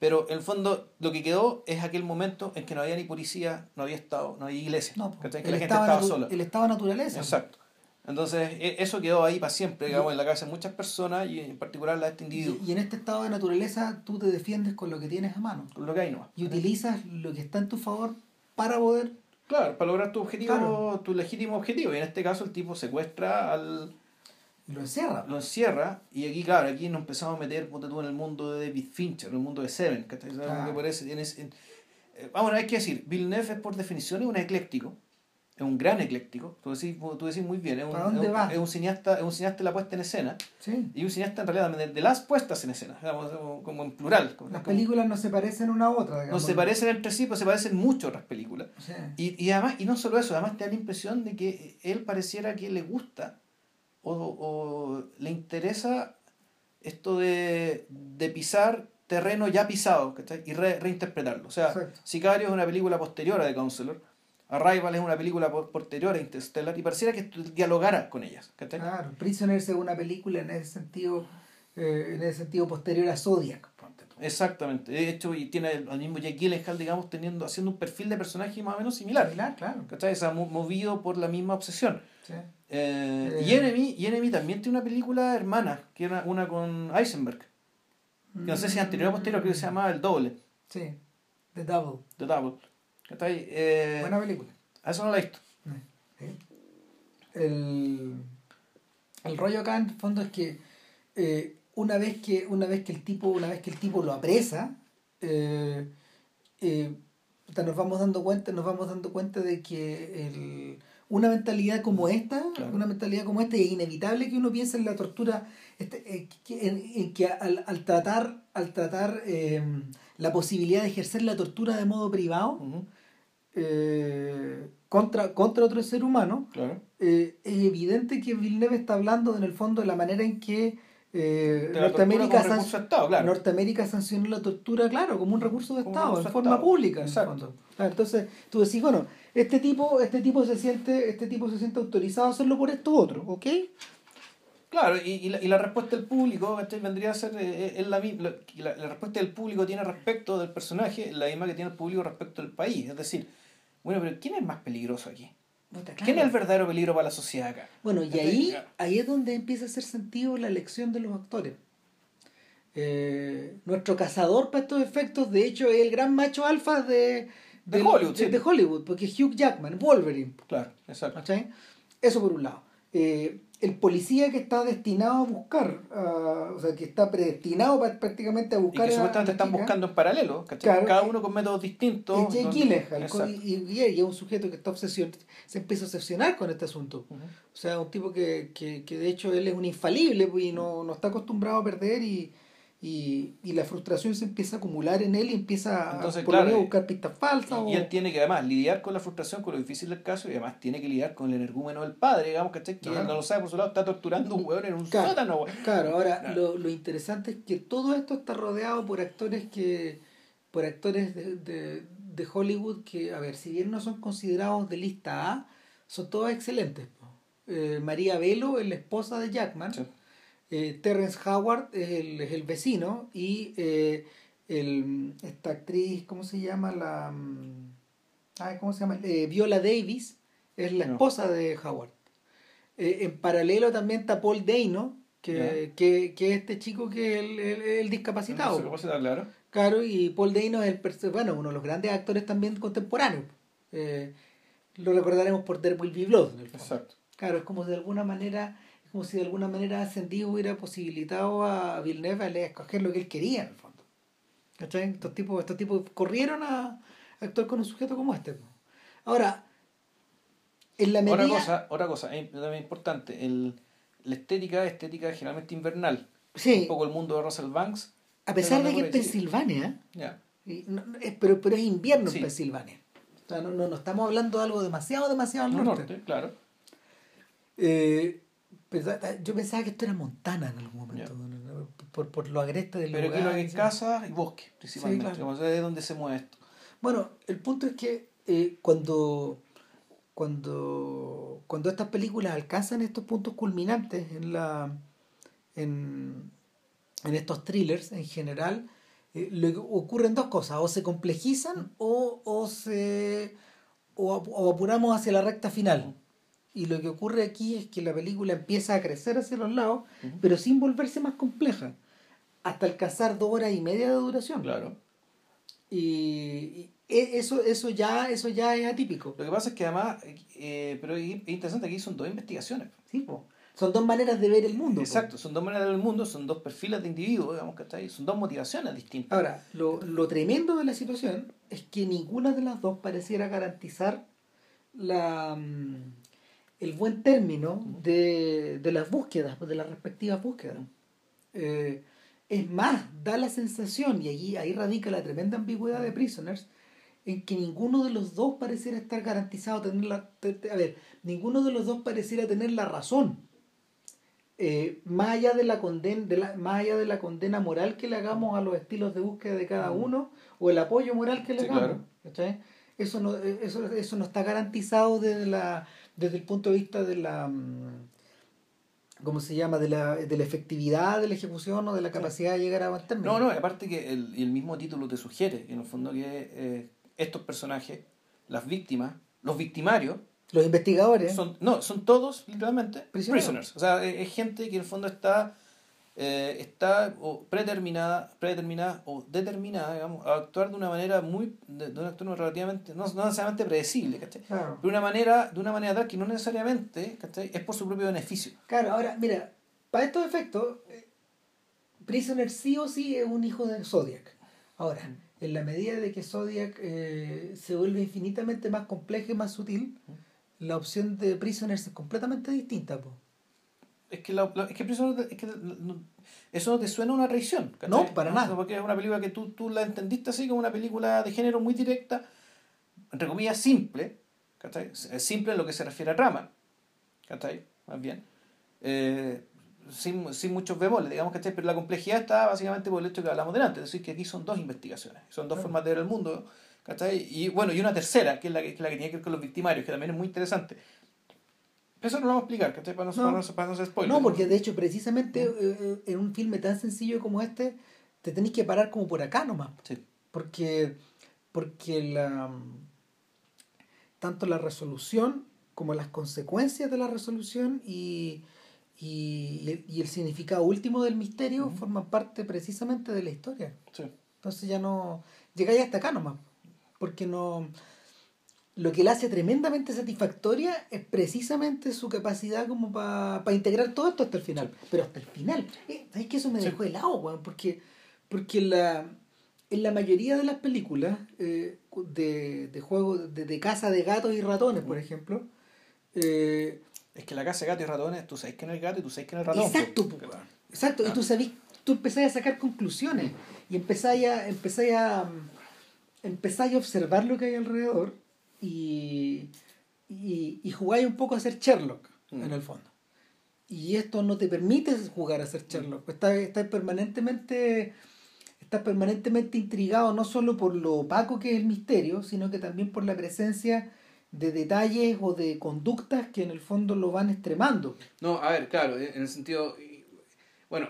Pero en el fondo lo que quedó es aquel momento en que no había ni policía, no había Estado, no había iglesia. No. Que el, la gente estaba sola. el estado de naturaleza. Exacto. Entonces, e- eso quedó ahí para siempre, digamos, en la cabeza de muchas personas y en particular la de este individuo. Y, y en este estado de naturaleza tú te defiendes con lo que tienes a mano. Con lo que hay nomás. Y utilizas lo que está en tu favor para poder... Claro, para lograr tu objetivo, Claro. tu legítimo objetivo. Y en este caso el tipo secuestra al. lo encierra. lo encierra. Y aquí, claro, aquí nos empezamos a meter, ponte tú, en el mundo de David Fincher, en el mundo de Seven. ¿Sabes? Claro. Porque parece- en ese- en- eh, vamos, hay que decir, Villeneuve es por definición es un ecléctico. Es un gran ecléctico. Tú decís, tú decís muy bien. Es un, ¿Para dónde es un- es un cineasta, es un cineasta de la puesta en escena. Sí. Y un cineasta en realidad de, de las puestas en escena. digamos, como, en plural. como- Las como- películas no se parecen una a otra. no digamos. se parecen entre sí, pero se parecen mucho otras películas. Sí. Y, y además, y no solo eso, además te da la impresión de que él pareciera que le gusta o, o le interesa esto de, de pisar terreno ya pisado ¿cachai? y re- reinterpretarlo. O sea, Exacto. Sicario es una película posterior a The Counselor, Arrival es una película po- posterior a Interstellar y pareciera que dialogara con ellas. ¿cachai? Claro, Prisoners es una película en ese sentido, eh, en ese sentido posterior a Zodiac. Exactamente. De hecho, y tiene al mismo Jake Gyllenhaal, digamos, teniendo, haciendo un perfil de personaje más o menos similar. Similar, claro. ¿cachai? O sea, mo- movido por la misma obsesión. Sí. Eh, Eh. y, Enemy, y Enemy también tiene una película hermana, que era una con Eisenberg. Que no sé si es anterior o posterior, creo que se llamaba El Doble, Sí, The Double. The Double. ¿Cachai? Eh, Buena película. a eso no la he visto. Sí. El, el rollo acá en el fondo es que eh, una vez que una vez que el tipo una vez que el tipo lo apresa eh, eh, nos vamos dando cuenta nos vamos dando cuenta de que el, una mentalidad como esta Claro. una mentalidad como esta es inevitable que uno piense en la tortura este, eh, en, en que al, al tratar al tratar eh, la posibilidad de ejercer la tortura de modo privado eh, contra, contra otro ser humano, claro. eh, es evidente que Villeneuve está hablando en el fondo de la manera en que eh, Norteamérica, san- Estado, claro. Norteamérica sancionó la tortura, claro, como un recurso de Como Estado, en forma Estado. pública. En Exacto. Claro, entonces tú decís, bueno, este tipo, este tipo se siente, este tipo se siente autorizado a hacerlo por esto otro, ¿ok? Claro, y, y, la, y la respuesta del público ¿cachai? vendría a ser eh, es la, la, la- respuesta del público tiene respecto del personaje la misma que tiene el público respecto del país. Es decir, bueno, pero ¿quién es más peligroso aquí? ¿Quién es el verdadero peligro para la sociedad acá? Bueno, y ahí, ahí es donde empieza a hacer sentido la elección de los actores. Eh, nuestro cazador para estos efectos, de hecho, es el gran macho alfa de, De Hollywood, de, sí. de Hollywood, porque Hugh Jackman, Wolverine. Claro, exacto. ¿cachai? Eso por un lado. Eh, el policía que está destinado a buscar, ah, o sea, que está predestinado pa- prácticamente a Y buscar que a- supuestamente están chica, buscando en paralelo, ¿cachai? Claro. cada uno con métodos distintos. es Jake donde- y, y- y es un sujeto que está obsesion se empieza a obsesionar con este asunto. Ujú. O sea, un tipo que, que, que de hecho él es un infalible pues, y no, no está acostumbrado a perder y, y, y la frustración se empieza a acumular en él y empieza Entonces, a, claro, a buscar pistas falsas. Y o- él tiene que además lidiar con la frustración, con lo difícil del caso, y además tiene que lidiar con el energúmeno del padre, digamos, ¿cachai? Que Claro. él no lo sabe por su lado, está torturando a un hueón en un Claro. sótano, weón. Claro, ahora. Lo, lo interesante es que todo esto está rodeado por actores que por actores de, de, de Hollywood que, a ver, si bien no son considerados de lista A, son todos excelentes. Eh, María Velo es la esposa de Jackman. Sí. Eh, Terrence Howard es el, es el vecino y eh, el, esta actriz, ¿cómo se llama? La, mm, ay, ¿Cómo se llama? Eh, Viola Davis es la No. esposa de Howard. Eh, en paralelo también está Paul Dano, que, que, que es este chico que es el, el- el discapacitado. Claro. Claro, y Paul Dano es el, bueno, uno de los grandes actores también contemporáneos. Lo recordaremos por There Will Be Blood. en el. Exacto. Claro, es como de alguna manera, como si de alguna manera Ascendido hubiera posibilitado a Villeneuve a escoger lo que él quería en el fondo. ¿Cachai? Estos tipos, estos tipos corrieron a actuar con un sujeto como este. Ahora, en la medida. Otra cosa, otra cosa eh, también importante, el, la estética es estética generalmente invernal. sí, Un poco el mundo de Russell Banks. a pesar de que es. Pensilvania, Ya. y no- es- pero, pero es invierno Sí. en Pensilvania. O sea, no, no, no estamos hablando de algo demasiado, demasiado al No, norte. norte, claro. Eh, pensa- yo pensaba que esto era Montana en algún momento, por, por lo agreste del Pero aquí lugar. lo que es sí. casa y bosque, principalmente. claro. Como es donde se mueve esto. Bueno, el punto es que eh, cuando, cuando, cuando estas películas alcanzan estos puntos culminantes en, la, en, en estos thrillers en general, eh, lo que ocurren dos cosas, o se complejizan o, o se o apuramos hacia la recta final. Y lo que ocurre aquí es que la película empieza a crecer hacia los lados, pero sin volverse más compleja, hasta alcanzar dos horas y media de duración. Claro. Y, e- eso, eso ya, eso ya es atípico. Lo que pasa es que además, eh, pero es es interesante, aquí son dos investigaciones. Sí, po. Son dos maneras de ver el mundo. po. Exacto, son dos maneras del mundo, son dos perfiles de individuos, digamos, ¿cachai? Son dos motivaciones distintas. Ahora, lo, lo tremendo de la situación es que ninguna de las dos pareciera garantizar la, mm, el buen término de, de las búsquedas, de las respectivas búsquedas. Eh, es más, da la sensación, y allí, ahí radica la tremenda ambigüedad de Prisoners, en que ninguno de los dos pareciera estar garantizado tener la... A ver, ninguno de los dos pareciera tener la razón. Eh, más allá de la condena de la, más allá de la condena moral que le hagamos a los estilos de búsqueda de cada uno o el apoyo moral que le Sí, hagamos claro. eso no eh, eso, eso no está garantizado desde la desde el punto de vista de la mm, ¿cómo se llama? de la, de la efectividad de la ejecución o de la capacidad de llegar a buen término No, no, aparte que el, el mismo título te sugiere, en el fondo, que eh, estos personajes, las víctimas, los victimarios, los investigadores son, no, son todos literalmente Prisioneros. prisoners. O sea, es gente que en el fondo está, eh, está o predeterminada, predeterminada o determinada, digamos, a actuar de una manera muy, de, de un actor relativamente, no, no necesariamente predecible, ¿cachai? claro De una manera, de una manera tal que no necesariamente, ¿cachai? Es por su propio beneficio. Claro, ahora, mira, para estos efectos, eh, Prisoner sí o sí es un hijo de Zodiac. Ahora, en la medida de que Zodiac eh, se vuelve infinitamente más compleja y más sutil, la opción de Prisoners es completamente distinta. po. Es que, la, la- es que, es que no- eso no te suena a una traición. ¿cachai? No, para nada. Porque es una película que tú, tú la entendiste así como una película de género muy directa, entre comillas simple, ¿cachai? Simple en lo que se refiere a trama, ¿cachai? Más bien. Eh, sin, sin muchos bemoles, digamos, ¿cachai? Pero la complejidad está básicamente por el hecho que hablamos delante, es decir, que aquí son dos investigaciones, son dos Claro. formas de ver el mundo, ¿cachai? Y bueno, y una tercera, que es la que, que es la que tiene que ver con los victimarios, que también es muy interesante. Eso no lo vamos a explicar, ¿cachai? Para no, No. para no, spoiler. No, porque de hecho, precisamente eh, eh, en un filme tan sencillo como este, te tenés que parar como por acá nomás. Sí. porque porque la tanto la resolución como las consecuencias de la resolución y, y, y el- significado último del misterio forman parte precisamente de la historia Sí. entonces ya no llegáis hasta acá nomás porque no lo que la hace tremendamente satisfactoria es precisamente su capacidad como para integrar todo esto hasta el final pero hasta el final eh, ¿sabes que eso me Sí. dejó helado weón? porque porque la en la mayoría de las películas eh, de, de juegos de, de caza de gatos y ratones por ejemplo eh, Es que la casa de gato y ratones, tú sabes quién es el gato y tú sabes quién es el ratón. Exacto, po. po, weón. exacto, y Ah. tú sabés, tú empezáis a sacar conclusiones y empezáis a, mm, empezáis a observar lo que hay alrededor y, y, y jugáis un poco a ser Sherlock, Mm. en el fondo. Y esto no te permite jugar a ser Sherlock, estás, estás permanentemente estás permanentemente intrigado no solo por lo opaco que es el misterio, sino que también por la presencia de detalles o de conductas que en el fondo lo van extremando. No, a ver, claro, en el sentido. Bueno,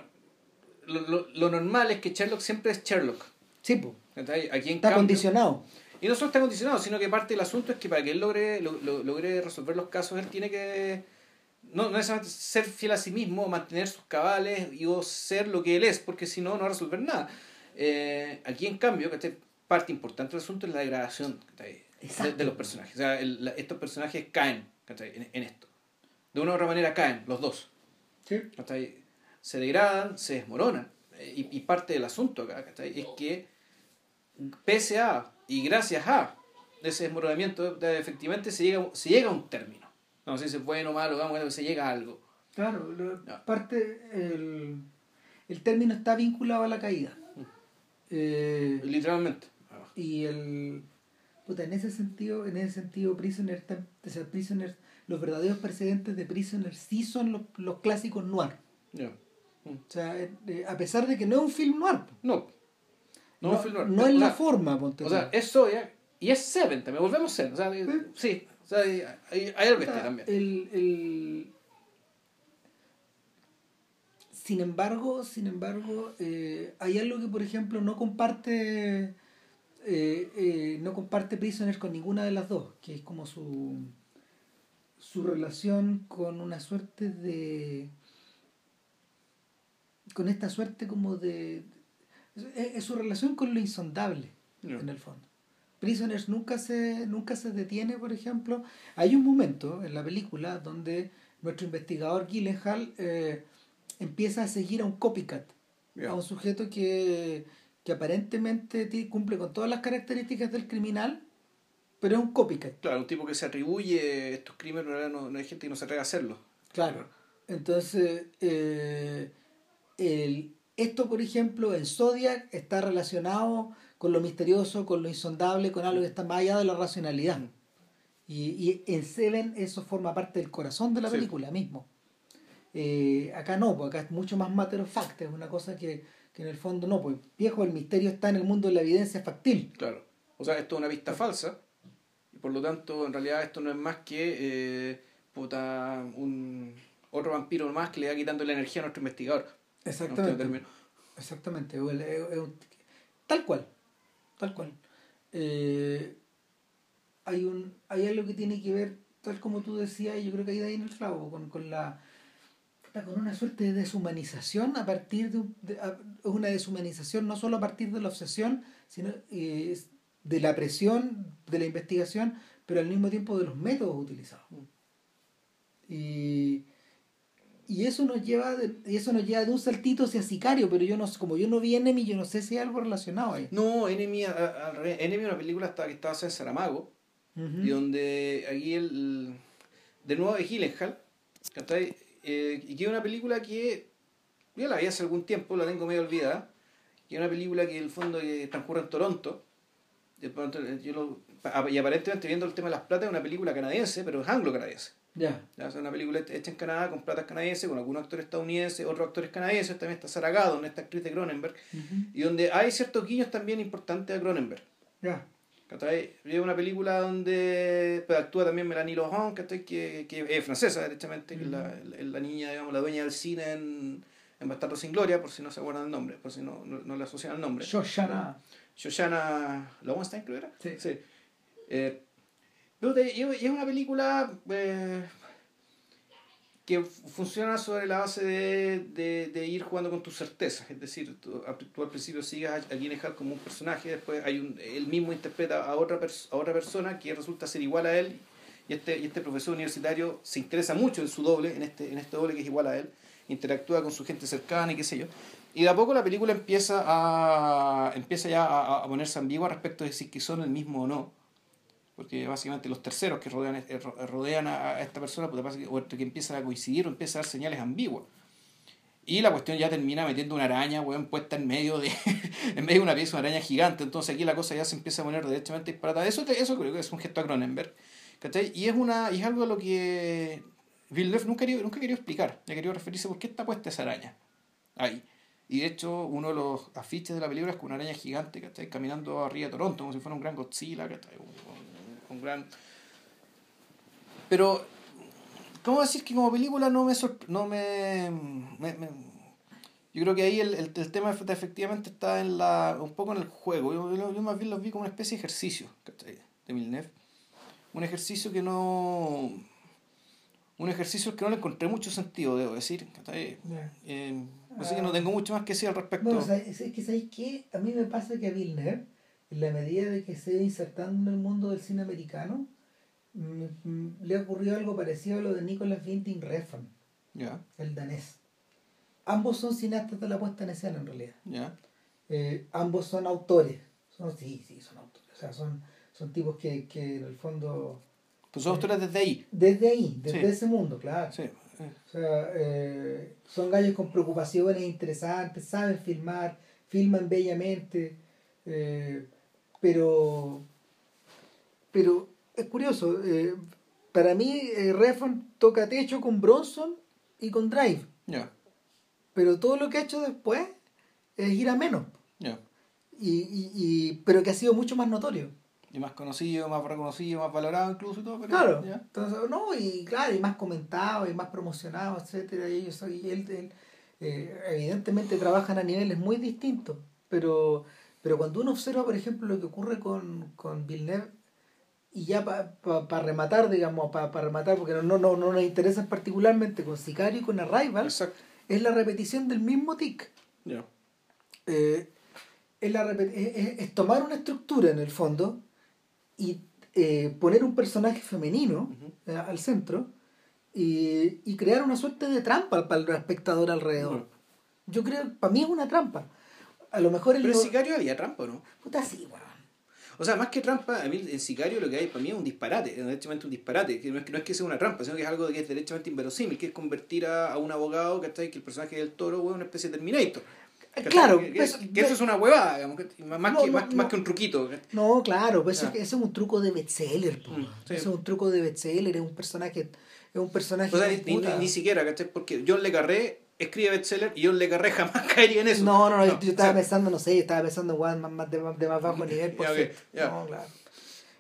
lo, lo, lo normal es que Sherlock siempre es Sherlock. Sí, pues. Aquí en está condicionado. Y no solo está condicionado, sino que parte del asunto es que para que él logre, logre resolver los casos, él tiene que no, no necesariamente ser fiel a sí mismo, mantener sus cabales y o ser lo que él es, porque si no, no va a resolver nada. Eh, aquí, en cambio, que parte importante del asunto es la degradación de, de, los personajes. O sea, estos personajes caen en, en, esto. De una u otra manera caen, los dos. ¿Sí? Se degradan, se desmoronan. Y, y parte del asunto acá es que, pese a y gracias a ese desmoronamiento, efectivamente se llega, se llega a un término. No sé si es bueno o malo, vamos, se llega a algo. Claro, parte, el, el término está vinculado a la caída. Mm. Eh, Literalmente. Y el puta, en ese sentido, en ese sentido, Prisoner, Prisoner, los verdaderos precedentes de Prisoner sí son los, los clásicos noir. Mm. O sea, eh, a pesar de que no es un film noir. No. No, no, es, noir. no es la forma, ponte O sea, es Soya y es Seven, también volvemos a ser. O sea, ¿Sí? O sea, hay, hay, algo este también. El, el... Sin embargo, sin embargo, eh, hay algo que, por ejemplo, no comparte eh, eh, no comparte Prisoners con ninguna de las dos, que es como su, su relación con una suerte de... con esta suerte como de... es, su relación con lo insondable, en el fondo. Prisoners nunca se, nunca se detiene, por ejemplo. Hay un momento en la película donde nuestro investigador Gyllenhaal eh, empieza a seguir a un copycat, a un sujeto que que aparentemente cumple con todas las características del criminal, pero es un copycat. Claro, un tipo que se atribuye estos crímenes, no, no hay gente que no se atreve a hacerlo. Claro. Entonces, eh, el, esto, por ejemplo, en Zodiac está relacionado con lo misterioso, con lo insondable, con algo que está más allá de la racionalidad. Y, y, en Seven eso forma parte del corazón de la película mismo. Eh, acá no, porque acá es mucho más matter of fact, es una cosa que que en el fondo no, pues viejo, el misterio está en el mundo de la evidencia factible. Claro. O sea, esto es una vista falsa, y por lo tanto, en realidad esto no es más que eh, puta, un otro vampiro más que le va quitando la energía a nuestro investigador. Exactamente. Exactamente. tal cual. Tal cual. Eh, hay un hay algo que tiene que ver, tal como tú decías, y yo creo que ahí da ahí en el clavo, con, con la con una suerte de deshumanización a partir de, una deshumanización no solo a partir de la obsesión, sino eh, de la presión, de la investigación, pero al mismo tiempo de los métodos utilizados. Y, y eso nos lleva de, y eso nos lleva de un saltito hacia Sicario, pero yo no como yo no vi Enemy, yo no sé si hay algo relacionado ahí. No, Enemy, Enemy es una película que estaba en Saramago, y donde aquí el, de nuevo es Gyllenhaal, eh, y que es una película que yo la vi hace algún tiempo, la tengo medio olvidada, que es una película que en el fondo eh, transcurre en Toronto, y, yo y aparentemente viendo el tema de las platas es una película canadiense, pero es anglo-canadiense. Ya. Es una película hecha en Canadá con platas canadienses, con algunos actores estadounidenses, otros actores canadienses, también está Sarah Gadon, esta actriz de Cronenberg, y donde hay ciertos guiños también importantes a Cronenberg. Ya. Es una película donde pues, actúa también Melanie Laurent, que, que es francesa, directamente, que es la, la, niña, digamos, la dueña del cine en, en Bastardo sin Gloria, por si no se acuerdan el nombre, por si no, no, le asocian el nombre. Shoshana. Shoshana Lowenstein, creo era. Sí. sí. Eh, es una película eh, que funciona sobre la base de, de, ir jugando con tus certezas. Es decir, tú, al principio sigues a, a como un personaje, después hay un, él mismo interpreta a otra, a otra persona que resulta ser igual a él, y este, y este profesor universitario se interesa mucho en su doble, en este, en este doble que es igual a él, interactúa con su gente cercana y qué sé yo. Y de a poco la película empieza a empieza ya a, a ponerse ambigua respecto de si son el mismo o no porque básicamente los terceros que rodean, eh, rodean a esta persona, pues pasa que, o que empiezan a coincidir o empiezan a dar señales ambiguas. Y la cuestión ya termina metiendo una araña, weón, puesta en medio de [laughs] en medio de una pieza, una araña gigante. Entonces aquí la cosa ya se empieza a poner derechamente disparada. Eso, eso creo que es un gesto a Cronenberg. ¿cachai? Y es, una, es algo a lo que Villeneuve nunca quería, nunca quería explicar. Ya quería referirse por qué está puesta esa araña ahí. Y de hecho, uno de los afiches de la película es con una araña gigante está caminando arriba de Toronto, como si fuera un gran Godzilla, que un gran... Pero, ¿cómo decir que como película no me... No me, Yo creo que ahí el, el, el tema efectivamente está en la un poco en el juego. Yo, yo, yo más bien lo vi como una especie de ejercicio ¿cachai? de Milnev. Un ejercicio que no... Un ejercicio que no le encontré mucho sentido, debo decir. Eh, así que no tengo mucho más que decir al respecto. No, o sea, es que ¿sabéis qué? A mí me pasa que a Villeneuve, en la medida de que se va insertando en el mundo del cine americano, mm, le ocurrió algo parecido a lo de Nicolas Winding Refn, el danés. Ambos son cineastas de la puesta en escena, en realidad. Eh, ambos son autores. Son, sí, sí, son autores. O sea, son, son tipos que, que en el fondo... Pues son autores desde ahí. Desde ahí, desde Sí. ese mundo, claro. Sí. eh, O sea, eh, son gallos con preocupaciones interesantes, saben filmar, filman bellamente, eh, pero, pero es curioso. eh, para mí, eh, Refn toca techo con Bronson y con Drive, Ya, pero todo lo que ha hecho después es ir a menos, ya. y, y, y- pero que ha sido mucho más notorio. Y más conocido, más reconocido, más valorado incluso y todo. Pero, Claro, ya. entonces, no, y claro, y más comentado, y más promocionado, etcétera, y, eso, y él, él, eh, evidentemente trabajan a niveles muy distintos, pero, pero cuando uno observa, por ejemplo, lo que ocurre con, con Villeneuve, y ya para rematar, digamos, para rematar, porque no, no, no, no nos interesa particularmente con Sicario y con Arrival, Exacto. es la repetición del mismo tic. Ya. Eh, es, la es- es- tomar una estructura en el fondo y eh, poner un personaje femenino eh, al centro y, y crear una suerte de trampa para el espectador alrededor. Yo creo, para mí es una trampa. A lo mejor el Pero en Sicario había trampa, ¿no? Puta, sí, weón. O sea, más que trampa, a mí en Sicario lo que hay para mí es un disparate, es derechamente un disparate, que no es que, no es que sea una trampa, sino que es algo que es derechamente inverosímil, que es convertir a, a un abogado, ¿cachai? Que el personaje del toro es una especie de Terminator. ¿cachai? Claro, que, que- eso- que eso es una huevada, digamos, que- más, No, que, no, más, no. más que un truquito. ¿cachai? No, claro, pues eso, Ya. eso es un truco de bestseller. Mm, sí. Eso es un truco de bestseller, es un personaje, es un personaje. O sea, ni, ni- ni siquiera, ¿cachai? Porque John Le Carré escribe bestseller y John Le Carré jamás [laughs] caería en eso. No, no, no, yo, yo estaba o sea, pensando, no sé, yo estaba pensando en más, más de, de más bajo nivel. Por [laughs] Ya, ok, cierto. ya. No, claro.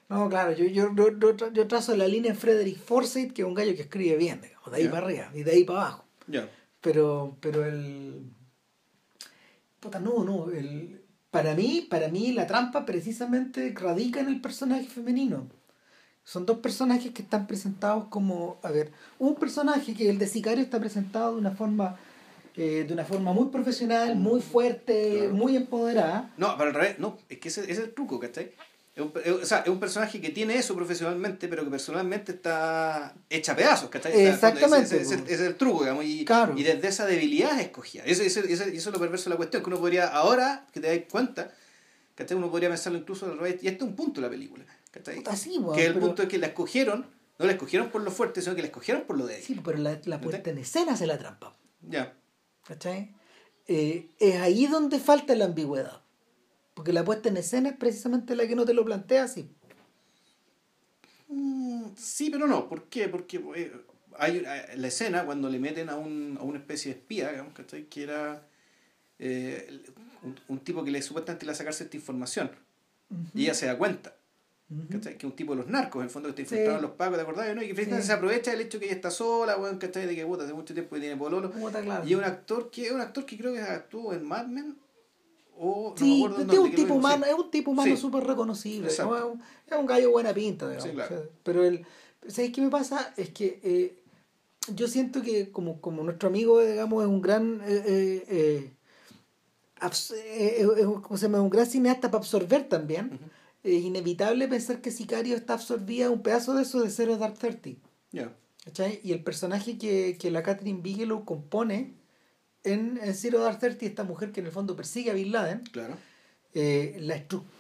No, claro, yo, yo, yo, yo tra- yo trazo la línea en Frederick Forsyth, que es un gallo que escribe bien, digamos, de ahí para arriba y de ahí para abajo. Pero, pero el. Puta, no, no. El, para mí, para mí la trampa precisamente radica en el personaje femenino. Son dos personajes que están presentados como, a ver, un personaje que el de Sicario está presentado de una forma, eh, de una forma muy profesional, muy fuerte, Claro. muy empoderada. No, para el revés, no, es que ese, ese es el truco, ¿cachai? Es un, es- o sea, es un personaje que tiene eso profesionalmente, pero que personalmente está hecha a pedazos, ¿cachai? Exactamente, Ese, ese es el truco, digamos, y, Claro. y desde esa debilidad ese, ese- y eso es lo perverso de la cuestión, que uno podría, ahora que te dais cuenta, ¿cachai? Uno podría pensarlo incluso al revés, y este es un punto de la película, ¿cachai? Weón, que el pero- punto es que la escogieron, no la escogieron por lo fuerte, sino que la escogieron por lo débil. Sí, pero la, la puesta en escena hace la trampa. Ya, ¿Cachai? Eh, es ahí donde falta la ambigüedad. Porque la puesta en escena es precisamente la que no te lo plantea así. Mm, sí, pero no. ¿Por qué? Porque eh, hay eh, la escena cuando le meten a, un, a una especie de espía, digamos, ¿cachai? Que era eh, un, un tipo que le supuestamente le va a sacar cierta información. Y ella se da cuenta, Que es un tipo de los narcos, en el fondo, que está Sí. infiltrado en los pagos, ¿te acordás? ¿no? Y que Sí. se aprovecha del hecho que ella está sola, weón, ¿cachai? De que puta, hace mucho tiempo que tiene pololo. Y es un actor que es un actor que creo que actuó en Mad Men o no me Sí, acuerdo en es un tipo humano, sí. es un tipo humano Sí. súper reconocible. ¿no? Es, un, es un gallo buena pinta, digamos. Sí, claro. O sea, pero el, ¿sabes qué me pasa? Es que eh, yo siento que como, como nuestro amigo, digamos, es un gran eh, eh, eh, eh, eh, eh, ¿cómo se llama? un gran cineasta para absorber también. Es inevitable pensar que Sicario está absorbida un pedazo de eso de Zero Dark Thirty. ¿cachai? Y el personaje que, que la Catherine Bigelow compone en, en Zero Dark Thirty, esta mujer que en el fondo persigue a Bin Laden, Claro. eh,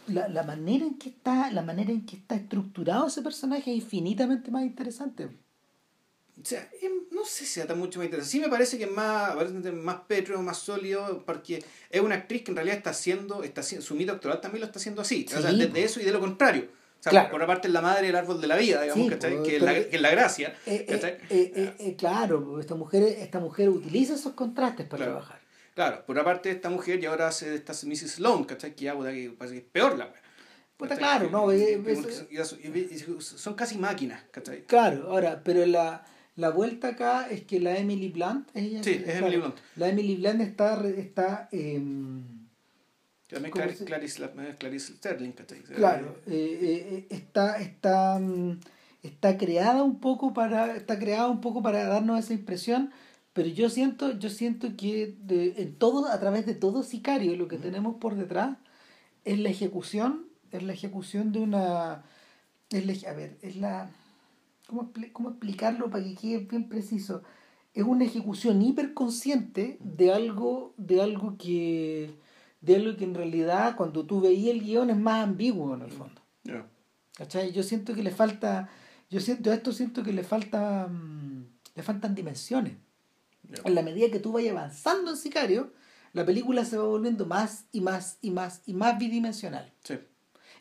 la, la manera en que está la manera en que está estructurado ese personaje es infinitamente más interesante. O sea, em, no sé si sea tan mucho más interesante. Sí me parece que es más, más pétreo, más sólido, porque es una actriz que en realidad está haciendo, está su mito actoral también lo está haciendo así. o sea, Sí, desde eso y de lo contrario. O sea, Claro. por una parte es la madre del árbol de la vida, digamos, Sí, ¿cachai? que, es la, que es la gracia. Eh, eh, eh, eh, eh, claro, esta mujer, esta mujer utiliza esos contrastes para Claro. trabajar. Claro, por una parte esta mujer y ahora hace esta Mrs. Sloan, ¿cachai? Que ya, que parece que es peor la wea. Puta, claro, no, eh, y- son casi máquinas, ¿cachai? Claro, ahora, pero la, la vuelta acá es que la Emily Blunt, ella, Sí, es Emily Blunt. La Emily Blunt está, está em, También ¿Cómo Clarice, Clarice, la- Clarice Sterling, claro, eh, eh, eh, está, está, mm, está creada un poco para, está creada un poco para darnos esa impresión, pero yo siento, yo siento que de- en todo, a través de todo Sicario, lo que tenemos por detrás es la ejecución, es la ejecución de una, es la- a ver, es la, ¿cómo, cómo explicarlo para que quede bien preciso? Es una ejecución hiperconsciente de algo, de algo que, de algo que en realidad cuando tú veías el guion es más ambiguo en el fondo. Ya. ¿Cachai? Yo siento que le falta, yo siento a esto siento que le falta, mm, le faltan dimensiones. Ya. En la medida que tú vayas avanzando en Sicario, la película se va volviendo más y más y más y más bidimensional. Sí.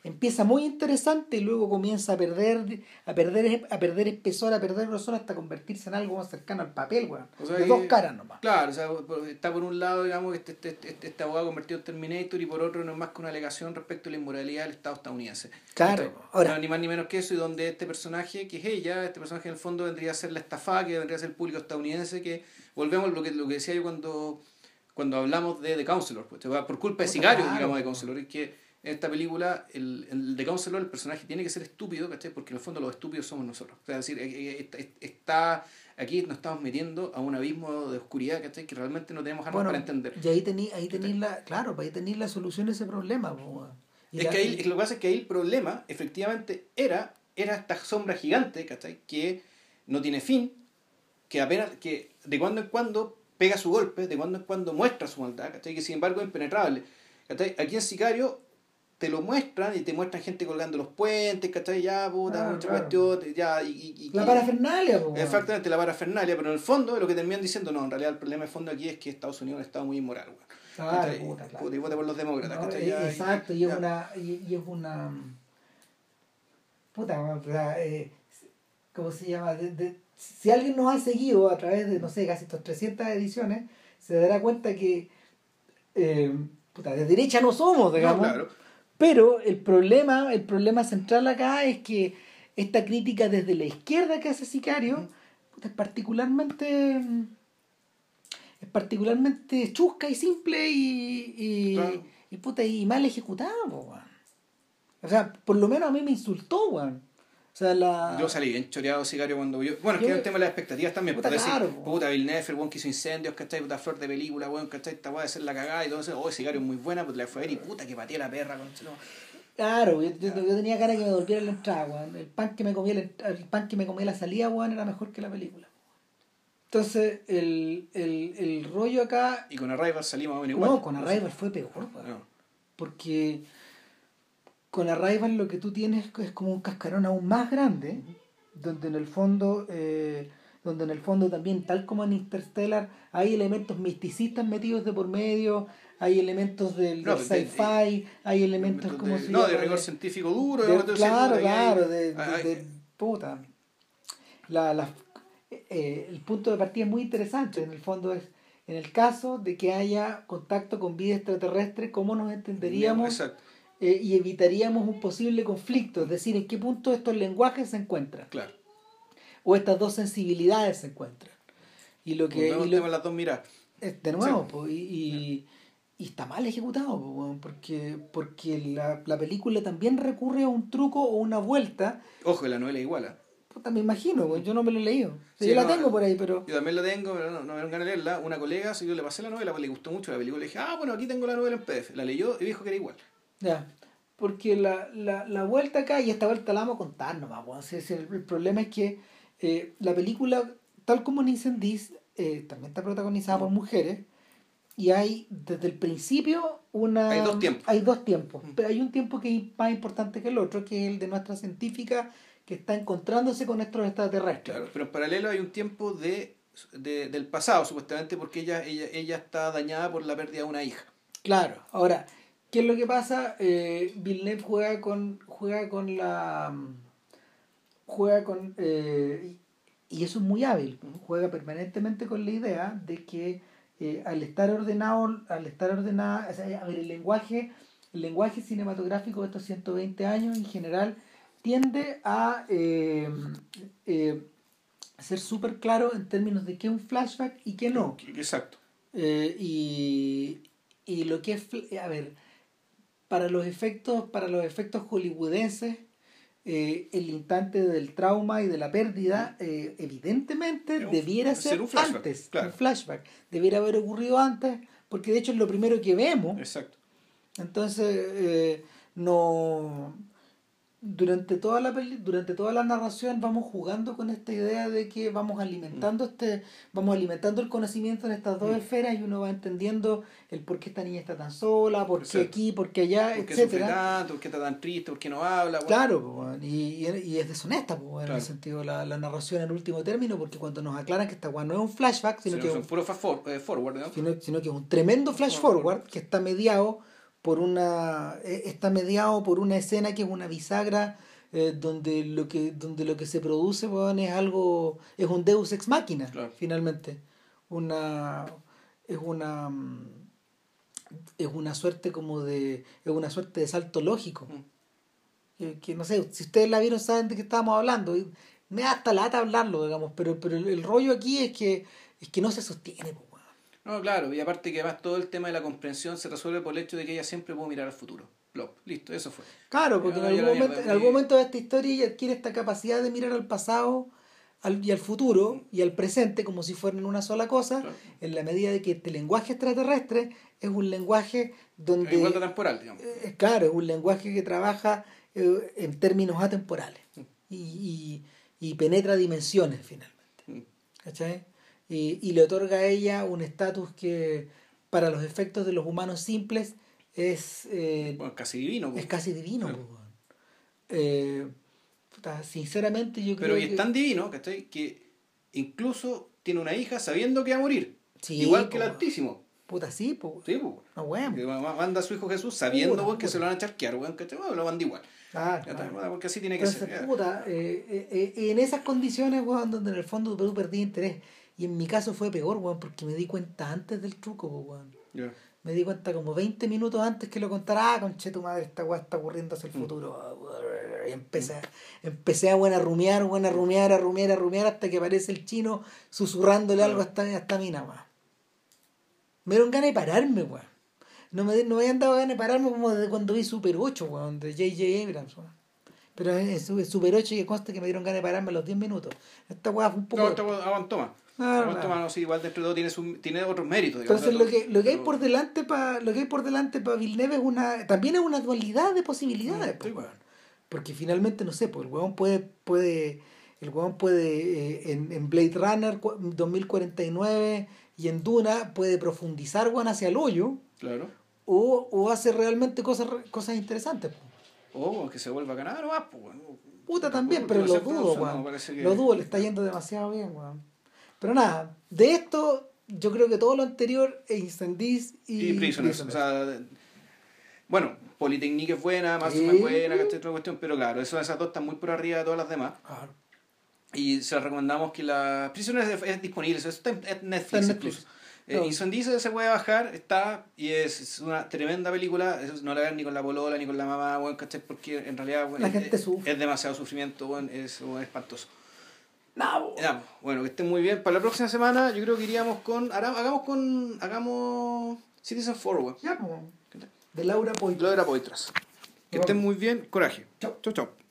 Empieza muy interesante y luego comienza a perder, a perder, a perder espesor, a perder grosor hasta convertirse en algo más cercano al papel, weón. O sea de dos caras nomás. Claro, o sea, está por un lado, digamos, este, este, este, este abogado convertido en Terminator y por otro no es más que una alegación respecto a la inmoralidad del Estado estadounidense. Claro, ¿Cachai? ahora- No, ni más ni menos que eso, y donde este personaje, que es ella, este personaje en el fondo vendría a ser la estafada, que vendría a ser el público estadounidense, que volvemos a lo que, lo que decía yo cuando, cuando hablamos de The Counselor, pues, por culpa de Puta, Sicario, claro, digamos, de. Counselor, es que en esta película, el, el The Counselor, el personaje tiene que ser estúpido, ¿cachai? Porque en el fondo los estúpidos somos nosotros. O sea, es decir, eh, eh, está, aquí nos estamos metiendo a un abismo de oscuridad, ¿cachai? Que realmente no tenemos armas Bueno, para entender. y ahí tenéis ahí tení la, claro, pues ahí tenéis la solución a ese problema. Y Es que ahí, lo que pasa es que ahí el problema, efectivamente, era, era esta sombra gigante, ¿cachai? Que no tiene fin, que apenas, que de cuando en cuando pega su golpe, de cuando en cuando muestra su maldad, ¿cachai? Que sin embargo es impenetrable. ¿cachai? Aquí en Sicario te lo muestran y te muestran gente colgando los puentes, ¿cachai? Ya, puta, Ah, mucha claro. cuestión, ya, y, y- y- la parafernalia, po. Exactamente, la parafernalia, pero en el fondo lo que terminan diciendo, no, en realidad el problema de fondo aquí es que Estados Unidos es un estado muy inmoral, weón. Claro, y vota por los demócratas, No, ¿cachai? eh, Ya, exacto, y es ya. una. Y, y es una. Puta, o sea, eh, ¿cómo se llama? De- de- si alguien nos ha seguido a través de, no sé, casi estas 300 ediciones, se dará cuenta que. eh, puta, de derecha no somos, No, digamos. claro. Pero el problema, el problema central acá es que esta crítica desde la izquierda que hace Sicario es particularmente es particularmente chusca y simple y, y, Claro. y, puta, y mal ejecutada, po. O sea, por lo menos a mí me insultó, weón. O sea, la... Yo salí bien choreado sicario cuando yo. Bueno, es que es un tema de las expectativas también. Puta, Puta, decir, claro, po. puta, Villeneuve, el weón que hizo incendios, ¿cachai? Puta flor de película, weón, ¿cachai? Esta weá de ser la cagada y todo eso. Oh, sicario es muy buena, pues la fue a ver y puta que pateé la perra, con Claro, yo, yo- yo tenía cara que me volviera la entrada, weón. El pan que me comía la, el pan que me comía la salida, weón, era mejor que la película. Entonces, el, el, el rollo acá... Y con Arrival salimos bueno, igual. No, con Arrival fue peor, weón. No. Porque con Arrival lo que tú tienes es como un cascarón aún más grande, donde en el fondo, eh, donde en el fondo también, tal como en Interstellar, hay elementos misticistas metidos de por medio, hay elementos del, No, del de- de- sci-fi, hay elementos de- como se No, de rigor científico duro, de- claro, hay- claro, de, de- hay- de- puta. La, la, eh, el punto de partida es muy interesante, en el fondo es, en el caso de que haya contacto con vida extraterrestre, ¿cómo nos entenderíamos Exacto, eh, y evitaríamos un posible conflicto? Es decir, ¿en qué punto estos lenguajes se encuentran? claro. O estas dos sensibilidades se encuentran. Y lo que... Y lo- las dos miradas. eh, de nuevo, Sí. po, y, y, y está mal ejecutado, weón, porque, porque la, la película también recurre a un truco o una vuelta Ojo, la novela es igual. ¿eh? Puta, me imagino, pues, yo no me lo he leído. Sí, yo la tengo eh, por ahí, pero. Yo también la tengo, pero no, no me ganas de leerla. Una colega, si yo le pasé la novela, pues le gustó mucho la película. Le dije, ah, bueno, aquí tengo la novela en PDF. La leyó y dijo que era igual. Ya. Porque la, la, la vuelta acá, y esta vuelta la vamos a contar nomás, weón. Si- si el, el problema es que eh, la película, tal como en Incendies, eh, también está protagonizada por mujeres. Y hay desde el principio una. Hay dos tiempos. Hay dos tiempos. Mm. Pero hay un tiempo que es más importante que el otro, que es el de nuestra científica que está encontrándose con nuestros extraterrestres. Claro, pero en paralelo hay un tiempo de, de- del pasado, supuestamente, porque ella, ella, ella está dañada por la pérdida de una hija. Claro, ahora, ¿qué es lo que pasa? Eh, Villeneuve juega con, juega con la. juega con. eh, y eso es muy hábil, juega permanentemente con la idea de que eh, al estar ordenado, al estar ordenada, o sea, a ver, el lenguaje, el lenguaje cinematográfico de estos 120 años en general tiende a eh, eh, ser súper claro en términos de qué es un flashback y qué no. Exacto. Y, y lo que es, a ver, para los efectos, para los efectos hollywoodenses, eh, el instante del trauma y de la pérdida, eh, evidentemente debiera ser, un flashback, antes, un flashback. Debiera haber ocurrido antes, porque de hecho es lo primero que vemos. Exacto. Entonces, no durante toda la durante toda la narración vamos jugando con esta idea de que vamos alimentando mm. este vamos alimentando el conocimiento en estas dos mm. esferas y uno va entendiendo el por qué esta niña está tan sola por qué aquí por qué allá ¿Por qué etcétera. por qué está tan triste por qué no habla claro y, y, es deshonesta en el sentido la, la narración en último término porque cuando nos aclaran que esta no es un flashback sino, que es un puro eh, forward sino, sino, que es un tremendo flash forward. que está mediado por una e, está mediado por una escena que es una bisagra eh, donde lo que donde lo que se produce es algo es un Deus ex machina finalmente. Una es una mm, es una suerte como de es una suerte de salto lógico. Mm. que, no sé si ustedes la vieron saben de qué estábamos hablando. Me da hasta lata hablarlo digamos pero pero el, rollo aquí es que es que no se sostiene no, claro, y aparte que además todo el tema de la comprensión se resuelve por el hecho de que ella siempre puede mirar al futuro. listo, eso fue. Claro, porque en, algún momento, en algún momento de esta historia ella adquiere esta capacidad de mirar al pasado y al futuro y al presente como si fueran una sola cosa, en la medida de que este lenguaje extraterrestre es un lenguaje donde... Igual temporal, digamos. Eh, claro, es un lenguaje que trabaja eh, en términos atemporales mm. y, y, penetra dimensiones finalmente. Mm. ¿Cachai? Y, le otorga a ella un estatus que para los efectos de los humanos simples es eh, casi divino es casi divino eh, sinceramente yo creo pero es tan divino que que incluso tiene una hija sabiendo que va a morir. Igual que el altísimo. Puta sí pues sí pues no bueno manda a su hijo Jesús sabiendo que se lo van a charquear weón que lo manda igual. Ah, porque así tiene que ser. Puta, eh, en esas condiciones, weón, donde en el fondo tú perdí interés, y en mi caso fue peor, weón, porque me di cuenta antes del truco, weón. Me di cuenta como 20 minutos antes que lo contara, ah, conche tu madre, esta weá está ocurriendo hacia el mm. futuro. Y empecé, empecé a buena rumiar, buena rumiar, a rumiar, a rumiar, hasta que aparece el chino susurrándole algo hasta, hasta mina, weón. Me dieron ganas de pararme, weón. No me, no me habían dado ganas de pararme como desde cuando vi Super 8, weón, de J.J. Abrams, weón. Pero es, Super 8 que consta que me dieron ganas de pararme a los 10 minutos. Esta weá fue un poco. No, esta weá aguantó más. Ah, igual dentro de todo tiene, su, tiene otros méritos. Entonces lo que, lo que hay por delante para lo que hay por delante para Villeneuve es una también es una dualidad de posibilidades, pues, porque finalmente no sé, pues el huevón puede puede el huevón puede eh, en, en, Blade Runner 2049 y en Duna puede profundizar hacia el hoyo. Claro. O, o hace realmente cosas cosas interesantes. O que se vuelva a ganar o más, pues, Puta también, pero lo dudo, Lo dudo, le está yendo demasiado bien, weón. Pero nada, de esto yo creo que todo lo anterior es Incendies y, y Prisoners. O sea, bueno, Polytechnique es buena, más menos buena, ¿cachai? Otra cuestión, pero claro, eso, esas dos están muy por arriba de todas las demás. Claro. Y se las recomendamos que la Prisoners es, disponible, eso está en Netflix, incluso. Eh, Incendies se puede bajar, está, y es, una tremenda película. no la ven ni con la polola ni con la mamá, bueno, ¿cachai? Porque en realidad bueno, es, es, demasiado sufrimiento, bueno, es, es espantoso. No, bueno, que estén muy bien. Para la próxima semana yo creo que iríamos con. Hagamos con. Hagamos. Citizen Forward. Ya, De Laura Poitras. Laura Poitras. Que estén muy bien. Coraje. Chau, chau, chau.